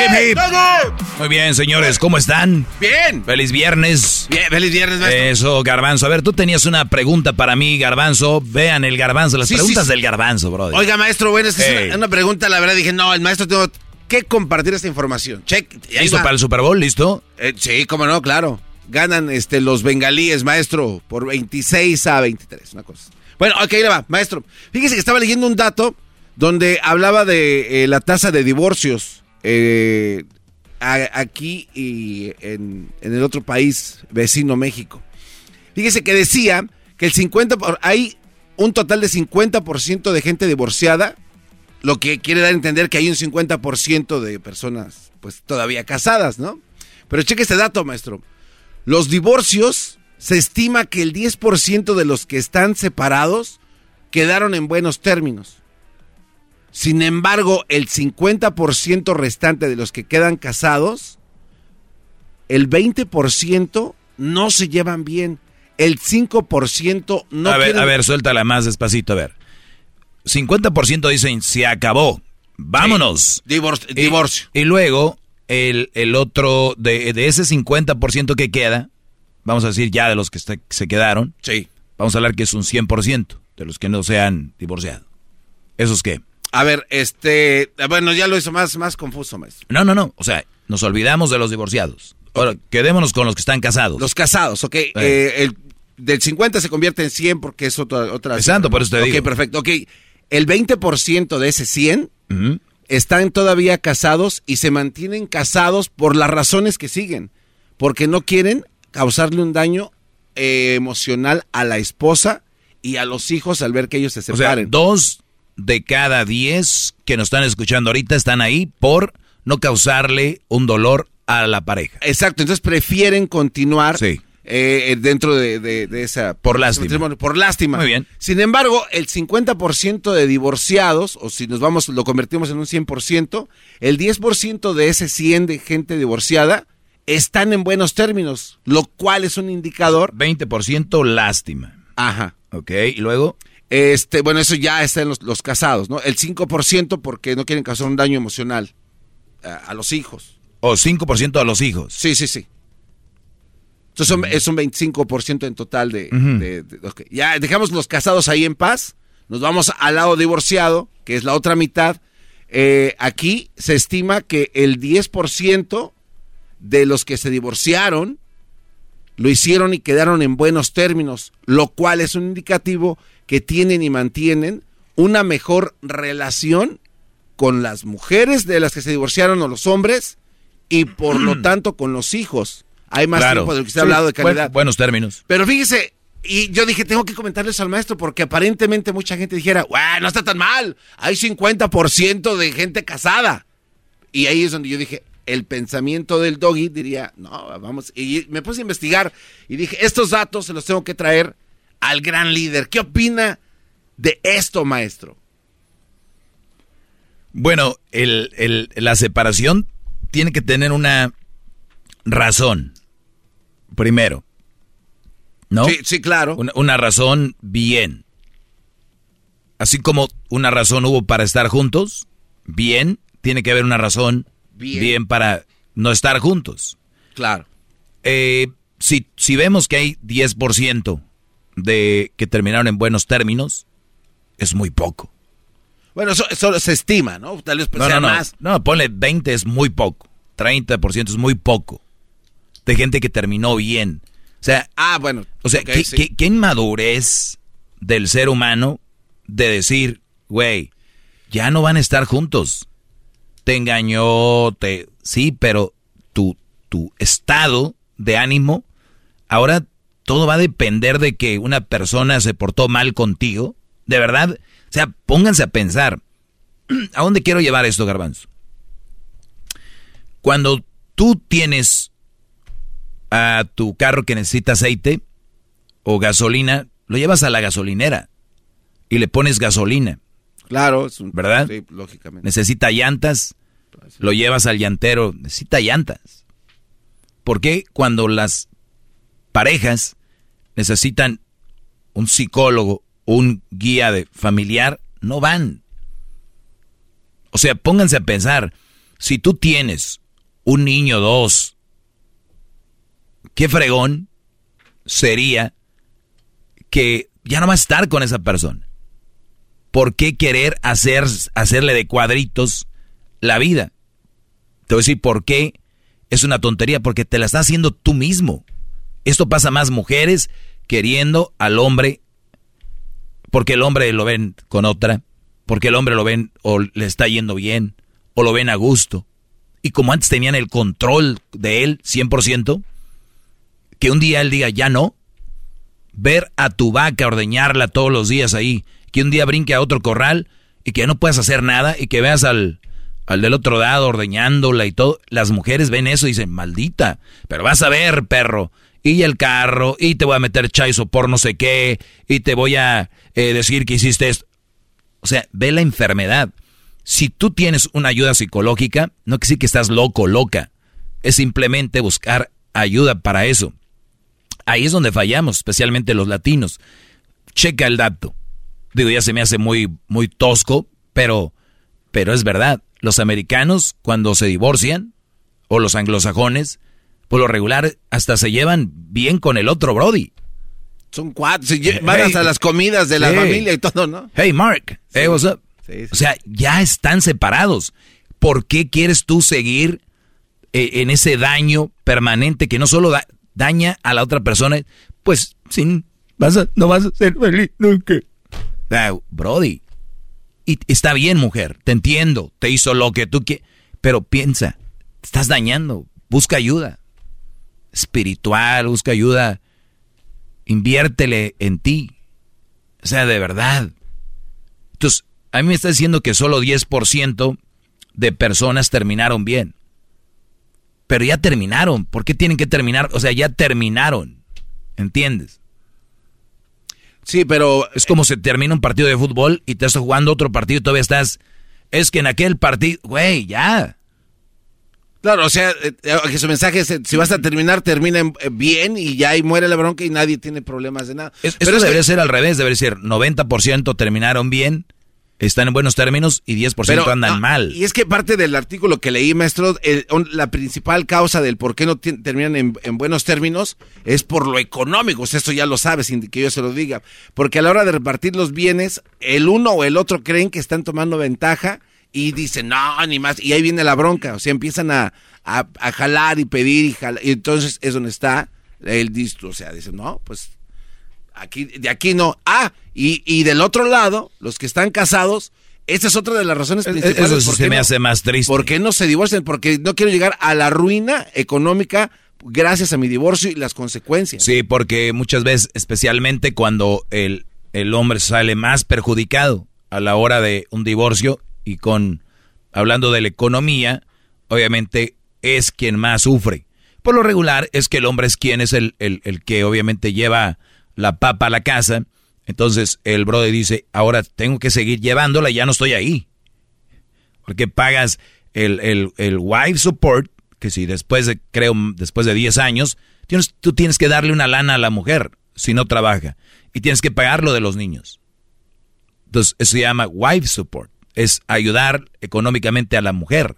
Hip, hip. Muy bien, señores, ¿cómo están? Bien. Feliz viernes. Bien, feliz viernes, maestro. Eso, Garbanzo. A ver, tú tenías una pregunta para mí, Garbanzo. Vean el Garbanzo, las Sí, preguntas sí, del Garbanzo, brother. Oiga, maestro, bueno, es que es una, una pregunta, la verdad, dije, no, el maestro tengo que compartir esta información. Check. ¿Listo para el Super Bowl? ¿Listo? Eh, sí, cómo no, claro. Ganan este, los bengalíes, maestro, por 26 a 23, una cosa. Bueno, ok, ahí le va, maestro. Fíjese que estaba leyendo un dato donde hablaba de eh, la tasa de divorcios eh, aquí y en, en el otro país vecino México. Fíjese que decía que el 50, por- hay un total de 50% de gente divorciada, lo que quiere dar a entender que hay un 50% de personas pues todavía casadas, ¿no? Pero cheque este dato, maestro. Los divorcios, se estima que el 10% de los que están separados quedaron en buenos términos. Sin embargo, el 50% restante de los que quedan casados, el 20% no se llevan bien. El 5% no A ver, quieren- a ver, suéltala más despacito, a ver. 50% dicen, se acabó, vámonos. Divor- Y- divorcio. Y, luego, el, el otro, de, de ese 50% que queda, vamos a decir ya de los que se quedaron, Sí. vamos a hablar que es un 100% de los que no se han divorciado. ¿Esos qué? A ver, este, bueno, ya lo hizo más, más confuso, maestro. No, no, no, o sea, nos olvidamos de los divorciados. Ahora, quedémonos con los que están casados. Los casados, ok. Eh, el, del 50 se convierte en 100 porque es otra... otra Exacto, por eso te Ok, digo. perfecto. Ok, el 20% de ese 100 están todavía casados y se mantienen casados por las razones que siguen. Porque no quieren causarle un daño eh, emocional a la esposa y a los hijos al ver que ellos se O sea, separen. dos de cada diez que nos están escuchando ahorita están ahí por no causarle un dolor a la pareja. Exacto, entonces prefieren continuar Sí. eh, dentro de, de- de esa... Por lástima. Por lástima. Muy bien. Sin embargo, el 50% de divorciados, o si nos vamos, lo convertimos en un 100%, el 10% de ese 100 de gente divorciada están en buenos términos, lo cual es un indicador. 20% lástima. Ajá. Ok, y luego... Este, bueno, eso ya está en los, los casados, ¿no? El 5% porque no quieren causar un daño emocional a, a los hijos. O 5% a los hijos. Sí, sí, sí. Entonces son- es un 25% en total de... Ya dejamos los casados ahí en paz. Nos vamos al lado divorciado, que es la otra mitad. Eh, aquí se estima que el 10% de los que se divorciaron lo hicieron y quedaron en buenos términos, lo cual es un indicativo que tienen y mantienen una mejor relación con las mujeres de las que se divorciaron o los hombres y por lo tanto con los hijos. Hay más Claro. tiempo de lo que se ha hablado de buen- calidad. buenos términos. Pero fíjese, y yo dije, tengo que comentarles al maestro porque aparentemente mucha gente dijera, "Guau, no está tan mal, hay 50% de gente casada. Y ahí es donde yo dije, el pensamiento del doggy diría, no, vamos, y me puse a investigar y dije, estos datos se los tengo que traer al gran líder. ¿Qué opina de esto, maestro? Bueno, el, el- la separación tiene que tener una razón. Primero. ¿No? Sí, sí, claro. Una, una razón bien. Así como una razón hubo para estar juntos, bien, tiene que haber una razón Bien. bien, para no estar juntos. Claro. Eh, si, si vemos que hay 10% de que terminaron en buenos términos, es muy poco. Bueno, eso, eso se estima, ¿no? Tal vez No, sea no, no. más. No, ponle 20 es muy poco. 30% es muy poco. De gente que terminó bien. O sea, Ah, bueno. o sea, ok, ¿qué, sí. qué- qué inmadurez del ser humano de decir, güey, ya no van a estar juntos. Te engañó, te... Sí, pero tu, tu estado de ánimo, ahora todo va a depender de que una persona se portó mal contigo. De verdad, o sea, pónganse a pensar. [CLEARS THROAT] ¿A dónde quiero llevar esto, garbanzo? Cuando tú tienes a tu carro que necesita aceite o gasolina, lo llevas a la gasolinera y le pones gasolina. Claro, es un- ¿Verdad? Sí, lógicamente. Necesita llantas, lo llevas al llantero, necesita llantas. ¿Por qué cuando las parejas necesitan un psicólogo, un guía de familiar, no van? O sea, pónganse a pensar, si tú tienes un niño, dos, qué fregón sería que ya no va a estar con esa persona. ¿Por qué querer hacer, hacerle de cuadritos la vida? Te voy a decir por qué es una tontería, porque te la estás haciendo tú mismo. Esto pasa más mujeres queriendo al hombre, porque el hombre lo ven con otra, porque el hombre lo ven o le está yendo bien, o lo ven a gusto. Y como antes tenían el control de él 100%, que un día él diga ya no, ver a tu vaca ordeñarla todos los días ahí, que un día brinque a otro corral y que no puedas hacer nada y que veas al, al del otro lado ordeñándola y todo. Las mujeres ven eso y dicen, maldita, pero vas a ver, perro. Y el carro, y te voy a meter chaizo por no sé qué, y te voy a eh, decir que hiciste esto. O sea, ve la enfermedad. Si tú tienes una ayuda psicológica, no que sí que estás loco, loca. Es simplemente buscar ayuda para eso. Ahí es donde fallamos, especialmente los latinos. Checa el dato. Digo, ya se me hace muy, muy tosco, pero, pero es verdad. Los americanos, cuando se divorcian, o los anglosajones, por lo regular, hasta se llevan bien con el otro Brody. Son cuatro, van hasta las comidas de la familia y todo, ¿no? Hey, Mark, hey, what's up? O sea, ya están separados. ¿Por qué quieres tú seguir eh, en ese daño permanente que no solo daña a la otra persona, pues sin, vas no vas a ser feliz nunca? brody, y está bien, mujer, te entiendo, te hizo lo que tú quieres, pero piensa, te estás dañando, busca ayuda espiritual, busca ayuda, inviértele en ti, o sea, de verdad. Entonces, a mí me está diciendo que solo 10% de personas terminaron bien. Pero ya terminaron. ¿Por qué tienen que terminar? O sea, ya terminaron. ¿Entiendes? Sí, pero... Es como si termina un partido de fútbol y te estás jugando otro partido y todavía estás... Es que en aquel partido... Güey, ya. Claro, o sea, eh, eh, que su mensaje es, si vas a terminar, termina bien y ya ahí muere la bronca y nadie tiene problemas de nada. Pero eso debería ser al revés, debería ser 90% terminaron bien están en buenos términos y 10% andan mal. Y es que parte del artículo que leí, maestro, la principal causa del por qué no terminan en, buenos términos es por lo económico. esto ya lo sabe, sin que yo se lo diga. Porque a la hora de repartir los bienes, el uno o el otro creen que están tomando ventaja y dicen, no, ni más. Y ahí viene la bronca. O sea, empiezan a, jalar y pedir y jalar. Y entonces es donde está el disto. O sea, dicen, no, pues Aquí, de aquí no. Ah, y, y del otro lado, los que están casados, esa es otra de las razones principales. Eso se me hace más triste. ¿Por qué no se divorcian? Porque no quiero llegar a la ruina económica gracias a mi divorcio y las consecuencias. Sí, porque muchas veces, especialmente cuando el, el hombre sale más perjudicado a la hora de un divorcio y con, hablando de la economía, obviamente es quien más sufre. Por lo regular es que el hombre es quien es el, el, el que obviamente lleva la papa a la casa. Entonces el brother dice, ahora tengo que seguir llevándola y ya no estoy ahí. Porque pagas el, el, el wife support, que si después de, creo, después de 10 años, tienes, tú tienes que darle una lana a la mujer si no trabaja. Y tienes que pagar lo de los niños. Entonces, eso se llama wife support. Es ayudar económicamente a la mujer.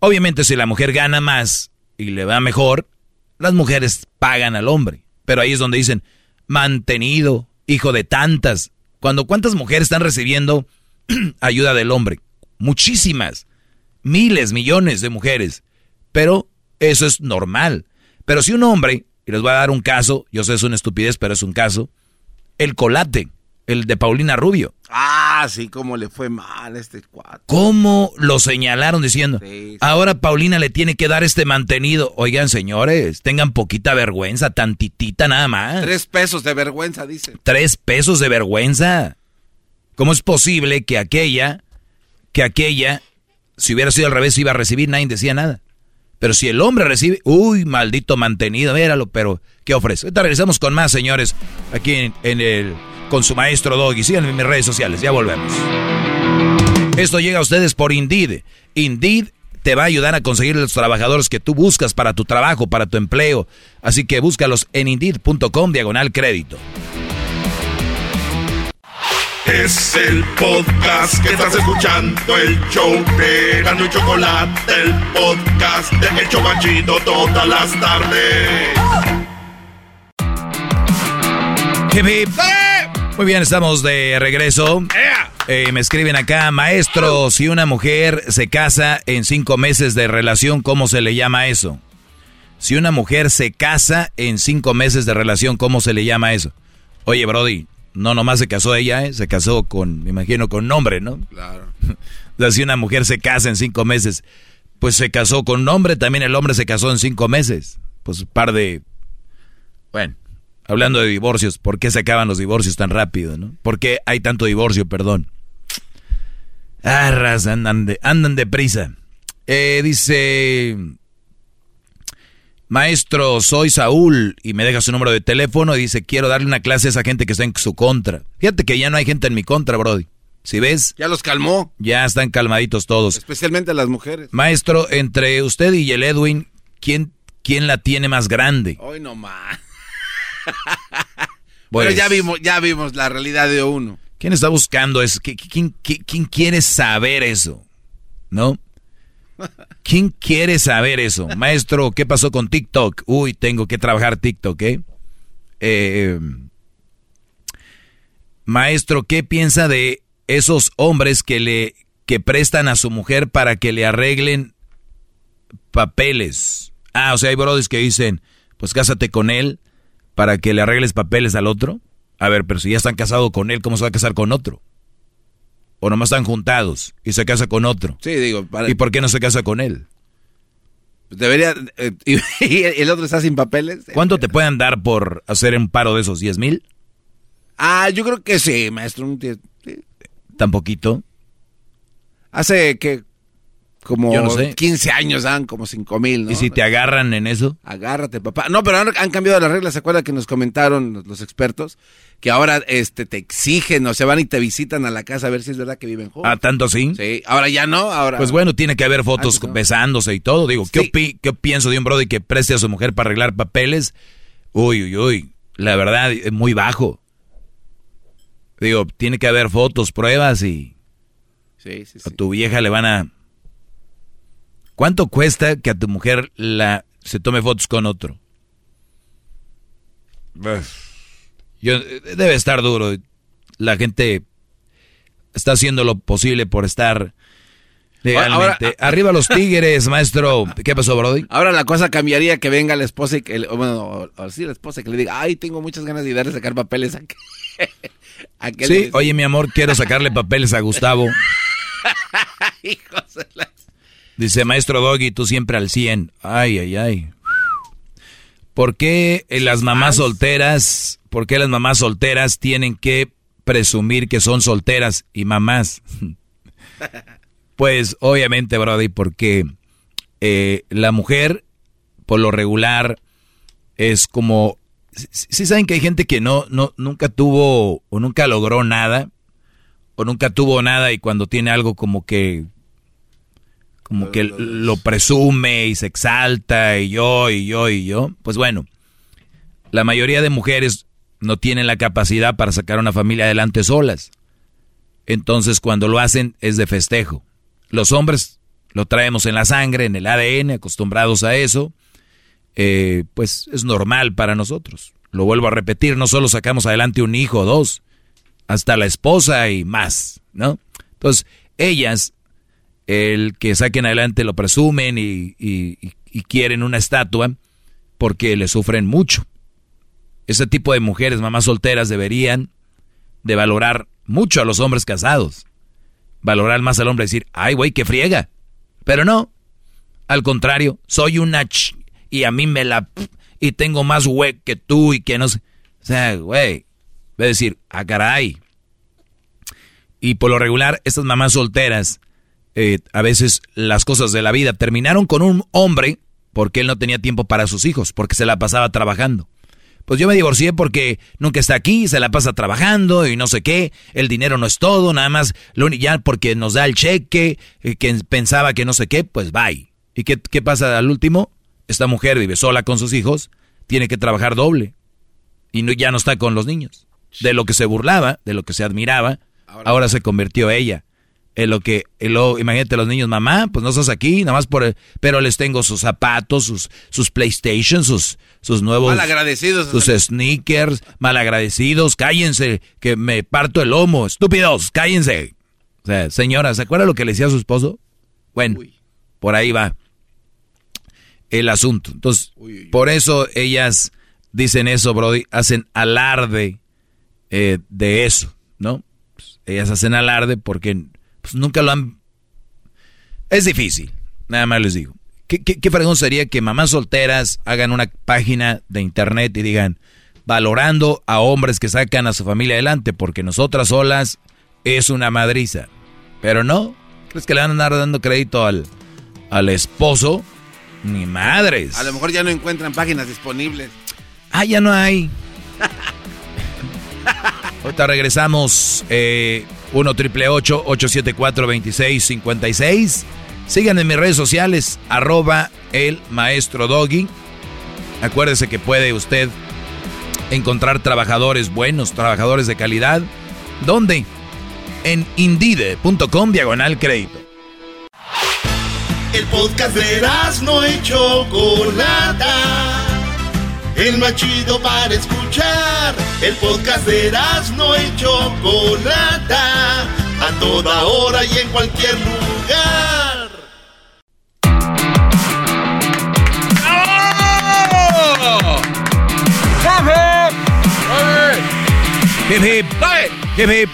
Obviamente, si la mujer gana más y le va mejor, las mujeres pagan al hombre. Pero ahí es donde dicen, mantenido, hijo de tantas. Cuando cuántas mujeres están recibiendo [CLEARS THROAT] ayuda del hombre? Muchísimas. Miles, millones de mujeres. Pero eso es normal. Pero si un hombre, y les voy a dar un caso, yo sé es una estupidez, pero es un caso, el colate, el de Paulina Rubio. Ah, sí, cómo le fue mal este cuatro. ¿Cómo lo señalaron diciendo? Ahora Paulina le tiene que dar este mantenido. Oigan, señores, tengan poquita vergüenza, tantitita nada más. Tres pesos de vergüenza, dice. Tres pesos de vergüenza. ¿Cómo es posible que aquella, que aquella, si hubiera sido al revés, iba a recibir, nadie decía nada? Pero si el hombre recibe, uy, maldito mantenido, míralo, pero ¿qué ofrece? Ahorita regresamos con más, señores, aquí en el con su maestro Doggy. Síganme en mis redes sociales, ya volvemos. Esto llega a ustedes por Indeed. Indeed te va a ayudar a conseguir los trabajadores que tú buscas para tu trabajo, para tu empleo. Así que búscalos en indeed.com diagonal crédito. Es el podcast que estás escuchando, el show de Gano y Chocolate, el podcast de El Chobachito todas las tardes. Muy bien, estamos de regreso. Eh, me escriben acá, maestro, si una mujer se casa en cinco meses de relación, ¿cómo se le llama eso? Si una mujer se casa en cinco meses de relación, ¿cómo se le llama eso? Oye, Brody, no nomás se casó ella, ¿eh? se casó con, me imagino, con nombre, ¿no? Claro. [LAUGHS] o sea, si una mujer se casa en cinco meses, pues se casó con nombre, también el hombre se casó en cinco meses. Pues un par de... Bueno, Hablando de divorcios, ¿por qué se acaban los divorcios tan rápido, no? ¿Por qué hay tanto divorcio, perdón? Arras, andan, de, andan deprisa. Eh, dice, maestro, soy Saúl, y me deja su número de teléfono y dice, quiero darle una clase a esa gente que está en su contra. Fíjate que ya no hay gente en mi contra, Brody. Si ves? Ya los calmó. Ya están calmaditos todos. Especialmente las mujeres. Maestro, entre usted y el Edwin, ¿quién, quién la tiene más grande? Hoy no más. [LAUGHS] Bueno, ya vimos, ya vimos la realidad de uno. ¿Quién está buscando eso? ¿Quién, quién quiere saber eso? ¿No? ¿Quién quiere saber eso? Maestro, ¿qué pasó con TikTok? Uy, tengo que trabajar TikTok, ¿eh? eh maestro, ¿qué piensa de esos hombres que le que prestan a su mujer para que le arreglen papeles? Ah, o sea, hay brothers que dicen, pues cásate con él para que le arregles papeles al otro. A ver, pero si ya están casados con él, ¿cómo se va a casar con otro? O nomás están juntados y se casa con otro. Sí, digo. ¿Y por qué no se casa con él? Debería. Eh, y, [LAUGHS] el otro está sin papeles. ¿Cuánto te pueden dar por hacer un paro de esos 10 mil? Ah, yo creo que sí, maestro. ¿Tan poquito? Hace que como yo no sé. 15 años dan como 5 mil, ¿no? ¿Y si te agarran en eso? Agárrate, papá. No, pero han, cambiado las reglas. ¿Se acuerda que nos comentaron los, expertos? Que ahora este, te exigen o se van y te visitan a la casa a ver si es verdad que viven juntos. ¿Ah, tanto sí? Sí, ahora ya no. ahora Pues bueno, tiene que haber fotos besándose y todo. Digo, ¿qué, ¿qué pienso de un brody que preste a su mujer para arreglar papeles? Uy, uy, uy. La verdad, es muy bajo. Digo, tiene que haber fotos, pruebas y... Sí, sí, sí. A tu vieja le van a ¿Cuánto cuesta que a tu mujer la se tome fotos con otro? Yo, debe estar duro. La gente está haciendo lo posible por estar legalmente. Arriba los tigres, maestro. ¿Qué pasó, Brody? Ahora la cosa cambiaría que venga la esposa y que, bueno, sí, la esposa que le diga, ay, tengo muchas ganas de ir a sacar papeles a, [LAUGHS] Sí, oye, mi amor, quiero sacarle papeles a Gustavo. [LAUGHS] Hijos de la... Dice, maestro Doggy, tú siempre al 100. Ay, ay, ay. ¿Por qué las mamás solteras, por qué las mamás solteras tienen que presumir que son solteras y mamás? [LAUGHS] pues obviamente, Brody, porque eh, la mujer, por lo regular, es como... Si saben que hay gente que no, no, nunca tuvo o nunca logró nada, o nunca tuvo nada y cuando tiene algo como que como que lo presume y se exalta y yo y yo y yo. Pues bueno, la mayoría de mujeres no tienen la capacidad para sacar una familia adelante solas. Entonces cuando lo hacen es de festejo. Los hombres lo traemos en la sangre, en el ADN, acostumbrados a eso. Eh, pues es normal para nosotros. Lo vuelvo a repetir, no solo sacamos adelante un hijo o dos, hasta la esposa y más, ¿no? Entonces, ellas el que saquen adelante lo presumen y, quieren una estatua porque le sufren mucho. Ese tipo de mujeres, mamás solteras, deberían de valorar mucho a los hombres casados. Valorar más al hombre y decir, ay, güey, que friega. Pero no. Al contrario, soy una ch y a mí me la... y tengo más güey que tú y que no sé. O sea, güey, voy a decir, ah, caray. Y por lo regular, estas mamás solteras eh, a veces las cosas de la vida. Terminaron con un hombre porque él no tenía tiempo para sus hijos, porque se la pasaba trabajando. Pues yo me divorcié porque nunca está aquí, se la pasa trabajando y no sé qué, el dinero no es todo, nada más, ya porque nos da el cheque, eh, que pensaba que no sé qué, pues bye. ¿Y qué, qué pasa al último? Esta mujer vive sola con sus hijos, tiene que trabajar doble y no, ya no está con los niños. De lo que se burlaba, de lo que se admiraba, ahora se convirtió ella en lo que, imagínate los niños, mamá, pues no estás aquí, nada más por, pero les tengo sus zapatos, sus, sus PlayStation, sus, sus nuevos, malagradecidos, sus sneakers, malagradecidos, cállense, que me parto el lomo, estúpidos, cállense. O sea, señora, ¿se acuerda lo que le decía a su esposo? Bueno, por ahí va el asunto. Entonces, por eso ellas dicen eso, Brody, hacen alarde eh, de eso, ¿no? Pues, ellas hacen alarde porque pues, nunca lo han... Es difícil, nada más les digo. ¿Qué, qué, sería que mamás solteras hagan una página de internet y digan, valorando a hombres que sacan a su familia adelante, porque nosotras solas es una madriza. Pero no, ¿crees que le van a andar dando crédito al, al esposo? Ni madres. A lo mejor ya no encuentran páginas disponibles. Ah, ya no hay. [LAUGHS] Ahorita regresamos. Eh, 1 triple 874 2656. Síganme en mis redes sociales, arroba el maestro Doggy. Acuérdese que puede usted encontrar trabajadores buenos, trabajadores de calidad. ¿Dónde? En indide.com diagonal crédito. El podcast de no hecho Chocolata. El machido para escuchar. El podcast de no hecho Chocolata. A toda hora y en cualquier lugar. Hip hip. Hip hip.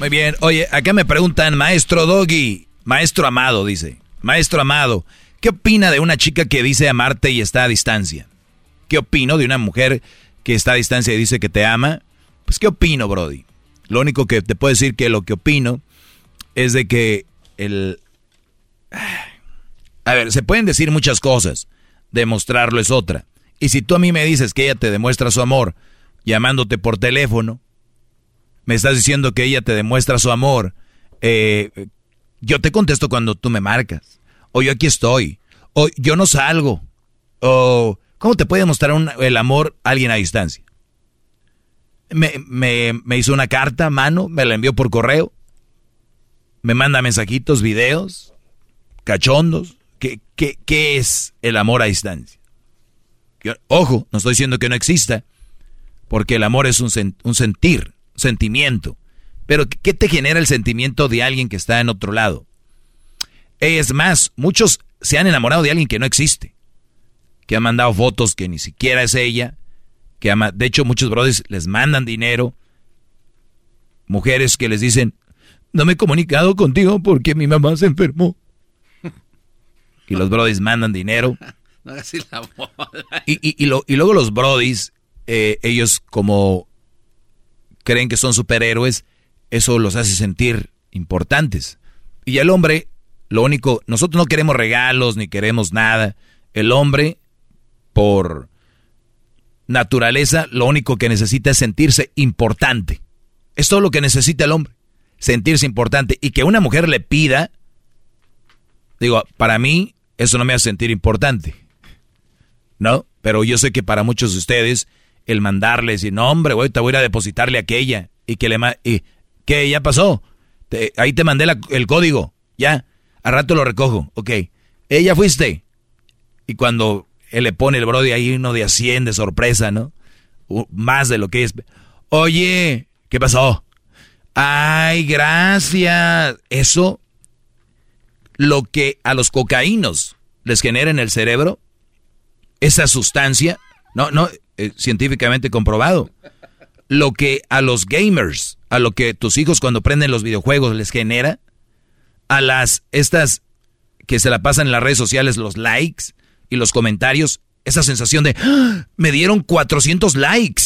Muy bien. Oye, acá me preguntan, maestro Doggy. Maestro Amado, dice. Maestro Amado, ¿qué opina de una chica que dice amarte y está a distancia? ¿Qué opino de una mujer que está a distancia y dice que te ama? Pues, ¿qué opino, Brody? Lo único que te puedo decir que lo que opino es de que el... [SIGHS] A ver, se pueden decir muchas cosas. Demostrarlo es otra. Y si tú a mí me dices que ella te demuestra su amor llamándote por teléfono, me estás diciendo que ella te demuestra su amor eh, yo te contesto cuando tú me marcas. O yo aquí estoy. O yo no salgo. O ¿cómo te puede mostrar el amor alguien a distancia? Me, me, hizo una carta, mano, me la envió por correo. Me manda mensajitos, videos, cachondos. ¿Qué, qué, qué es el amor a distancia? ojo, no estoy diciendo que no exista, porque el amor es un, un sentir, sentimiento. Pero ¿qué te genera el sentimiento de alguien que está en otro lado? Es más, muchos se han enamorado de alguien que no existe, que ha mandado fotos que ni siquiera es ella, que ama, de hecho muchos brothers les mandan dinero, mujeres que les dicen, no me he comunicado contigo porque mi mamá se enfermó. [LAUGHS] Y los brothers mandan dinero. y, y, luego los brothers, eh, ellos como creen que son superhéroes, eso los hace sentir importantes. Y el hombre, lo único, nosotros no queremos regalos ni queremos nada. El hombre, por naturaleza, lo único que necesita es sentirse importante. Es todo lo que necesita el hombre, sentirse importante. Y que una mujer le pida, digo, para mí eso no me hace sentir importante. ¿No? Pero yo sé que para muchos de ustedes, el mandarles y no, hombre, güey, te voy a ir a depositarle a aquella y que le... Y, ¿Qué? ¿Ya pasó? ahí te mandé el código. Ya. A rato lo recojo. Ok. Ella fuiste. Y cuando él le pone el brody ahí uno de a 100 de sorpresa, ¿no? más de lo que es. Oye, ¿qué pasó? Ay, gracias. Eso, lo que a los cocaínos les genera en el cerebro, esa sustancia, no, no, eh, científicamente comprobado. Lo que a los gamers a lo que tus hijos cuando prenden los videojuegos les genera, a las estas que se la pasan en las redes sociales, los likes y los comentarios, esa sensación de, ¡Ah! me dieron 400 likes.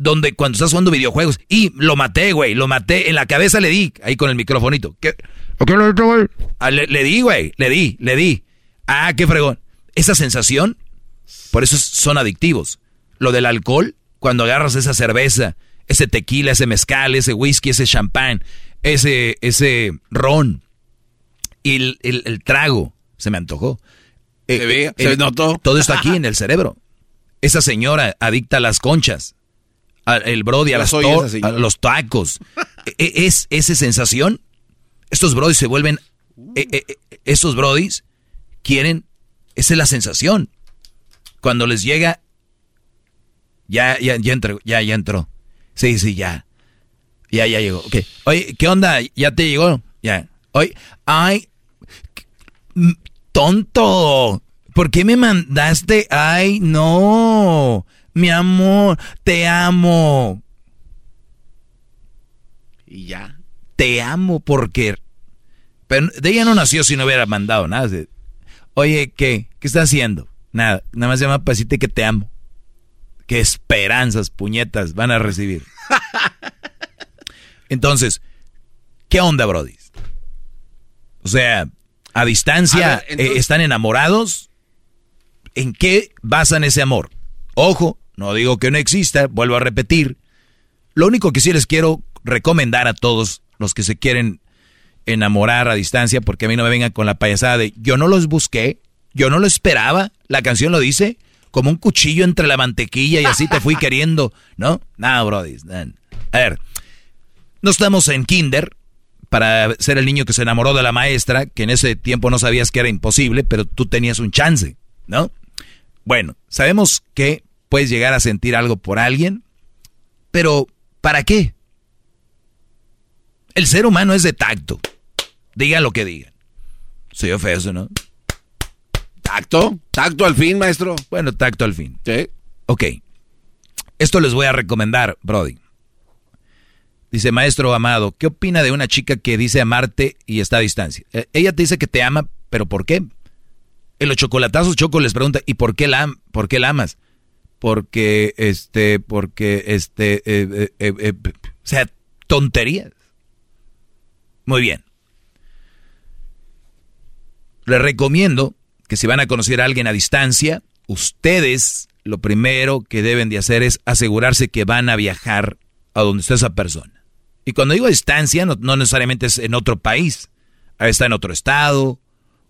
Donde cuando estás jugando videojuegos, y lo maté, güey, lo maté, en la cabeza le di, ahí con el microfonito. ¿Qué? le, ah, le, le di, güey, le di, le di. Ah, qué fregón. Esa sensación, por eso son adictivos. Lo del alcohol, cuando agarras esa cerveza ese tequila, ese mezcal, ese whisky, ese champán, ese, ese ron. Y el, trago se me antojó. Se, ve, se notó. Todo está aquí en el cerebro. Esa señora adicta a las conchas, el brody, a, las a los tacos. [LAUGHS] E, e, es esa sensación. Estos brodis se vuelven. E, estos brodis quieren. Esa es la sensación. Cuando les llega. Ya, ya, ya entró. Ya, ya entró. Sí, sí, ya. Ya, ya llegó. Ok. Oye, ¿qué onda? ¿Ya te llegó? Ya. Oye, ay, tonto. ¿Por qué me mandaste? Ay, no. Mi amor, te amo. Y ya. Te amo porque... Pero de ella no nació si no hubiera mandado nada. Oye, ¿qué? ¿Qué está haciendo? Nada. Nada más llama para decirte que te amo qué esperanzas, puñetas van a recibir. [LAUGHS] Entonces, ¿qué onda, Brody? O sea, a distancia, eh, ¿están enamorados? ¿En qué basan ese amor? Ojo, no digo que no exista, vuelvo a repetir. Lo único que sí les quiero recomendar a todos los que se quieren enamorar a distancia, porque a mí no me vengan con la payasada de yo no los busqué, yo no lo esperaba, la canción lo dice, como un cuchillo entre la mantequilla y así te fui [LAUGHS] queriendo, ¿no? Nada, brody. A ver, no estamos en kinder para ser el niño que se enamoró de la maestra, que en ese tiempo no sabías que era imposible, pero tú tenías un chance, ¿no? Bueno, sabemos que puedes llegar a sentir algo por alguien, pero ¿para qué? El ser humano es de tacto. Diga lo que digan. Soy ofenso, ¿no? ¿Tacto? ¿Tacto al fin, maestro? Bueno, tacto al fin. Sí. Ok. Esto les voy a recomendar, Brody. Dice, maestro amado, ¿qué opina de una chica que dice amarte y está a distancia? Eh, ella te dice que te ama, pero ¿por qué? En los chocolatazos Choco les pregunta, ¿y por qué la, por qué la amas? Porque, este, porque, este, eh, eh, o sea, tonterías. Muy bien. Les recomiendo que si van a conocer a alguien a distancia, ustedes lo primero que deben de hacer es asegurarse que van a viajar a donde está esa persona. Y cuando digo distancia, no, necesariamente es en otro país. A veces está en otro estado,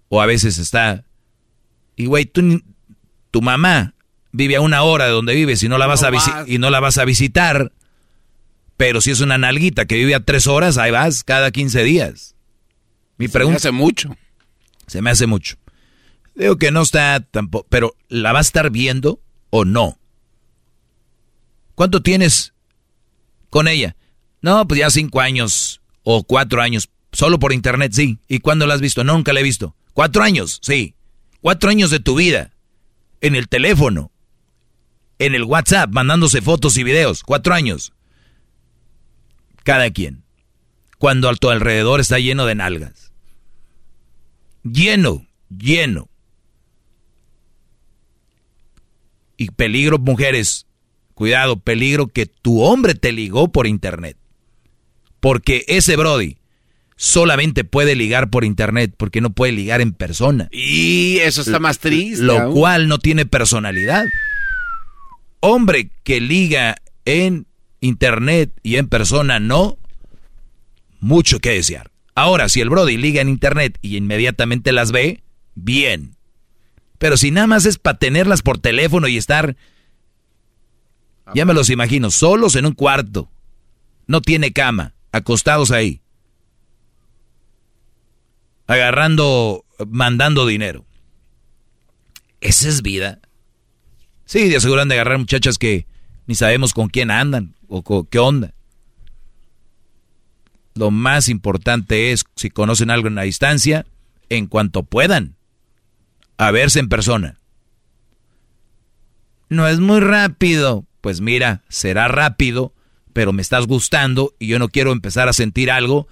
o a veces está... Y güey, tú, tu mamá vive a una hora de donde vives y no la vas, a, y no la vas a visitar. Pero si es una nalguita que vive a tres horas, ahí vas cada 15 días. Mi pregunta... Se me hace mucho. Se me hace mucho. Digo que no está tampoco... Pero ¿la va a estar viendo o no? ¿Cuánto tienes con ella? No, pues ya cinco años o cuatro años. Solo por internet, sí. ¿Y cuándo la has visto? nunca la he visto. Cuatro años, sí. Cuatro años de tu vida. En el teléfono. En el WhatsApp, mandándose fotos y videos. Cuatro años. Cada quien. Cuando a tu alrededor está lleno de nalgas. Lleno, lleno. Y peligro, mujeres. Cuidado, peligro que tu hombre te ligó por internet. Porque ese Brody solamente puede ligar por internet porque no puede ligar en persona. Y eso está más triste. Lo cual no tiene personalidad. Hombre que liga en internet y en persona no, mucho que desear. Ahora, si el Brody liga en internet y inmediatamente las ve, bien. Pero si nada más es para tenerlas por teléfono y estar, ya me los imagino, solos en un cuarto, no tiene cama, acostados ahí, agarrando, mandando dinero. ¿Esa es vida? Sí, de aseguran de agarrar muchachas que ni sabemos con quién andan o qué onda. Lo más importante es, si conocen algo en la distancia, en cuanto puedan, a verse en persona. No es muy rápido. Pues mira, será rápido, pero me estás gustando y yo no quiero empezar a sentir algo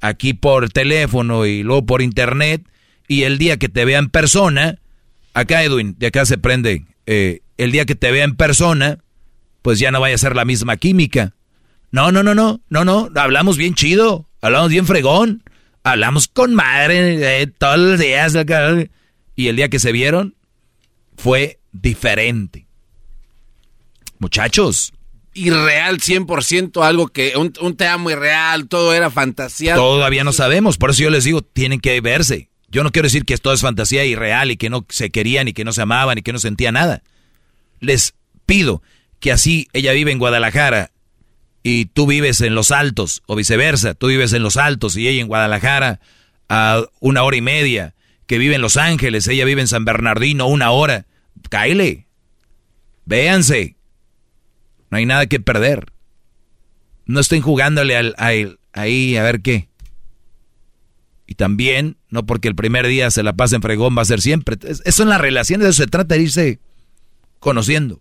aquí por teléfono y luego por internet y el día que te vea en persona, acá Edwin, de acá se prende, eh, el día que te vea en persona, pues ya no vaya a ser la misma química. No, no, no, no, no, no, hablamos bien chido, hablamos bien fregón, hablamos con madre eh, todos los días. Y el día que se vieron fue diferente. Muchachos, irreal 100%, algo que un, un te amo irreal, todo era fantasía. Todavía no sabemos, por eso yo les digo, tienen que verse. Yo no quiero decir que todo es fantasía irreal y que no se querían y que no se amaban y que no sentían nada. Les pido que así ella vive en Guadalajara y tú vives en Los Altos o viceversa, tú vives en Los Altos y ella en Guadalajara a una hora y media, que vive en Los Ángeles, ella vive en San Bernardino una hora. Cáele, véanse, no hay nada que perder. No estén jugándole al, ahí a ver qué. Y también, no porque el primer día se la pasen fregón va a ser siempre. Eso en las relaciones, eso se trata de irse conociendo.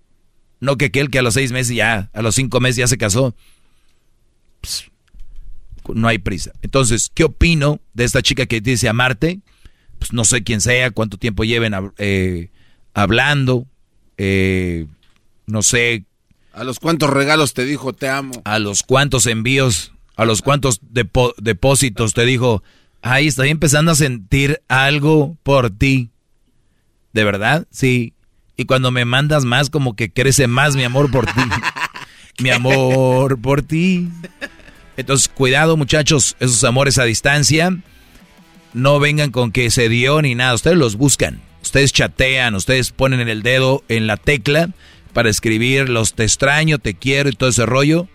No que aquel que a los seis meses ya, a los cinco meses ya se casó. no hay prisa. Entonces, ¿qué opino de esta chica que dice amarte? Pues no sé quién sea, cuánto tiempo lleven eh, hablando, eh, no sé ¿A los cuantos regalos te dijo te amo? A los cuantos envíos, a los cuantos depósitos te dijo, ay, estoy empezando a sentir algo por ti. ¿De verdad? Sí. Y cuando me mandas más, como que crece más mi amor por ti. [LAUGHS] mi amor por ti. Entonces, cuidado muchachos, esos amores a distancia, no vengan con que se dio ni nada, ustedes los buscan, ustedes chatean, ustedes ponen el dedo en la tecla para escribir los te extraño, te quiero y todo ese rollo.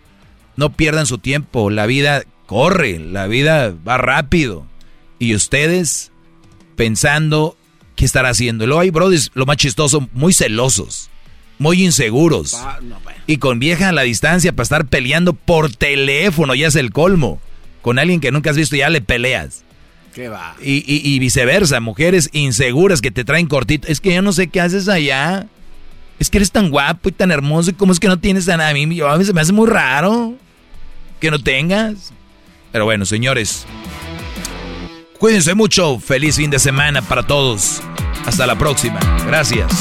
No pierdan su tiempo, la vida corre, la vida va rápido. Y ustedes pensando qué estará haciendo. Luego hay brodis, lo más chistoso, muy celosos, muy inseguros. Y con vieja a la distancia para estar peleando por teléfono, ya es el colmo. Con alguien que nunca has visto ya le peleas. ¿Qué va? Y, y, viceversa, mujeres inseguras que te traen cortito. Es que yo no sé qué haces allá. Es que eres tan guapo y tan hermoso. ¿Y cómo es que no tienes a nadie? A mí se me hace muy raro que no tengas. Pero bueno, señores, cuídense mucho. Feliz fin de semana para todos. Hasta la próxima. Gracias.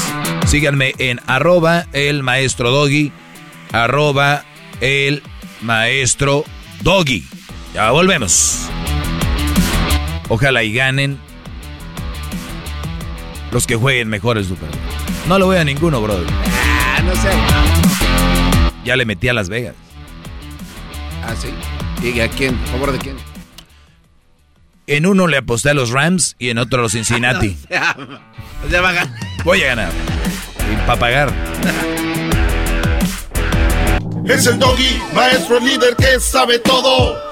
Síganme en arroba el maestro doggy. Arroba el maestro doggy. Ya volvemos. Ojalá y ganen los que jueguen mejor el Super No lo voy a ninguno, brother. Ah, no sé. Ya le metí a Las Vegas. Ah, sí. ¿Y a quién? ¿A favor de quién? En uno le aposté a los Rams y en otro a los [LAUGHS] Cincinnati. ya va a ganar. Voy a ganar. Y para pagar. Es el doggy, maestro líder que sabe todo.